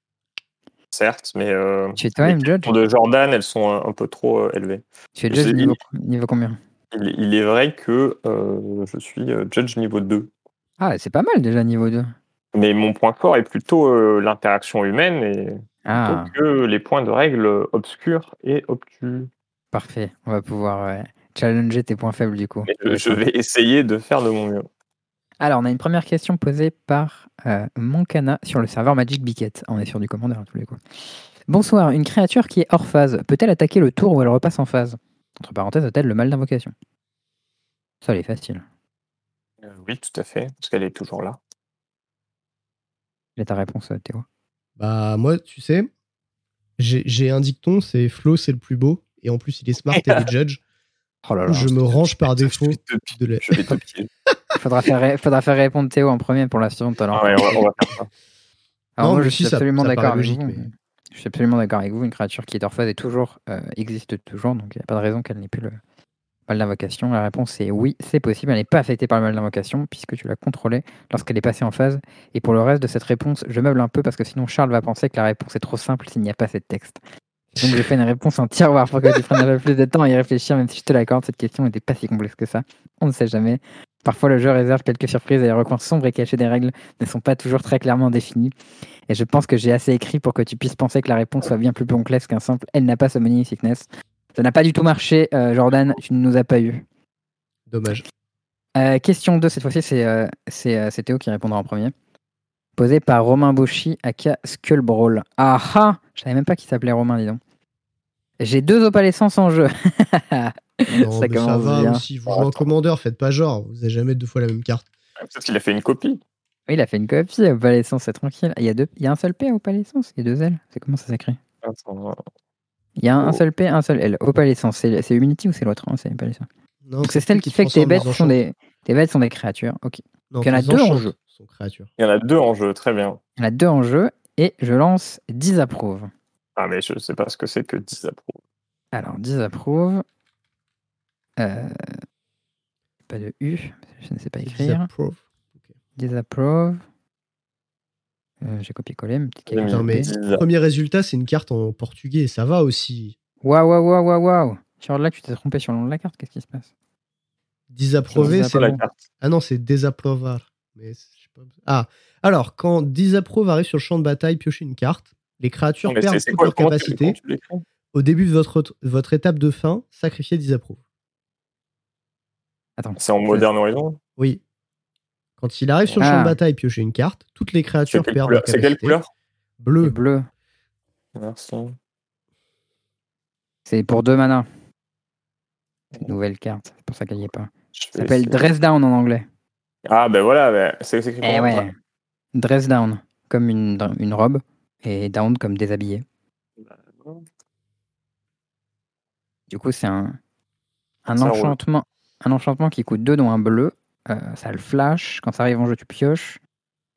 certes, mais euh, Tu es toi-même les judge? de Jordan, elles sont un, un peu trop euh, élevées. Tu es judge niveau, niveau combien? Il, est- il est vrai que euh, je suis euh, judge niveau 2. Ah, c'est pas mal déjà niveau 2. Mais mon point fort est plutôt euh, l'interaction humaine et Ah, que les points de règle obscurs et obtus. parfait. On va pouvoir ouais, challenger tes points faibles du coup. Je vais essayer de faire de mon mieux. Alors, on a une première question posée par euh, Moncana sur le serveur Magic Biquette. On est sur du commandeur à tous les coups. Bonsoir, une créature qui est hors phase peut-elle attaquer le tour où elle repasse en phase? Entre parenthèses, a-t-elle le mal d'invocation? Ça, elle est facile. Euh, oui, tout à fait, parce qu'elle est toujours là. J'ai ta réponse, euh, Théo? Bah moi, tu sais, j'ai un dicton, c'est Flo, c'est le plus beau. Et en plus, il est smart et il est judge. Oh là là. Je me range par défaut Je vais te, de la... je vais te piéger. Faudra faire, faudra faire répondre Théo en premier pour la suivante alors. Ah ouais, on va- on va faire ça. Alors Non, moi, je suis absolument d'accord avec logique, vous. mais- Je suis absolument d'accord avec vous. Une créature qui est hors phase est toujours, euh, existe toujours, donc il n'y a pas de raison qu'elle n'ait plus le mal d'invocation. La réponse est oui, c'est possible. Elle n'est pas affectée par le mal d'invocation puisque tu l'as contrôlée lorsqu'elle est passée en phase. Et pour le reste de cette réponse, je meuble un peu parce que sinon Charles va penser que la réponse est trop simple s'il n'y a pas cette texte. Donc j'ai fait une réponse en tiroir pour que tu prennes un peu plus de temps à y réfléchir, même si je te l'accorde, cette question n'était pas si complexe que ça. On ne sait jamais. Parfois le jeu réserve quelques surprises et les recoins sombres et cachés des règles ne sont pas toujours très clairement définis. Et je pense que j'ai assez écrit pour que tu puisses penser que la réponse soit bien plus complexe qu'un simple Elle n'a pas Summoning Sickness. Ça n'a pas du tout marché, euh, Jordan, tu ne nous as pas eu. Dommage. Euh, question 2, cette fois-ci, c'est euh, c'est, Théo qui répondra en premier. Posée par Romain Bauchy, aka Skull Brawl. Ah ah Je savais même pas qu'il s'appelait Romain, dis donc. J'ai deux opalescences en jeu. Non, Ça ça commence va bien. aussi. Vous jouez en commandeur, faites pas genre. Vous avez jamais deux fois la même carte. Peut-être qu'il a fait une copie. Oui, il a fait une copie. Opalescence, c'est tranquille. Il y, a deux... il y a un seul P à opalescence. Il y a deux L. C'est comment ça s'écrit? Il y a un Oh. seul P, un seul L. Opalescence, c'est c'est Humanity ou c'est l'autre hein, C'est opalescence. Non, Donc c'est celle qui fait que tes bêtes sont des, tes bêtes sont des créatures. Ok. Non, il y en a deux en jeu. Il y en a deux en jeu, très bien. Il y en a deux en jeu et je lance Disapprove. Ah, mais je sais pas ce que c'est que disapprouve. Alors, Disapprove. Euh, Pas de U, je ne sais pas écrire. Disapprove. Disapprove. Euh, J'ai copié-collé, une petite. Putain, mais Disa. premier résultat, c'est une carte en portugais. Ça va aussi. Waouh, waouh, waouh, waouh, waouh. Sur là, tu t'es trompé sur le nom de la carte, qu'est-ce qui se passe? Disapprouvé, Sur c'est la carte. Ah non, c'est désapprovar. Mais pas. Ah, alors, quand disapprouve arrive sur le champ de bataille, piochez une carte. Les créatures perdent c'est toute quoi leur comment tu- capacité. comment tu l'écris Au début de votre, votre étape de fin, sacrifiez disapprouve. Attends. C'est en moderne horizon? Oui. Quand il arrive sur le champ Ah. de bataille, piochez une carte. Toutes les créatures perdent couleur leur C'est quelle couleur? Bleu. bleu. Merci. C'est pour deux mana. Cette nouvelle carte. C'est pour ça qu'elle y est pas. Ça s'appelle. Dress Down en anglais. Ah, ben voilà, ben, c'est écrit Eh ouais. Dress Down. Comme une, une robe. Et down comme déshabillé. Du coup, c'est un, un Ça roule. enchantement. Un enchantement qui coûte 2 dont un bleu. Euh, ça le flash. Quand ça arrive en jeu, tu pioches.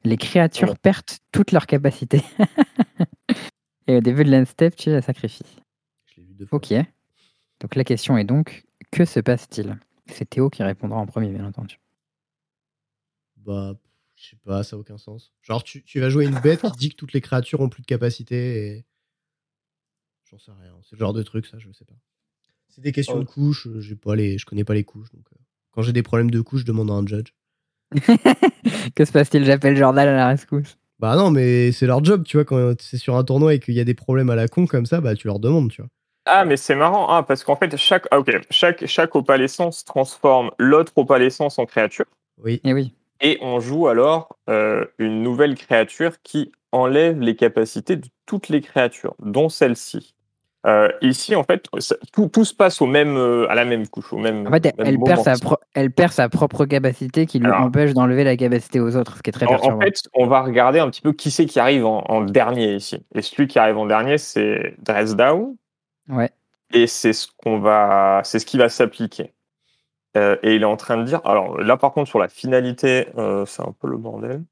Les créatures Ouais. perdent toutes leurs capacités. Et au début de l'endstep, tu la sacrifies. Je l'ai lu deux fois. Ok. Donc la question est donc, que se passe-t-il? C'est Théo qui répondra en premier, bien entendu. Bah, je sais pas, ça a aucun sens. Genre, tu, tu vas jouer une bête qui dit que toutes les créatures ont plus de capacité et. J'en sais rien. C'est le genre de truc, ça, je sais pas. C'est des questions Ouais. de couches, euh, j'ai pas les, je connais pas les couches. Donc, euh, quand j'ai des problèmes de couches, je demande à un judge. que se passe-t-il? J'appelle Jordan à la rescousse. Bah non, mais c'est leur job, tu vois, quand c'est sur un tournoi et qu'il y a des problèmes à la con comme ça, bah tu leur demandes, tu vois. Ah, mais c'est marrant, ah, parce qu'en fait, chaque, ah, ok, chaque, chaque opalescence transforme l'autre opalescence en créature, Oui. Eh oui. Et on joue alors euh, une nouvelle créature qui enlève les capacités de toutes les créatures, dont celle-ci. Euh, ici, en fait, ça- tout, tout se passe au même, euh, à la même couche, au même. En fait, elle perd, sa elle perd sa propre capacité qui lui Alors. empêche d'enlever la capacité aux autres, ce qui est très En, en perturbant. fait, on va regarder un petit peu qui c'est qui arrive en, en dernier ici. Et celui qui arrive en dernier, c'est Dresdow. Ouais. Et c'est ce qu'on va, c'est ce qui va s'appliquer. Euh, et il est en train de dire. Alors là, par contre, sur la finalité, euh, c'est un peu le bordel.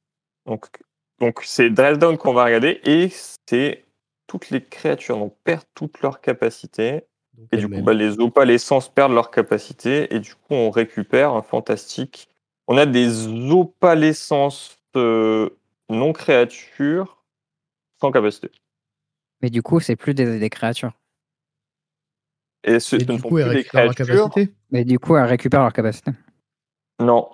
Donc, donc c'est Dresdown qu'on va regarder et c'est toutes les créatures donc perdent toutes leurs capacités Donc, et du coup bah, les opalescences perdent leurs capacités et du coup on récupère un fantastique. On a des opalescences euh, non créatures sans capacité. Mais du coup, c'est plus des, des créatures. Et ce, Et du coup, elle plus des récupère leur créatures. capacité. Mais du coup, elles récupèrent leur capacité. Non.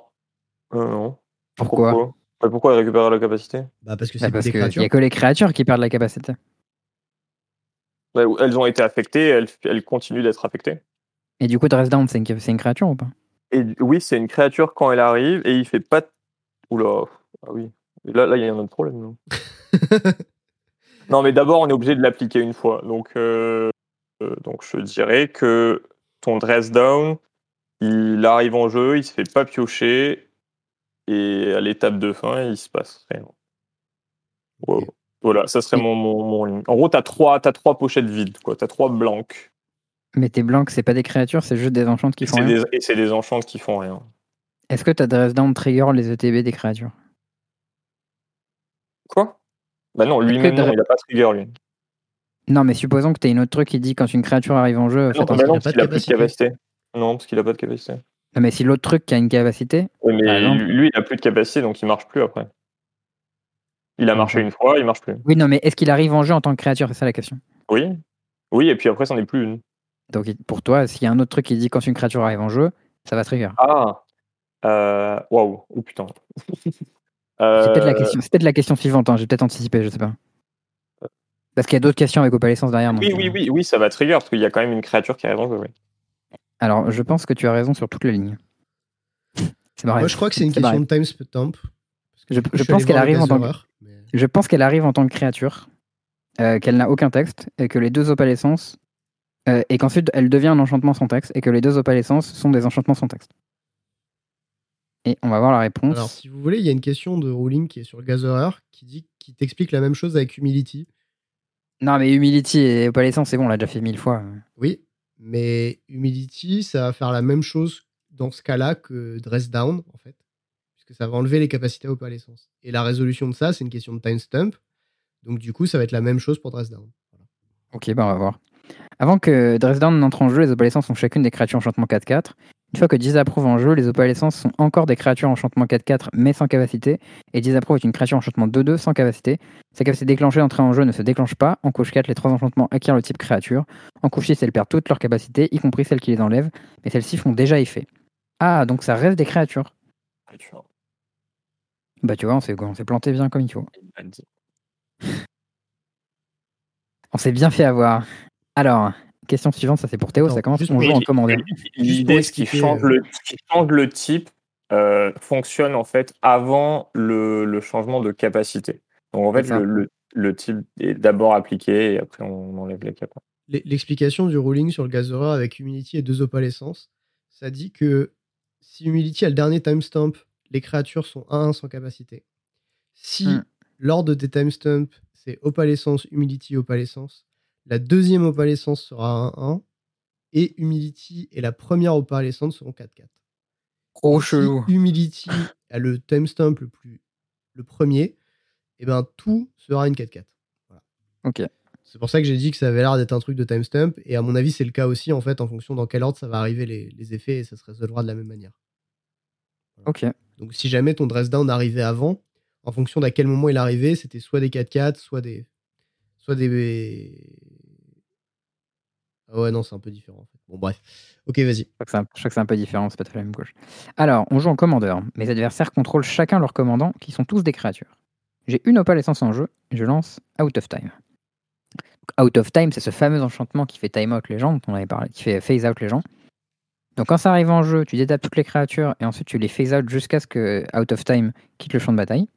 Euh, non. Pourquoi, Pourquoi Bah, Pourquoi elles récupèrent la capacité Bah parce que Bah, c'est Parce des qu'il n'y créatures. a que les créatures qui perdent la capacité. Bah, Elles ont été affectées, elles, elles continuent d'être affectées. Et du coup, Dress Down, c'est une, c'est une créature ou pas? Et oui, c'est une créature quand elle arrive et il fait pas. de- Oula. Ah oui. Là, là, il y a un autre problème. Non, non mais d'abord, on est obligé de l'appliquer une fois. Donc, euh, donc, je dirais que ton dress down, il arrive en jeu, il se fait pas piocher et à l'étape de fin, il se passe rien. Wow. Voilà, ça serait mon, mon, mon. En gros, t'as trois, t'as trois pochettes vides, quoi. T'as trois blancs. Mais tes blancs, c'est pas des créatures, c'est juste des enchantes qui Et font rien? des, et c'est des enchants qui font rien. Est-ce que ta Dress Down trigger les ETB des créatures? Quoi? Bah non, lui-même, non, il a pas trigger, lui. Non, mais supposons que tu aies une autre truc qui dit quand une créature arrive en jeu, Non, non, a parce qu'il a plus de capacité. capacité. Non, parce qu'il a pas de capacité. Non, mais si l'autre truc qui a une capacité, Oui, mais lui, il a plus de capacité, donc il marche plus après. Il a marché Enfin. une fois, il marche plus. oui, non, mais est-ce qu'il arrive en jeu en tant que créature? C'est ça la question. Oui. Oui, et puis après, c'en est plus une. Donc pour toi, s'il y a un autre truc qui dit quand une créature arrive en jeu, ça va trigger. Ah euh... Waouh Oh putain. C'est peut-être la Euh, question, c'est peut-être la question suivante, hein, j'ai peut-être anticipé, je sais pas. Parce qu'il y a d'autres questions avec opalescence derrière. donc, Oui, oui, euh, oui, oui, ça va trigger, parce qu'il y a quand même une créature qui arrive en jeu, oui. Alors, je pense que tu as raison sur toute la ligne. C'est marrant. Moi, je crois que c'est une question de timestamp. Parce que Je- je pense qu'elle arrive en tant que- erreurs, mais- Je pense qu'elle arrive en tant que créature. euh, qu'elle n'a aucun texte et que les deux opalescences. euh, et qu'ensuite elle devient un enchantement sans texte et que les deux opalescences sont des enchantements sans texte. Et on va voir la réponse. Alors, si vous voulez, il y a une question de Rowling qui est sur Gatherer qui dit qui t'explique la même chose avec Humility. Non, mais Humility et opalescence, c'est bon, on l'a déjà fait mille fois. Oui, mais Humility, ça va faire la même chose dans ce cas-là que Dress Down, en fait. Puisque ça va enlever les capacités à opalescence. Et la résolution de ça, c'est une question de time stump. Donc, du coup, ça va être la même chose pour Dress Down. Voilà. Ok, bah on va voir. Avant que Dresden n'entre en jeu, les opalescences sont chacune des créatures enchantement 4-4. Une fois que Disapprove en jeu, les opalescences sont encore des créatures enchantement 4-4 mais sans capacité. Et Disapprove est une créature enchantement 2-2 sans capacité. Sa capacité déclenchée d'entrée en jeu ne se déclenche pas. En couche 4, les trois enchantements acquièrent le type créature. En couche 6, elles perdent toutes leurs capacités, y compris celles qui les enlèvent. Mais celles-ci font déjà effet. Ah, donc ça reste des créatures. Bah tu vois, on s'est on s'est planté bien comme il faut. On s'est bien fait avoir. Alors, question suivante, ça c'est pour Théo, ça commence juste on joue en commandeur. L'idée, ce qui change euh, le, ce qui change le type euh, fonctionne en fait avant le, le changement de capacité. Donc en fait, le, le, le type est d'abord appliqué et après on enlève les capacités. L- L'explication du ruling sur le Gatherer avec Humility et deux opalescences, ça dit que si Humility a le dernier timestamp, les créatures sont 1-1 sans capacité. Si Hmm. l'ordre des timestamps, c'est opalescence, Humility, opalescence, la deuxième opalescence sera 1-1 et Humility et la première opalescence seront 4-4. Trop Si chelou. Humility a le timestamp le plus le premier, et ben tout sera une 4-4. Ok. C'est pour ça que j'ai dit que ça avait l'air d'être un truc de timestamp. Et à mon avis, c'est le cas aussi, en fait, en fonction dans quel ordre ça va arriver les, les effets et ça se résolvera de la même manière. Ok. Donc si jamais ton dress down arrivait avant, en fonction d'à quel moment il arrivait, c'était soit des 4-4, soit des. Soit des. Ah ouais, non, c'est un peu différent. En fait. Bon, bref. Ok, vas-y. Je crois que c'est un, peu différent, c'est pas tout la même gauche. Alors, on joue en commandeur. Mes adversaires contrôlent chacun leur commandant, qui sont tous des créatures. J'ai une opalescence en jeu, je lance Out of Time. Out of Time, c'est ce fameux enchantement qui fait time out les gens, dont on avait parlé, qui fait phase out les gens. Donc quand ça arrive en jeu, tu détapes toutes les créatures et ensuite tu les phase out jusqu'à ce que Out of Time quitte le champ de bataille.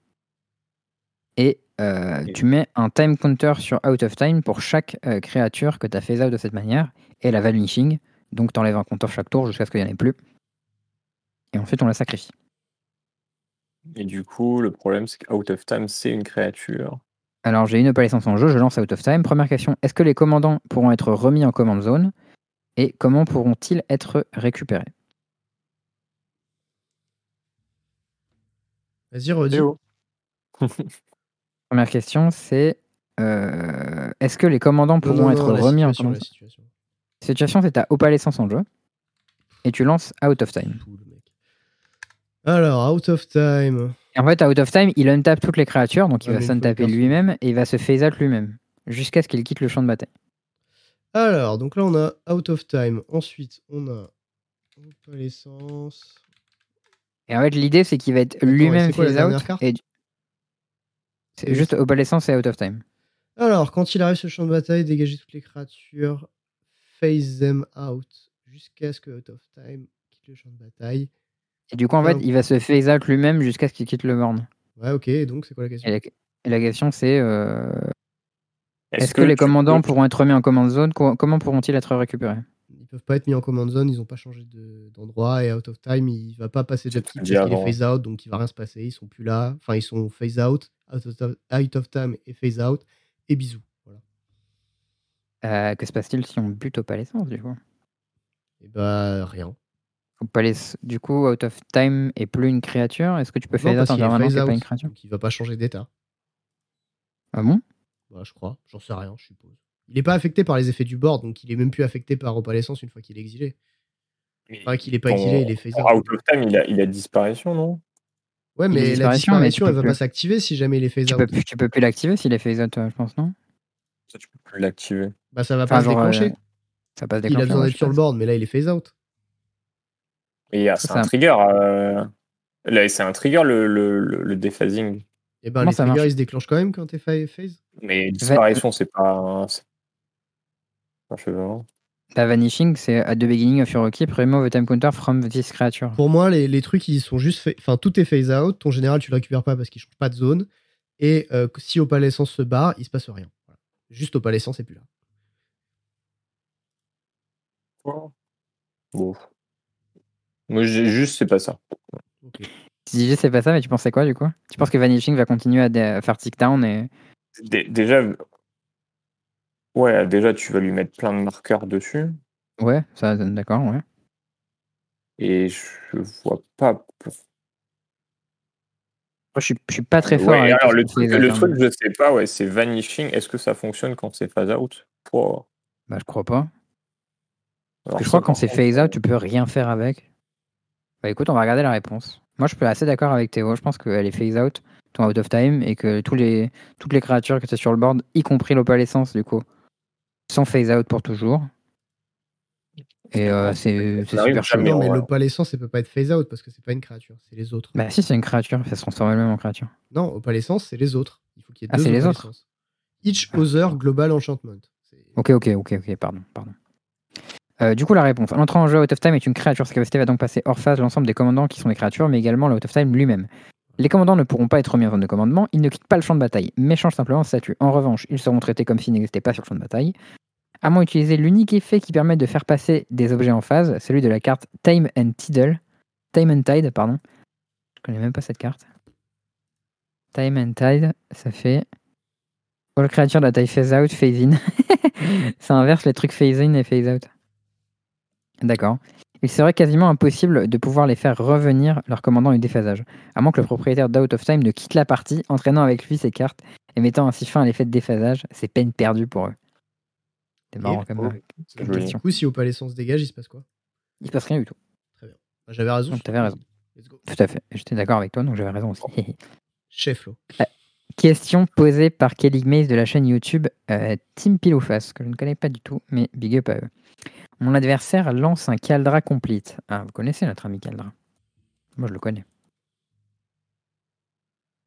Et euh, tu mets un time counter sur Out of Time pour chaque euh, créature que tu as phase out de cette manière et la vanishing. Donc tu enlèves un compteur chaque tour jusqu'à ce qu'il n'y en ait plus. Et ensuite on la sacrifie. Et du coup, le problème, c'est qu'Out of Time, c'est une créature. Alors j'ai une opalescence en jeu, je lance Out of Time. Première question, est-ce que les commandants pourront être remis en command zone? Et comment pourront-ils être récupérés? Vas-y, redis. Première question, c'est euh, est-ce que les commandants pourront non, être non, remis en situation, command la situation. Situation, c'est ta opalescence en jeu. Et tu lances Out of Time. Alors, out of time. Et en fait, Out of Time, il untape toutes les créatures, donc il Ouais, va s'untaper lui-même et il va se phase out lui-même. Jusqu'à ce qu'il quitte le champ de bataille. Alors, donc là, on a out of time. Ensuite, on a opalescence. Et en fait, l'idée, c'est qu'il va être lui-même phase out. Et... C'est juste c'est- opalescence et Out of Time. Alors, quand il arrive sur le champ de bataille, dégagez toutes les créatures, phase them out jusqu'à ce que out of time quitte le champ de bataille. Et du coup, en fait, il va se phase out lui-même jusqu'à ce qu'il quitte le board. Ouais, ok, donc c'est quoi la question? Et la, et la question, c'est euh, Est-ce que, les commandants peux- pourront être remis en command zone? Co- Comment pourront-ils être récupérés? Ils peuvent pas être mis en command zone, ils ont pas changé de- d'endroit et out of time, il va pas passer d'upkeep parce qu'il est phase out, donc il va rien se passer, ils sont plus là. Enfin, ils sont phase out, out of, out of time et phase out, et bisous. Voilà. Euh, Que se passe-t-il si on bute opalescence du coup? Et bah, rien. Opalescence- Du coup, Out of Time est plus une créature. Est-ce que tu peux Non, phase out pas out, une créature? donc il va pas changer d'état. Ah bon? Bah, je crois, j'en sais rien, je suppose. Il est pas affecté par les effets du board, donc il est même plus affecté par opalescence une fois qu'il est exilé. Enfin, qu'il est pas exilé, il est phase ton out. Of Time, il a, il a disparition, non? Ouais, mais la disparition, mais tu disparition, peux elle va plus- pas s'activer si jamais il est phase tu out. peux, tu peux plus l'activer s'il est phase out, euh, je pense, non? Ça, tu peux plus l'activer. Bah, ça va Enfin, pas se euh, déclencher. Ça passe il a déclencher. besoin d'être sur le board, mais là, il est phase out. Et Ça, c'est un trigger. euh, Là, c'est un trigger le, le, le, le dephasing. Et ben, Comment les triggers, marche ils se déclenchent quand même quand t'es phase. Mais disparition, c'est pas. La Vanishing, c'est at the beginning of your keep, remove a time counter from this creature. Pour moi, les, les trucs, ils sont juste. Enfin, tout est phase out. Ton général, tu le récupères pas parce qu'il change pas de zone. Et euh, si opalescence se barre, il se passe rien. Voilà. Juste opalescent, c'est plus là. Bon. Moi, juste, c'est pas ça. Ok. Tu dis juste c'est pas ça, mais tu pensais quoi du coup? Tu penses que Vanishing va continuer à, faire tick down et. Dé- Déjà, ouais, déjà, tu vas lui mettre plein de marqueurs dessus. Ouais, ça, d'accord, ouais. Et je vois pas. pour- Moi, je suis, je suis pas très fort. Ouais, avec alors, le truc, le je sais pas, ouais, c'est vanishing. Est-ce que ça fonctionne quand c'est phase out? Pour- Bah, je crois pas. Parce que je crois que quand c'est phase out, tu peux rien faire avec. Bah écoute, on va regarder la réponse. Moi, je suis assez d'accord avec Théo. Je pense qu'elle est phase out, ton out of time, et que tous les, toutes les créatures que tu as sur le board, y compris l'opalescence, du coup, sont phase out pour toujours. Et euh, c'est super non, on mais va- l'opalescence, ça peut pas être phase out parce que c'est pas une créature, c'est les autres. Bah si, c'est une créature, ça se transforme elle-même en créature. Non, opalescence, c'est les autres. Il faut qu'il y ait Ah, deux c'est les autres. Each other global enchantment. Ok, ok, ok, ok, pardon, pardon. Euh, du coup, la réponse. L'entrée en jeu Out of Time est une créature. Sa capacité va donc passer hors phase l'ensemble des commandants qui sont des créatures, mais également le Out of Time lui-même. Les commandants ne pourront pas être remis en zone de commandement, ils ne quittent pas le champ de bataille, mais changent simplement de statut. En revanche, ils seront traités comme s'ils n'existaient pas sur le champ de bataille. À moins d'utiliser l'unique effet qui permet de faire passer des objets en phase, celui de la carte Time and. Time and Tide, pardon. Je connais même pas cette carte. Time and Tide, ça fait. All creature de la taille phase out, phase in. ça inverse les trucs phase in et phase out. D'accord. Il serait quasiment impossible de pouvoir les faire revenir leur commandant du déphasage, à moins que le propriétaire d'Out of Time ne quitte la partie, entraînant avec lui ses cartes et mettant ainsi fin à l'effet de déphasage. C'est peine perdue pour eux. C'est marrant comme, oh, euh, comme question. Du coup, si opalescence dégage, il se passe quoi? Il se passe rien du tout. Bah, J'avais raison. Donc, t'avais te raison. Let's go. Tout à fait. J'étais d'accord avec toi, donc j'avais raison aussi. Chef, Lo. Question posée par Kelly Maze de la chaîne YouTube euh, Team Pilouface, que je ne connais pas du tout, mais big up à eux. Mon adversaire lance un Caldra complete. Ah, vous connaissez notre ami Caldra? Moi, je le connais.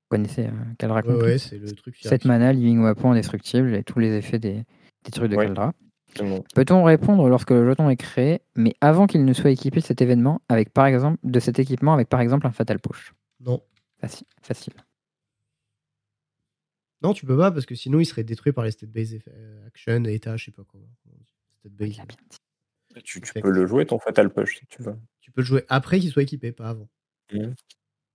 Vous connaissez euh, Caldra Ouais, complete? ouais, c'est le truc. 7 mana, Living Weapon indestructible et tous les effets des, des trucs de Ouais. Caldra. Peut-on répondre lorsque le jeton est créé, mais avant qu'il ne soit équipé de cet événement, avec par exemple de cet équipement avec par exemple un Fatal Push? Non. Facile. Facile. Non, tu peux pas parce que sinon il serait détruit par les state base eff- euh, action, état, je sais pas dit. State base. Il a bien dit. Tu, peux le jouer ton Fatal Push si tu veux. Tu peux le jouer après qu'il soit équipé, pas avant. Oui,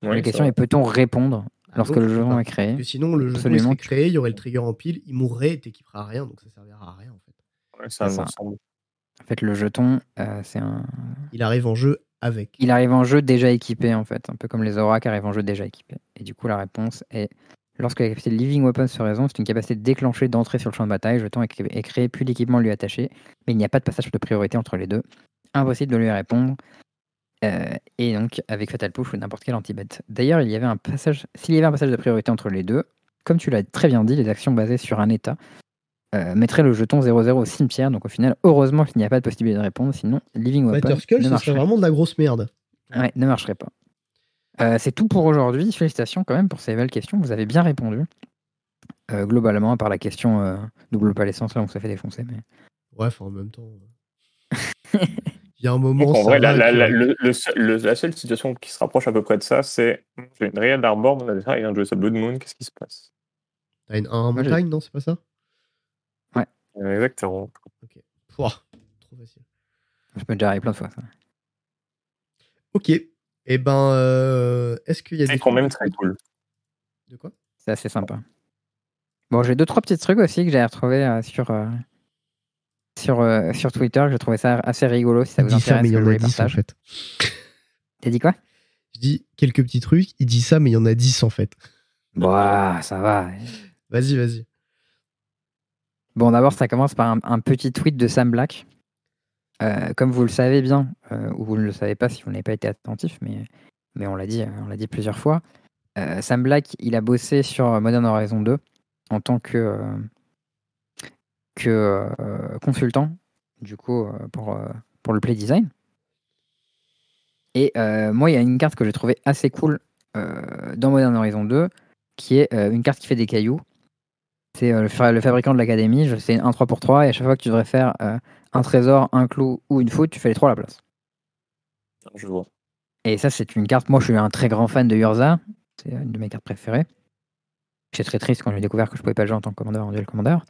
la question est peut-on répondre lorsque non, le pas. est créé Parce que sinon, le jeu serait créé, il y aurait le trigger en pile, il mourrait et t'équiperas rien, donc ça servira à rien en fait. Ouais, ça. En fait, le jeton, euh, c'est un. Il arrive en jeu avec. Il arrive en jeu déjà équipé, en fait, un peu comme les auras qui arrivent en jeu déjà équipés. Et du coup, la réponse est lorsque la capacité de Living Weapon se raison, c'est une capacité déclenchée d'entrée sur le champ de bataille. Le jeton est cré- est créé, puis l'équipement lui est attaché, mais il n'y a pas de passage de priorité entre les deux. Impossible de lui répondre. Euh, et donc, avec Fatal Push ou n'importe quel anti-bet. D'ailleurs, il y avait un passage, s'il y avait un passage de priorité entre les deux, comme tu l'as très bien dit, les actions basées sur un état euh, mettraient le jeton 0-0 au cimetière. Donc, au final, heureusement qu'il n'y a pas de possibilité de répondre, sinon, Living Weapon Matter Skull, ne marcherait serait vraiment de la grosse merde. Ouais, ne marcherait pas. Euh, c'est tout pour aujourd'hui. Félicitations quand même pour ces belles questions. Vous avez bien répondu. Globalement, à part la question double l'essence, là on s'est fait défoncer. Mais... Ouais, en même temps. Il y a un moment. Donc, en vrai, la, va, la, tu la, vois. le- le seul- le- la seule situation qui se rapproche à peu près de ça, c'est j'ai une réelle Arbor, mon adversaire il vient de jouer sa Blood Moon, qu'est-ce qui se passe? T'as une un j'ai- montagne, non C'est pas ça? Euh, Exactement. Pouah, Trop facile. Je peux déjà arriver plein de fois. ça. Ok. Et ben, euh, est-ce qu'il y a C'est des. quand même très cool. De quoi? C'est assez sympa. Bon, j'ai deux, trois petits trucs aussi que j'ai retrouvés euh, sur, euh, sur, euh, sur Twitter. J'ai trouvé ça assez rigolo si ça Il vous dit ça, mais il y en je a les 10 en fait. T'as dit quoi? Je dis quelques petits trucs, il dit ça, mais il y en a 10 en fait. Bah, ça va. Vas-y, vas-y. Bon, d'abord, ça commence par un, un petit tweet de Sam Black. Euh, comme vous le savez bien, euh, ou vous ne le savez pas si vous n'avez pas été attentif, mais, mais on l'a dit, on l'a dit plusieurs fois. Sam Black, il a bossé sur Modern Horizon 2 en tant que, que euh, consultant, du coup, euh, pour, euh, pour le play design. Et moi, il y a une carte que j'ai trouvée assez cool dans Modern Horizon 2, qui est une carte qui fait des cailloux. C'est le, fa- le fabricant de l'académie, je- c'est un 3 pour 3 et à chaque fois que tu devrais faire un trésor, un clou ou une faute, tu fais les trois à la place. Je vois. Et ça, c'est une carte. Moi, je suis un très grand fan de Urza. C'est une de mes cartes préférées. J'étais très triste quand j'ai découvert que je pouvais pas le jouer en tant que commandeur en duel commandeur.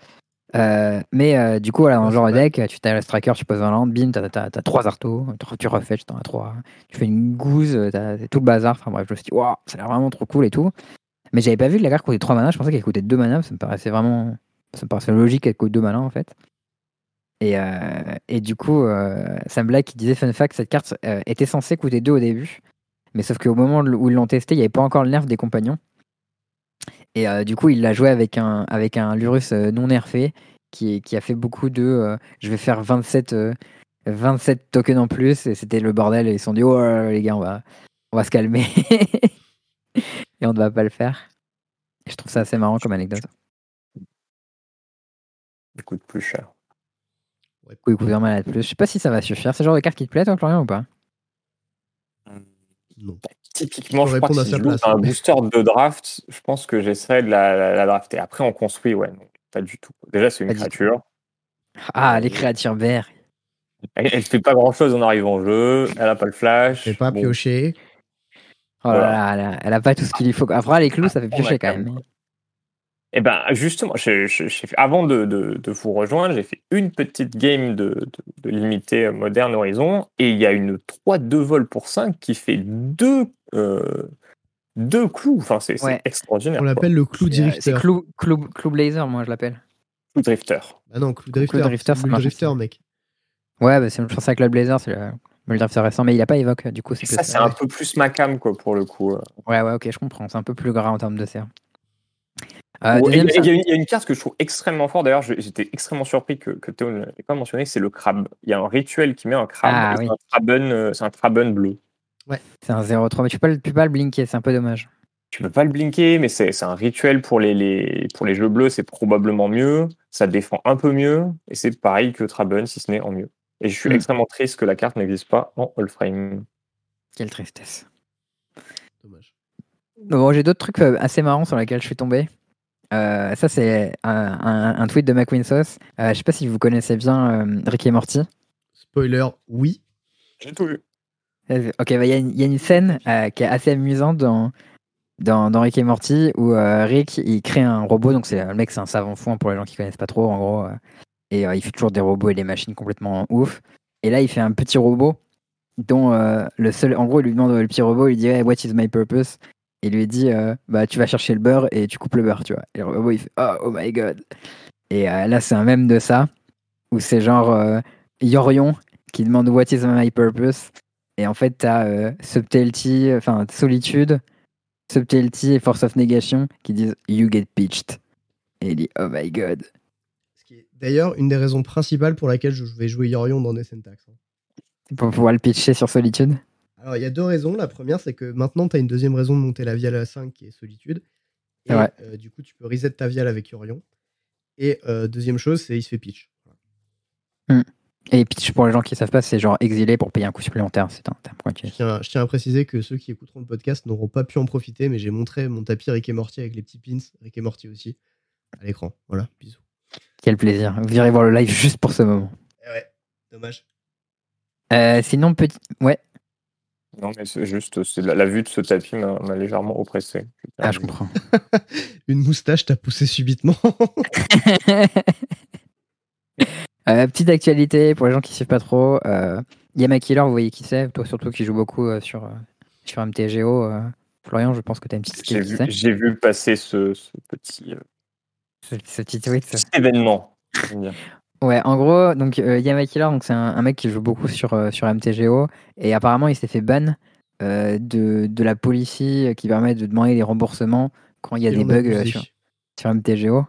Euh, mais euh, du coup, voilà, dans le genre c'est deck, tu t'as le striker, tu poses un land, bim, t'as, t'as, t'as trois artos, tu refais, t'en as trois. Tu fais une gouze, t'as t'as tout le bazar. Enfin bref, je me suis dit, waouh, ça a l'air vraiment trop cool et tout. Mais j'avais pas vu que la carte coûtait 3 mana, je pensais qu'elle coûtait 2 mana, ça me paraissait vraiment. Ça me paraissait logique qu'elle coûte 2 mana en fait. Et, euh, et du coup, euh, Sam Black qui disait, fun fact, cette carte euh, était censée coûter 2 au début. Mais sauf qu'au moment où ils l'ont testé, il n'y avait pas encore le nerf des compagnons. Et euh, du coup, il l'a joué avec un, avec un Lurus euh, non nerfé qui, qui a fait beaucoup de euh, je vais faire 27, euh, 27 tokens en plus. Et c'était le bordel. Et ils se sont dit, oh les gars, on va, on va se calmer. et on ne va pas le faire. Et je trouve ça assez marrant comme anecdote. Il coûte plus cher. Il coûte vraiment la plus. Je sais pas si ça va suffire. C'est le genre de carte qui te plaît, toi, Florian, ou pas? Non. Typiquement, Je je crois que si je joue place, un booster de draft, je pense que j'essaierais de la, la, la drafter. Après, on construit, ouais, non, pas du tout. Déjà, c'est une créature. Ah, les créatures verts. Elle, elle fait pas grand chose en arrivant au jeu. Elle a pas le flash. Je vais pas Bon, piocher. Oh là là, elle a, elle pas tout ce qu'il lui faut. Après, les clous, ça fait piocher quand même. Eh ben, justement, je- je- avant de, de- de vous rejoindre, j'ai fait une petite game de, de, de limité euh, moderne Horizon et il y a une 3-2 vol pour 5 qui fait deux, euh, deux clous. Enfin, c'est c'est Ouais. extraordinaire. On l'appelle le clou C'est, euh, C'est drifter. clou, clou, clou Blazer, moi, je l'appelle. Clou drifter. Ah non, clou Clou drifter. drifter, c'est marche drifter, aussi. mec. Ouais, bah, c'est, je pense avec le Blazer, c'est le, le drifter récent, mais il a pas évoque, du coup, c'est Ça, plus- c'est un peu plus ma cam, quoi, pour le coup. Ouais, ouais, ok, je comprends. C'est un peu plus gras en termes de CR. Euh, Ouais, Il y, a- il y ça- a une- il y a une carte que je trouve extrêmement forte. D'ailleurs, j'étais extrêmement surpris que, que Théo ne l'ait pas mentionné. C'est le crabe. Il y a un rituel qui met un crabe. Ah, oui. C'est un craben, euh, c'est un craben bleu. c'est un 0-3, mais tu peux, pas le- tu peux pas le blinker, c'est un peu dommage. Tu peux pas le blinker, mais c'est un rituel pour les, les- pour les jeux bleus. C'est probablement mieux. Ça défend un peu mieux. Et c'est pareil que Traben, si ce n'est en mieux. Et je suis Hmm. extrêmement triste que la carte n'existe pas en all frame. Quelle tristesse. Dommage. Bon, j'ai d'autres trucs euh, assez marrants sur lesquels je suis tombé. Euh, ça, c'est un, un- un tweet de McWinsos. Euh, je sais pas si vous connaissez bien euh, Rick et Morty. Spoiler, oui. J'ai tout vu. Euh, Ok, bah, il y, a une- il y a une scène euh, qui est assez amusante dans, dans, dans Rick et Morty où euh, Rick il crée un robot. Donc, c'est le mec, c'est un savant fou hein, pour les gens qui connaissent pas trop, en gros. euh, et euh, il fait toujours des robots et des machines complètement ouf. Et là, il fait un petit robot dont euh, le seul. En gros, il lui demande le petit robot, il lui dit Hey, What is my purpose? Il lui dit euh, Bah, tu vas chercher le beurre et tu coupes le beurre, tu vois. Et le robot, il fait Oh, oh my god. Et euh, là, c'est un même de ça où c'est genre euh, Yorion qui demande What is my purpose? Et en fait, t'as Subtlety, enfin Solitude, Subtlety et Force of Negation qui disent You get pitched. Et il dit Oh my god. Ce qui est d'ailleurs une des raisons principales pour laquelle je vais jouer Yorion dans Descentax. hein. Pour pouvoir le pitcher sur Solitude. Alors, il y a deux raisons. La première, c'est que maintenant, tu as une deuxième raison de monter la viale à 5 qui est Solitude. Et vrai. euh, du coup, tu peux reset ta viale avec Yorion. Et euh, deuxième chose, c'est il se fait pitch. Et pitch, pour les gens qui savent pas, c'est genre exilé pour payer un coût supplémentaire. C'est un terme pointu. Je tiens, je tiens à préciser que ceux qui écouteront le podcast n'auront pas pu en profiter, mais j'ai montré mon tapis Rick et Morty avec les petits pins, Rick et Morty aussi, à l'écran. Voilà, bisous. Quel plaisir. Vous irez voir le live juste pour ce moment. Eh ouais, dommage. Euh, sinon, petit. Ouais, Non, mais c'est juste, c'est la, la vue de ce tapis m'a m'a légèrement oppressé. ah, je comprends. Une moustache t'a poussé subitement. Euh, petite actualité pour les gens qui suivent pas trop. Euh, Yama Killer, vous voyez qui c'est? Toi, surtout qui joue beaucoup euh, sur, euh, sur MTGO. euh, Florian, je pense que tu as une petite J'ai vu, c'est. j'ai vu passer ce, ce petit, euh, Ce, ce petit tweet. cet événement. Ouais, en gros, donc euh, Yama Killer, donc c'est un, un mec qui joue beaucoup sur, euh, sur MTGO et apparemment il s'est fait ban euh, de, de la policy qui permet de demander des remboursements quand il y a Il des bugs euh, sur, sur MTGO.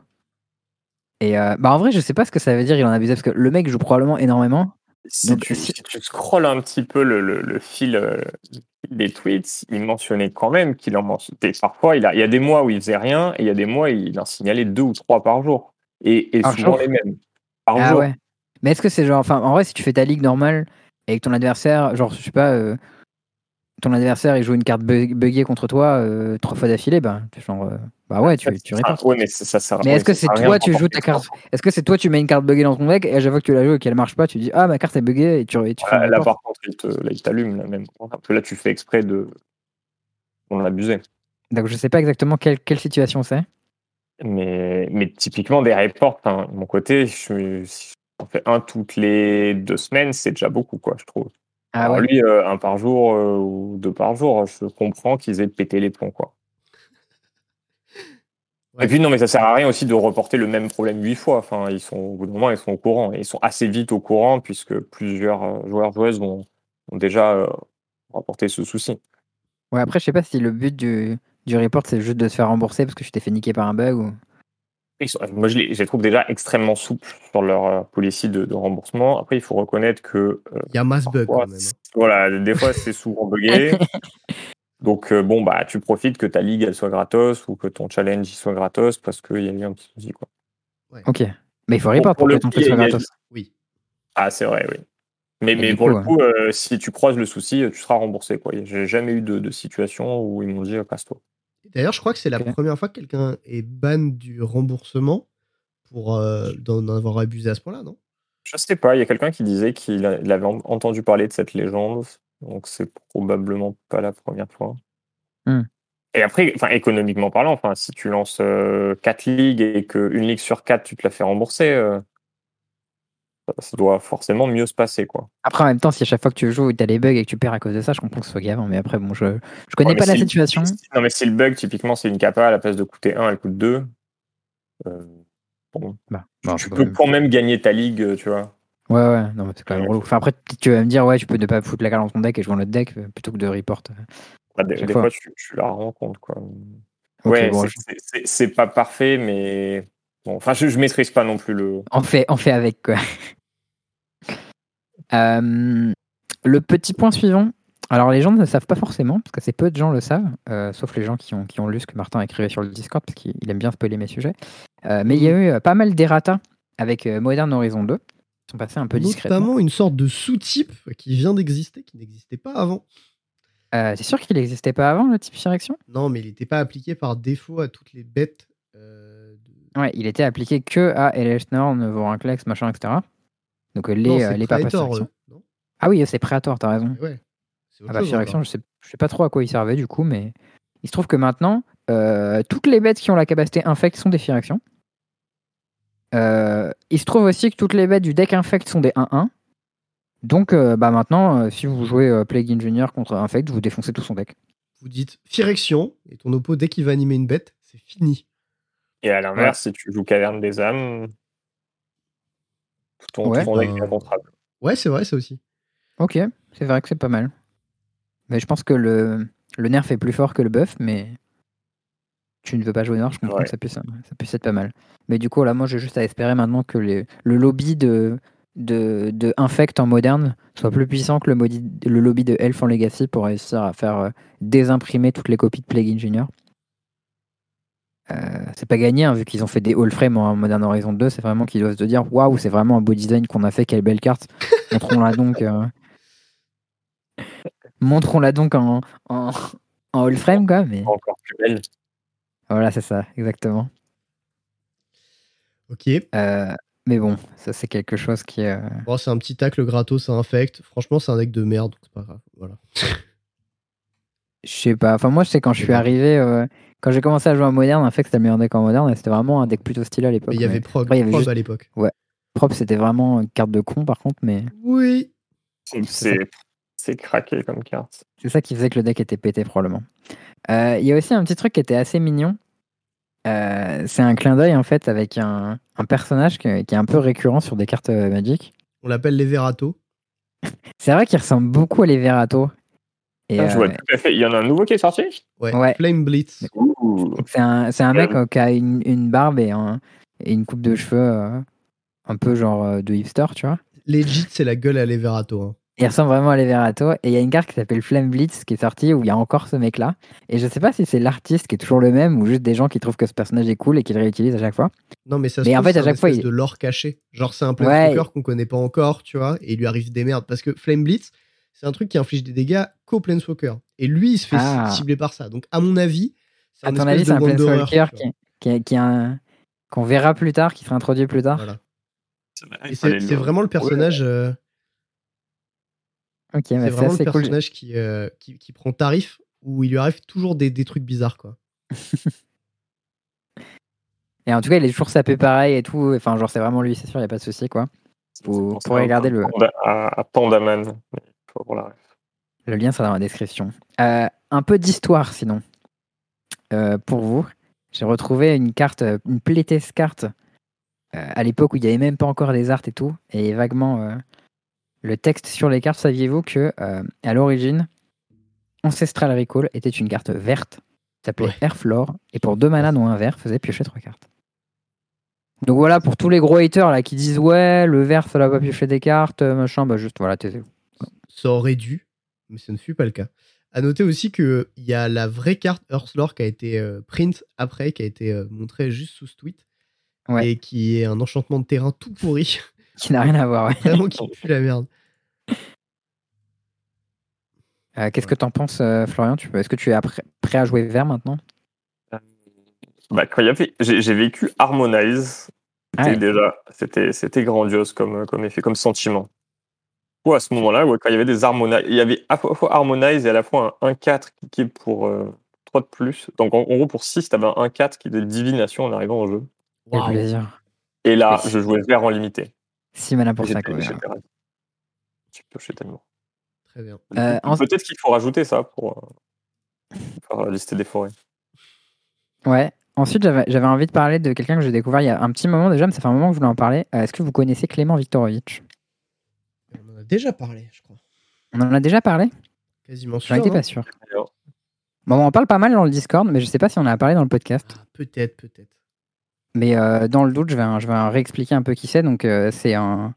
Et euh, bah en vrai, je sais pas ce que ça veut dire, il en a abusé parce que le mec joue probablement énormément. Si, Donc, tu, si- si tu scrolles un petit peu le, le, le fil, euh, des tweets, il mentionnait quand même qu'il en mentionnait. Parfois, il, a, il y a des mois où il faisait rien et il y a des mois où il en signalait deux ou trois par jour. Et, et souvent jour les mêmes. Par Ah jour. ouais. Mais est-ce que c'est genre, enfin, en vrai, si tu fais ta ligue normale et que ton adversaire, genre, je sais pas, euh, ton adversaire il joue une carte bug- buggée contre toi euh, trois fois d'affilée, bah, genre, euh, bah ouais, tu, tu Ah, rétorques. ouais, mais ça, ça sert Mais est-ce que ça c'est toi, tu joues ta carte ça. Est-ce que c'est toi, tu mets une carte buggée dans ton deck et à chaque fois que tu la joues et qu'elle marche pas, tu dis ah ma carte est buggée et tu, et tu Ah, là, par contre, il te- là, il t'allume, là, même. Parce que là, tu fais exprès de. On l'a abusé. Donc je sais pas exactement quelle, quelle situation c'est. Mais typiquement, des reports, enfin, de mon côté, je, si on fait un toutes les deux semaines, c'est déjà beaucoup, quoi, je trouve. Ah Alors ouais. lui, euh, un par jour euh, ou deux par jour, je comprends qu'ils aient pété les plombs, quoi. Ouais. Et puis non, mais ça sert à rien aussi de reporter le même problème huit fois. Enfin, ils sont au bout d'un moment, ils sont au courant et ils sont assez vite au courant puisque plusieurs euh, joueurs joueuses ont, ont déjà euh, rapporté ce souci. Ouais, après, je sais pas si le but du, du report, c'est juste de se faire rembourser parce que je t'ai fait niquer par un bug ou? Sont- moi, je les, je les trouve déjà extrêmement souples sur leur euh, policy de, de remboursement. Après, il faut reconnaître que euh, Il y a mass bug quand même. hein. voilà, des fois, c'est souvent buggé. Donc euh, bon, bah, tu profites que ta ligue elle soit gratos ou que ton challenge il soit gratos parce qu'il y a eu un petit souci, quoi. Ok. Mais il faut Pour- report pour pour le que ton truc soit gratos. Oui. Ah, c'est vrai, oui. Mais, mais pour coup, le coup, euh, si tu croises le souci, tu seras remboursé. quoi. J'ai jamais eu de, de situation où ils m'ont dit casse-toi. D'ailleurs, je crois que c'est la première fois que quelqu'un est ban du remboursement pour euh, d'en avoir abusé à ce point-là, non? Je sais pas, il y a quelqu'un qui disait qu'il avait en- entendu parler de cette légende, donc c'est probablement pas la première fois. Hmm. Et après, enfin, économiquement parlant, enfin, si tu lances 4 ligues et qu'une ligue sur 4, tu te la fais rembourser, euh, ça, doit forcément mieux se passer. Quoi. Après, en même temps, si à chaque fois que tu joues, tu as des bugs et que tu perds à cause de ça, je comprends que ce soit gavant. Mais après, bon, je, je connais Ouais, pas la si- situation. si- Non, mais si le bug, typiquement, c'est une capa, à la place de coûter 1, elle coûte 2. bon, Bah, tu bah, peux quand même gagner ta ligue, euh, tu vois. Ouais, ouais, non, mais c'est quand même relou. Enfin, après, tu vas me dire, ouais, tu peux ne pas foutre la carte dans ton deck et jouer un autre deck euh, plutôt que de report. Bah, des des fois. fois, tu, tu la compte. Quoi. Ouais, bon, c'est- je- c'est- c'est c'est pas parfait, mais bon, enfin, je, je maîtrise pas non plus le. On fait, on fait avec, quoi. Euh, le petit point suivant. Alors, les gens ne le savent pas forcément, parce que c'est peu de gens le savent, euh, sauf les gens qui ont, qui ont lu ce que Martin écrivait sur le Discord, parce qu'il il aime bien spoiler mes sujets. Euh, mais il y a eu euh, pas mal d'errata avec Modern Horizon 2, qui sont passés un peu discrètement. Notamment une sorte de sous-type qui vient d'exister, qui n'existait pas avant. C'est sûr qu'il n'existait pas avant, le type direction Non, mais il n'était pas appliqué par défaut à toutes les bêtes. de- Ouais, il était appliqué que à Elechnorn, Vorinclex, machin, etc. Donc euh, les, non, euh, c'est les Phyrexion. eux, non Ah oui, c'est Praetor, t'as raison. Ouais. Ah bah chose, encore. je sais, je sais pas trop à quoi il servait du coup, mais il se trouve que maintenant, euh, toutes les bêtes qui ont la capacité infect sont des Phyrexions. Euh, il se trouve aussi que toutes les bêtes du deck infect sont des 1-1. Donc euh, bah maintenant, euh, si vous jouez euh, Plague Engineer contre infect, vous défoncez tout son deck. Vous dites Phyrexion, et ton oppo, dès qu'il va animer une bête, c'est fini. Et à l'inverse, si tu joues Caverne des âmes, ton, Ouais. tout ton deck est incontrable. Ouais, c'est vrai, ça aussi. Ok, c'est vrai que c'est pas mal. Mais je pense que le, le nerf est plus fort que le buff, mais tu ne veux pas jouer noir, je comprends Ouais. que ça puisse, ça puisse être pas mal. Mais du coup, là, moi, j'ai juste à espérer maintenant que les- le lobby de, de, de Infect en moderne soit plus puissant que le, modi- le lobby de Elf en Legacy pour réussir à faire euh, désimprimer toutes les copies de Plague Engineer. Euh, c'est pas gagné, hein, vu qu'ils ont fait des all frame en Modern Horizon 2, c'est vraiment qu'ils doivent se dire waouh, c'est vraiment un beau design qu'on a fait, quelle belle carte. Montrons-la donc. euh, Montrons-la donc en, en, en all frame, quoi. Mais Encore plus belle. voilà, c'est ça, exactement. Ok. Euh, mais bon, ça c'est quelque chose qui. euh, Bon, c'est un petit tacle gratos, ça infecte. Franchement, c'est un deck de merde, donc c'est pas grave. Voilà. Je sais pas. Enfin, moi, je sais quand je suis arrivé, euh, quand j'ai commencé à jouer en moderne, en fait, c'était le meilleur deck en moderne et c'était vraiment un deck plutôt stylé à l'époque. Il y avait mais Prog, après, il y avait Prog juste- à l'époque. Propre, c'était vraiment une carte de con, par contre, mais Oui. C'est- craqué comme carte. c'est ça qui faisait que le deck était pété, probablement. Euh, Il y a aussi un petit truc qui était assez mignon. Euh, c'est un clin d'œil, en fait, avec un, un personnage qui, qui est un peu récurrent sur des cartes euh, Magic. On l'appelle Leverato. C'est vrai qu'il ressemble beaucoup à l'Everato. Et, Ah, je vois euh, tout à fait. Il y en a un nouveau qui est sorti? Ouais. Ouais. Flame Blitz. C'est un, mec Euh. qui a une, une barbe et, un- et une coupe de cheveux euh, un peu genre de hipster, tu vois. Legit, c'est la gueule à Leverato. hein. Il ressemble vraiment à Leverato. Et il y a une carte qui s'appelle Flame Blitz qui est sortie où il y a encore ce mec-là. Et je sais pas si c'est l'artiste qui est toujours le même ou juste des gens qui trouvent que ce personnage est cool et qui le réutilisent à chaque fois. Non, mais ça se Mais en trouve, fait, à chaque fois, il- de lore caché. Genre, c'est un Ouais. planeswalker qu'on connaît pas encore, tu vois, et il lui arrive des merdes. Parce que Flame Blitz, c'est un truc qui inflige des dégâts qu'au planeswalker. Et lui, il se fait Ah. cibler par ça. Donc, à mon avis, c'est À un avis, de c'est un Planeswalker qui, qui, un- qu'on verra plus tard, qui sera introduit plus tard. Voilà. C'est vraiment le personnage, euh, Ok, c'est bah, c'est vraiment le cool. personnage qui, euh, qui, qui prend tarif où il lui arrive toujours des, des trucs bizarres, quoi. Et en tout cas, il est toujours sapé pareil et tout. Enfin, genre, c'est vraiment lui, c'est sûr, il n'y a pas de souci, quoi. Vous pourrez regarder le. À, à Pandaman. Le lien sera dans la description. Euh, un peu d'histoire, sinon. Euh, pour vous, j'ai retrouvé une carte, une playtest carte euh, à l'époque où il n'y avait même pas encore des arts et tout, et vaguement le texte sur les cartes. Saviez-vous que à l'origine, Ancestral Recall était une carte verte, s'appelait Airflore, et pour deux mana dont un vert, faisait piocher trois cartes. Donc voilà, pour tous les gros haters là qui disent ouais, le vert ça va pas piocher des cartes, machin, bah juste voilà, taisez-vous. Ça aurait dû, mais ce ne fut pas le cas. À noter aussi qu'il y a la vraie carte Earthlore qui a été euh, print après, qui a été euh, montrée juste sous ce tweet. Et qui est un enchantement de terrain tout pourri. qui n'a rien à voir, ouais. Vraiment qui pue la merde. Euh, qu'est-ce que t'en penses, Florian? Est-ce que tu es prêt à jouer vert maintenant? Bah, j'ai vécu Harmonize. déjà, c'était grandiose comme, comme effet, comme sentiment à ce moment-là, quand il y avait des Harmonize, il y avait à la fois Harmonize et à la fois un 1-4 qui est pour 3 de plus. Donc en, gros, pour 6, tu avais un 1-4 qui est de divination en arrivant au jeu. Et là, je jouais vert en limité. 6 mana pour ça, quoi. Tu piochais tellement. Très bien. Euh, peut-être qu'il faut rajouter ça pour euh, faire lister des forêts. Ouais. Ensuite, j'avais envie de parler de quelqu'un que j'ai découvert il y a un petit moment déjà, mais ça fait un moment que je voulais en parler. Euh, est-ce que vous connaissez Clément Viktorovitch? Déjà parlé, je crois. On en a déjà parlé? Quasiment sûr. J'en étais pas hein. sûr. Bon, on en parle pas mal dans le Discord, mais je sais pas si on en a parlé dans le podcast. Ah, peut-être, peut-être. Mais euh, dans le doute, je vais, je vais réexpliquer un peu qui c'est. Donc, euh, c'est un,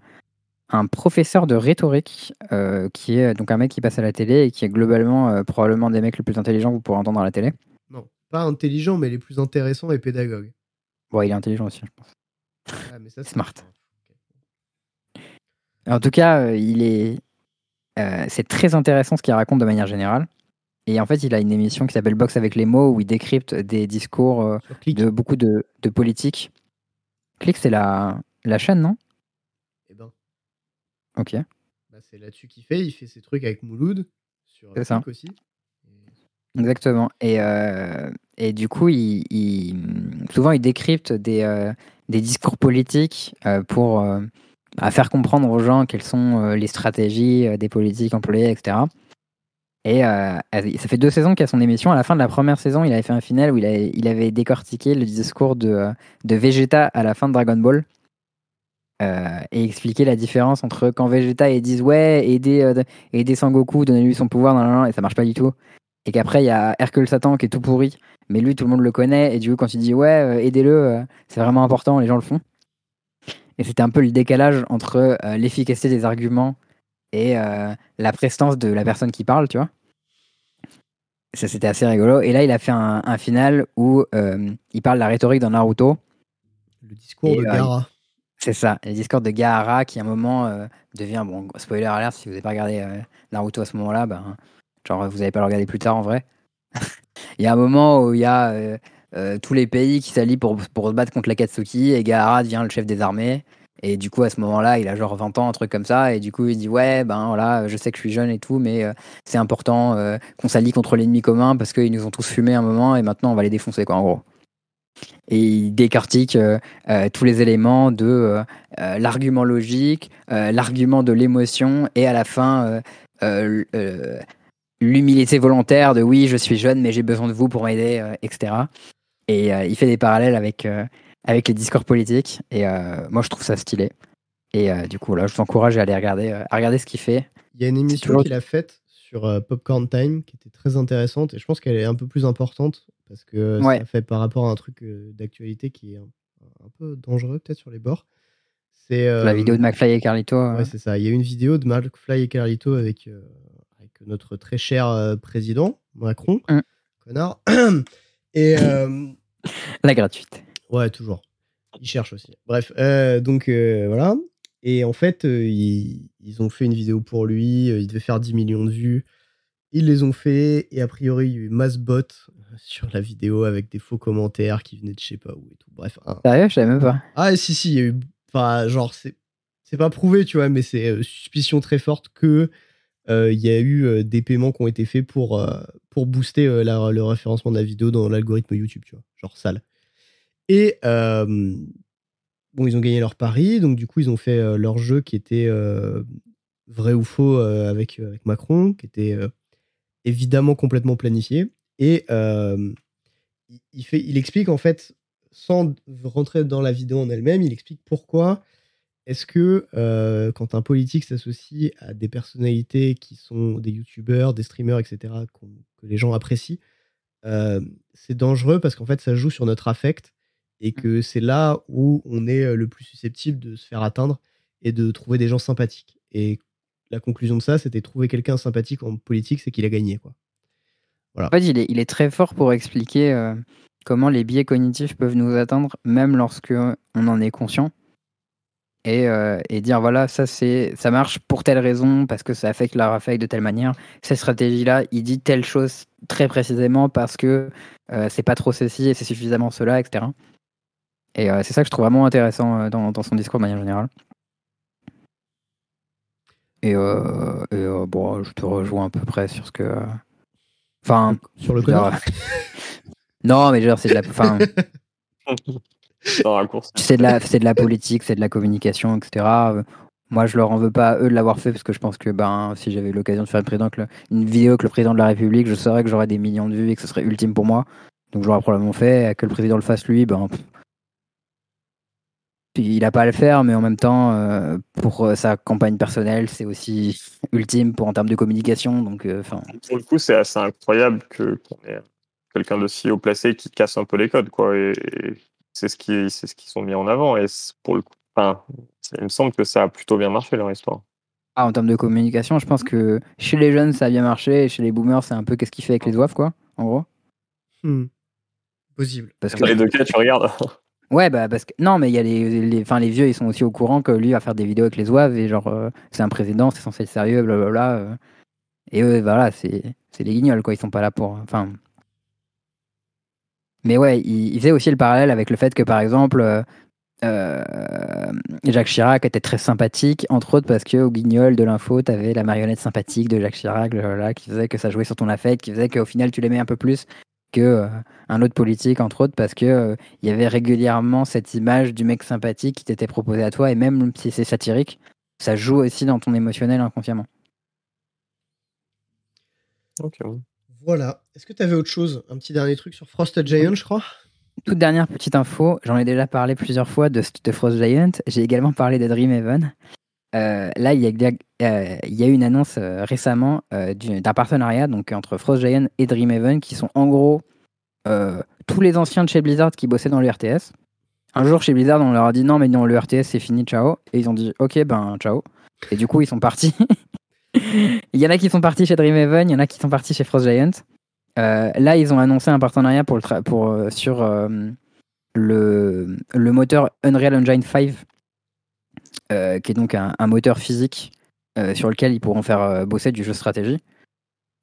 un, professeur de rhétorique euh, qui est donc un mec qui passe à la télé et qui est globalement probablement des mecs les plus intelligents que vous pourrez entendre à la télé. Non, pas intelligent, mais les plus intéressants et pédagogues. Bon, il est intelligent aussi, je pense. Ah, mais ça, Smart. En tout cas, euh, il est, euh, c'est très intéressant ce qu'il raconte de manière générale. Et en fait, il a une émission qui s'appelle Box avec les mots où il décrypte des discours euh, de beaucoup de, de politiques. Click, c'est la, la chaîne, non? Eh ben. Ok. Bah, c'est là-dessus qu'il fait. Il fait ses trucs avec Mouloud sur C'est ça. aussi. Exactement. Et, et du coup, il, souvent, il décrypte des, des discours politiques pour à faire comprendre aux gens quelles sont euh, les stratégies euh, des politiques employées, etc. Et euh, ça fait deux saisons qu'il a son émission. À la fin de la première saison, il avait fait un final où il avait, décortiqué le discours de, de Vegeta à la fin de Dragon Ball. et expliqué la différence entre quand Vegeta ils disent ouais aider aider Sangoku donner lui son pouvoir nan, et ça marche pas du tout et qu'après il y a Hercule Satan qui est tout pourri mais lui tout le monde le connaît et du coup quand il dit ouais aidez-le c'est vraiment important les gens le font et c'était un peu le décalage entre euh, l'efficacité des arguments et euh, la prestance de la personne qui parle, tu vois. Ça, c'était assez rigolo. Et là, il a fait un, final où euh, il parle de la rhétorique dans Naruto. Le discours de Gaara. C'est ça, le discours de Gaara qui, à un moment, devient, bon, spoiler alert, si vous n'avez pas regardé Naruto à ce moment-là, ben, genre, vous n'allez pas le regarder plus tard en vrai. il y a un moment où il y a euh, tous les pays qui s'allient pour, pour se battre contre l'Akatsuki et Gaara devient le chef des armées. Et du coup, à ce moment-là, il a genre 20 ans, un truc comme ça. Et du coup, il dit Ouais, ben voilà, je sais que je suis jeune et tout, mais euh, c'est important euh, qu'on s'allie contre l'ennemi commun parce qu'ils nous ont tous fumé un moment et maintenant on va les défoncer, quoi, en gros. Et il décortique tous les éléments de l'argument logique, l'argument de l'émotion et à la fin, l'humilité volontaire de oui, je suis jeune, mais j'ai besoin de vous pour m'aider, etc. Et euh, il fait des parallèles avec, euh, avec les discours politiques. Et euh, moi, je trouve ça stylé. Et du coup, là, je vous encourage à aller regarder, à regarder ce qu'il fait. Il y a une émission qu'il a faite sur Popcorn Time qui était très intéressante. Et je pense qu'elle est un peu plus importante parce que ça fait par rapport à un truc d'actualité qui est un, peu dangereux, peut-être sur les bords. C'est la vidéo de McFly et Carlito. Ouais, c'est ça. Il y a une vidéo de McFly et Carlito avec, avec notre très cher président Macron, mmh. connard. Et, euh, La gratuite. Ouais, toujours. Ils cherchent aussi. Bref, euh, donc euh, voilà. Et en fait, ils, ont fait une vidéo pour lui. Il devait faire 10 millions de vues. Ils les ont fait. Et a priori, il y a eu masse bot sur la vidéo avec des faux commentaires qui venaient de je sais pas où et tout. Bref. Sérieux, je savais même pas. Ah, si, si, il y a eu. Enfin, genre, c'est. C'est pas prouvé, tu vois, mais c'est suspicion très forte que il y a eu des paiements qui ont été faits pour, pour booster le référencement de la vidéo dans l'algorithme YouTube, tu vois, genre sale. Et bon, ils ont gagné leur pari, donc du coup, ils ont fait leur jeu qui était vrai ou faux avec, avec Macron, qui était évidemment complètement planifié. Et il, fait, il explique en fait, sans rentrer dans la vidéo en elle-même, il explique pourquoi est-ce que quand un politique s'associe à des personnalités qui sont des youtubeurs, des streamers, etc., que les gens apprécient, c'est dangereux parce qu'en fait, ça joue sur notre affect et mmh. que c'est là où on est le plus susceptible de se faire atteindre et de trouver des gens sympathiques. Et la conclusion de ça, c'était trouver quelqu'un sympathique en politique, c'est qu'il a gagné. Quoi. Voilà. En fait, il est, il est très fort pour expliquer comment les biais cognitifs peuvent nous atteindre, même lorsque on en est conscient. Et, et dire voilà, ça, c'est, ça marche pour telle raison, parce que ça affecte la affect de telle manière. Cette stratégie-là, il dit telle chose très précisément parce que c'est pas trop ceci et c'est suffisamment cela, etc. Et c'est ça que je trouve vraiment intéressant dans, dans, son discours de manière générale. Et, et bon, je te rejoins à peu près sur ce que. Enfin. Sur le connard? Non, mais genre, c'est de la. Enfin. c'est de, la, de la politique, c'est de la communication, etc. Moi, je leur en veux pas eux de l'avoir fait parce que je pense que ben, si j'avais l'occasion de faire une, une vidéo avec le président de la République, je saurais que j'aurais des millions de vues et que ce serait ultime pour moi. Donc, j'aurais probablement fait. Que le président le fasse lui, ben, il n'a pas à le faire, mais en même temps, euh, pour euh, sa campagne personnelle, c'est aussi ultime pour en termes de communication. Donc, euh, pour le coup, c'est assez incroyable que qu'on ait quelqu'un de si haut placé qui casse un peu les codes, quoi. Et, c'est ce qui, c'est ce qu'ils sont mis en avant. Et pour le coup, enfin, il me semble que ça a plutôt bien marché leur histoire. Ah, en termes de communication, je pense que chez les jeunes, ça a bien marché, et chez les boomers, c'est un peu qu'est-ce qu'il fait avec les oeufs, quoi, en gros. Hmm. Possible. Parce que les deux cas, tu regardes. Ouais, bah parce que non, mais il y a les, les, les vieux, ils sont aussi au courant que lui va faire des vidéos avec les oeufs et genre euh, c'est un président, c'est censé être sérieux, blablabla. Euh. et eux, voilà, c'est c'est les guignols quoi, ils sont pas là pour. Enfin. Mais ouais, il, faisait aussi le parallèle avec le fait que par exemple, euh, Jacques Chirac était très sympathique, entre autres parce que au guignol de l'info, t'avais la marionnette sympathique de Jacques Chirac, là, qui faisait que ça jouait sur ton affect, qui faisait qu'au final tu l'aimais un peu plus que euh, un autre politique, entre autres, parce que euh, il y avait régulièrement cette image du mec sympathique qui t'était proposé à toi, et même si c'est satirique, ça joue aussi dans ton émotionnel inconsciemment. Ok. Voilà. Est-ce que tu avais autre chose? Un petit dernier truc sur Frost Giant, je crois? Toute dernière petite info, j'en ai déjà parlé plusieurs fois de, Frost Giant. J'ai également parlé de Dreamhaven. Euh, là, il y, a, euh, une annonce euh, récemment d'un partenariat entre Frost Giant et Dreamhaven qui sont en gros tous les anciens de chez Blizzard qui bossaient dans le RTS. Un jour chez Blizzard, on leur a dit non, mais non, le RTS c'est fini, ciao. Et ils ont dit ok, ben ciao. Et du coup, ils sont partis. il y en a qui sont partis chez Dreamhaven, il y en a qui sont partis chez Frost Giant. là, ils ont annoncé un partenariat pour pour, sur le, le moteur Unreal Engine 5 euh, qui est donc un, moteur physique euh, sur lequel ils pourront faire euh, bosser du jeu stratégie.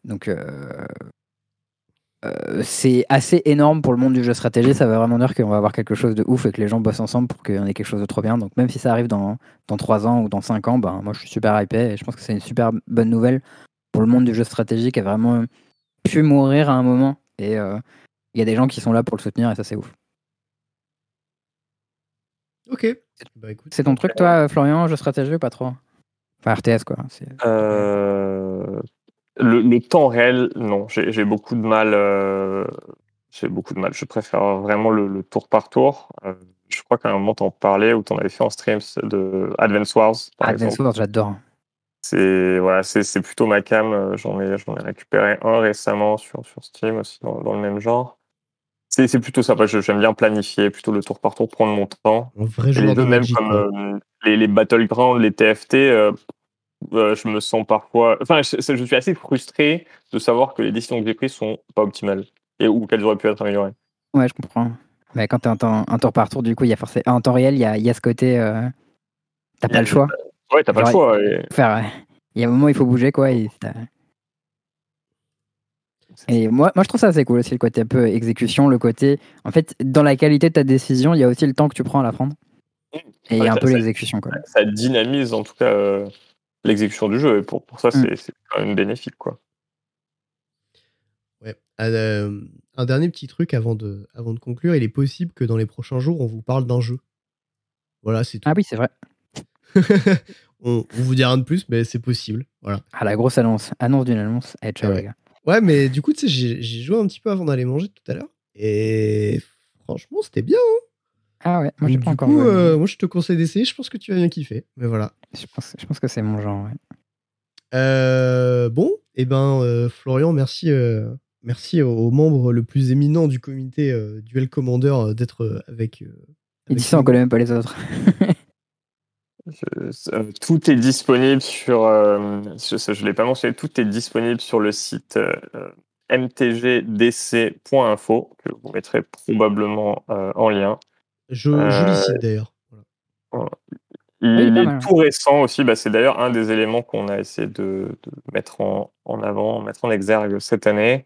Donc c'est assez énorme pour le monde du jeu stratégie. Ça veut vraiment dire qu'on va avoir quelque chose de ouf et que les gens bossent ensemble pour qu'on ait quelque chose de trop bien. Donc même si ça arrive dans, dans 3 ans ou dans 5 ans, ben, moi je suis super hypé et je pense que c'est une super bonne nouvelle pour le monde du jeu stratégique qui a vraiment pu mourir à un moment. Et il y a des gens qui sont là pour le soutenir et ça c'est ouf. Ok. Bah, c'est ton truc, toi, Florian, jeu stratégie ou pas trop? Enfin, RTS, quoi. Euh, le, temps réel, non. J'ai beaucoup de mal. Euh, j'ai beaucoup de mal. Je préfère vraiment le, tour par tour. Euh, je crois qu'à un moment, t'en parlais ou t'en avais fait en stream de Advance Wars. Advance Wars, j'adore. C'est voilà, c'est plutôt ma cam. J'en ai, ai récupéré un récemment sur, sur Steam aussi dans le même genre. C'est plutôt ça. J'aime bien planifier, plutôt le tour par tour, prendre mon temps. les deux même comme euh, les, les, Battlegrounds, les TFT, euh, euh, je me sens parfois. Enfin, je, suis assez frustré de savoir que les décisions que j'ai prises sont pas optimales et ou qu'elles auraient pu être améliorées. Ouais, je comprends. Mais quand tu es un, tour par tour, du coup, il y a forcément en temps réel, il y a, y a, ce côté. t'as pas le choix. Ouais, t'as pas le choix. Il y a un moment, il faut bouger, quoi. Et et moi, moi, je trouve ça assez cool aussi, le côté un peu exécution, le côté. En fait, dans la qualité de ta décision, il y a aussi le temps que tu prends à la prendre. Et il y a un peu l'exécution. Ça dynamise en tout cas euh, l'exécution du jeu. Et pour, pour ça, mm. c'est quand même bénéfique. Quoi. Ouais. Euh, un dernier petit truc avant de, avant de conclure. Il est possible que dans les prochains jours, on vous parle d'un jeu. Voilà, c'est tout. Ah oui, c'est vrai. on, on vous dit rien de plus, mais c'est possible. Voilà. Ah, la grosse annonce. Annonce d'une annonce. Eh, ciao, Ouais. les gars. Ouais, mais du coup, tu sais, j'ai j'ai joué un petit peu avant d'aller manger tout à l'heure. Et franchement, c'était bien. Ah ouais, moi j'ai pas du encore coup, joué, euh, moi, je te conseille d'essayer. Je pense que tu vas bien kiffer. Mais voilà. je, pense, je pense que c'est mon genre. ouais. Euh, bon, et ben, euh, Florian, merci, euh, merci au membre le plus éminent du comité euh, Duel Commander euh, d'être euh, avec. euh, Il avec dit ça, on nous. connaît même pas les autres. Je- euh, tout est disponible sur. euh, je ne l'ai pas mentionné, tout est disponible sur le site euh, euh, mtgdc.info, que vous mettrez probablement euh, en lien. Je, Euh, site d'ailleurs. Voilà. Il Oui, pas est mal. tout récent aussi. Bah, c'est d'ailleurs un des éléments qu'on a essayé de, de mettre en, en avant, mettre en exergue cette année.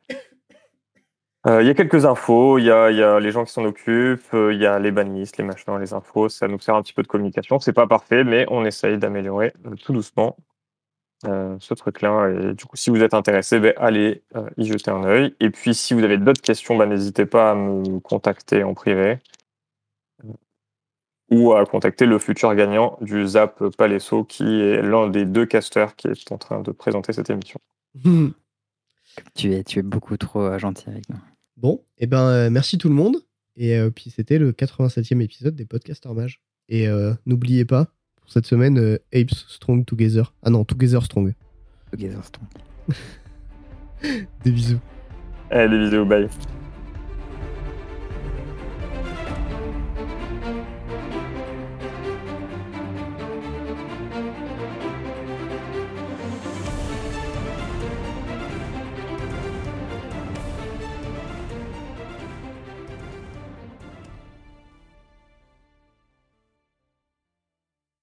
Euh, Il y a quelques infos, il y a, il y a les gens qui s'en occupent, euh, il y a les bannistes, les machins, les infos. Ça nous sert un petit peu de communication. C'est pas parfait, mais on essaye d'améliorer euh, tout doucement euh, ce truc-là. Et du coup, si vous êtes intéressé, ben, allez euh, y jeter un œil. Et puis, si vous avez d'autres questions, ben, n'hésitez pas à me contacter en privé ou à contacter le futur gagnant du Zap Palesso, qui est l'un des deux casteurs qui est en train de présenter cette émission. tu, es, tu es beaucoup trop euh, gentil avec nous. Bon, et ben, euh, merci tout le monde. Et euh, puis, c'était le 87e épisode des Podcasters Mages. Et euh, n'oubliez pas, pour cette semaine, euh, Apes Strong Together. Ah non, Together Strong. Se trompe. Des bisous. Allez, les vidéos, bye.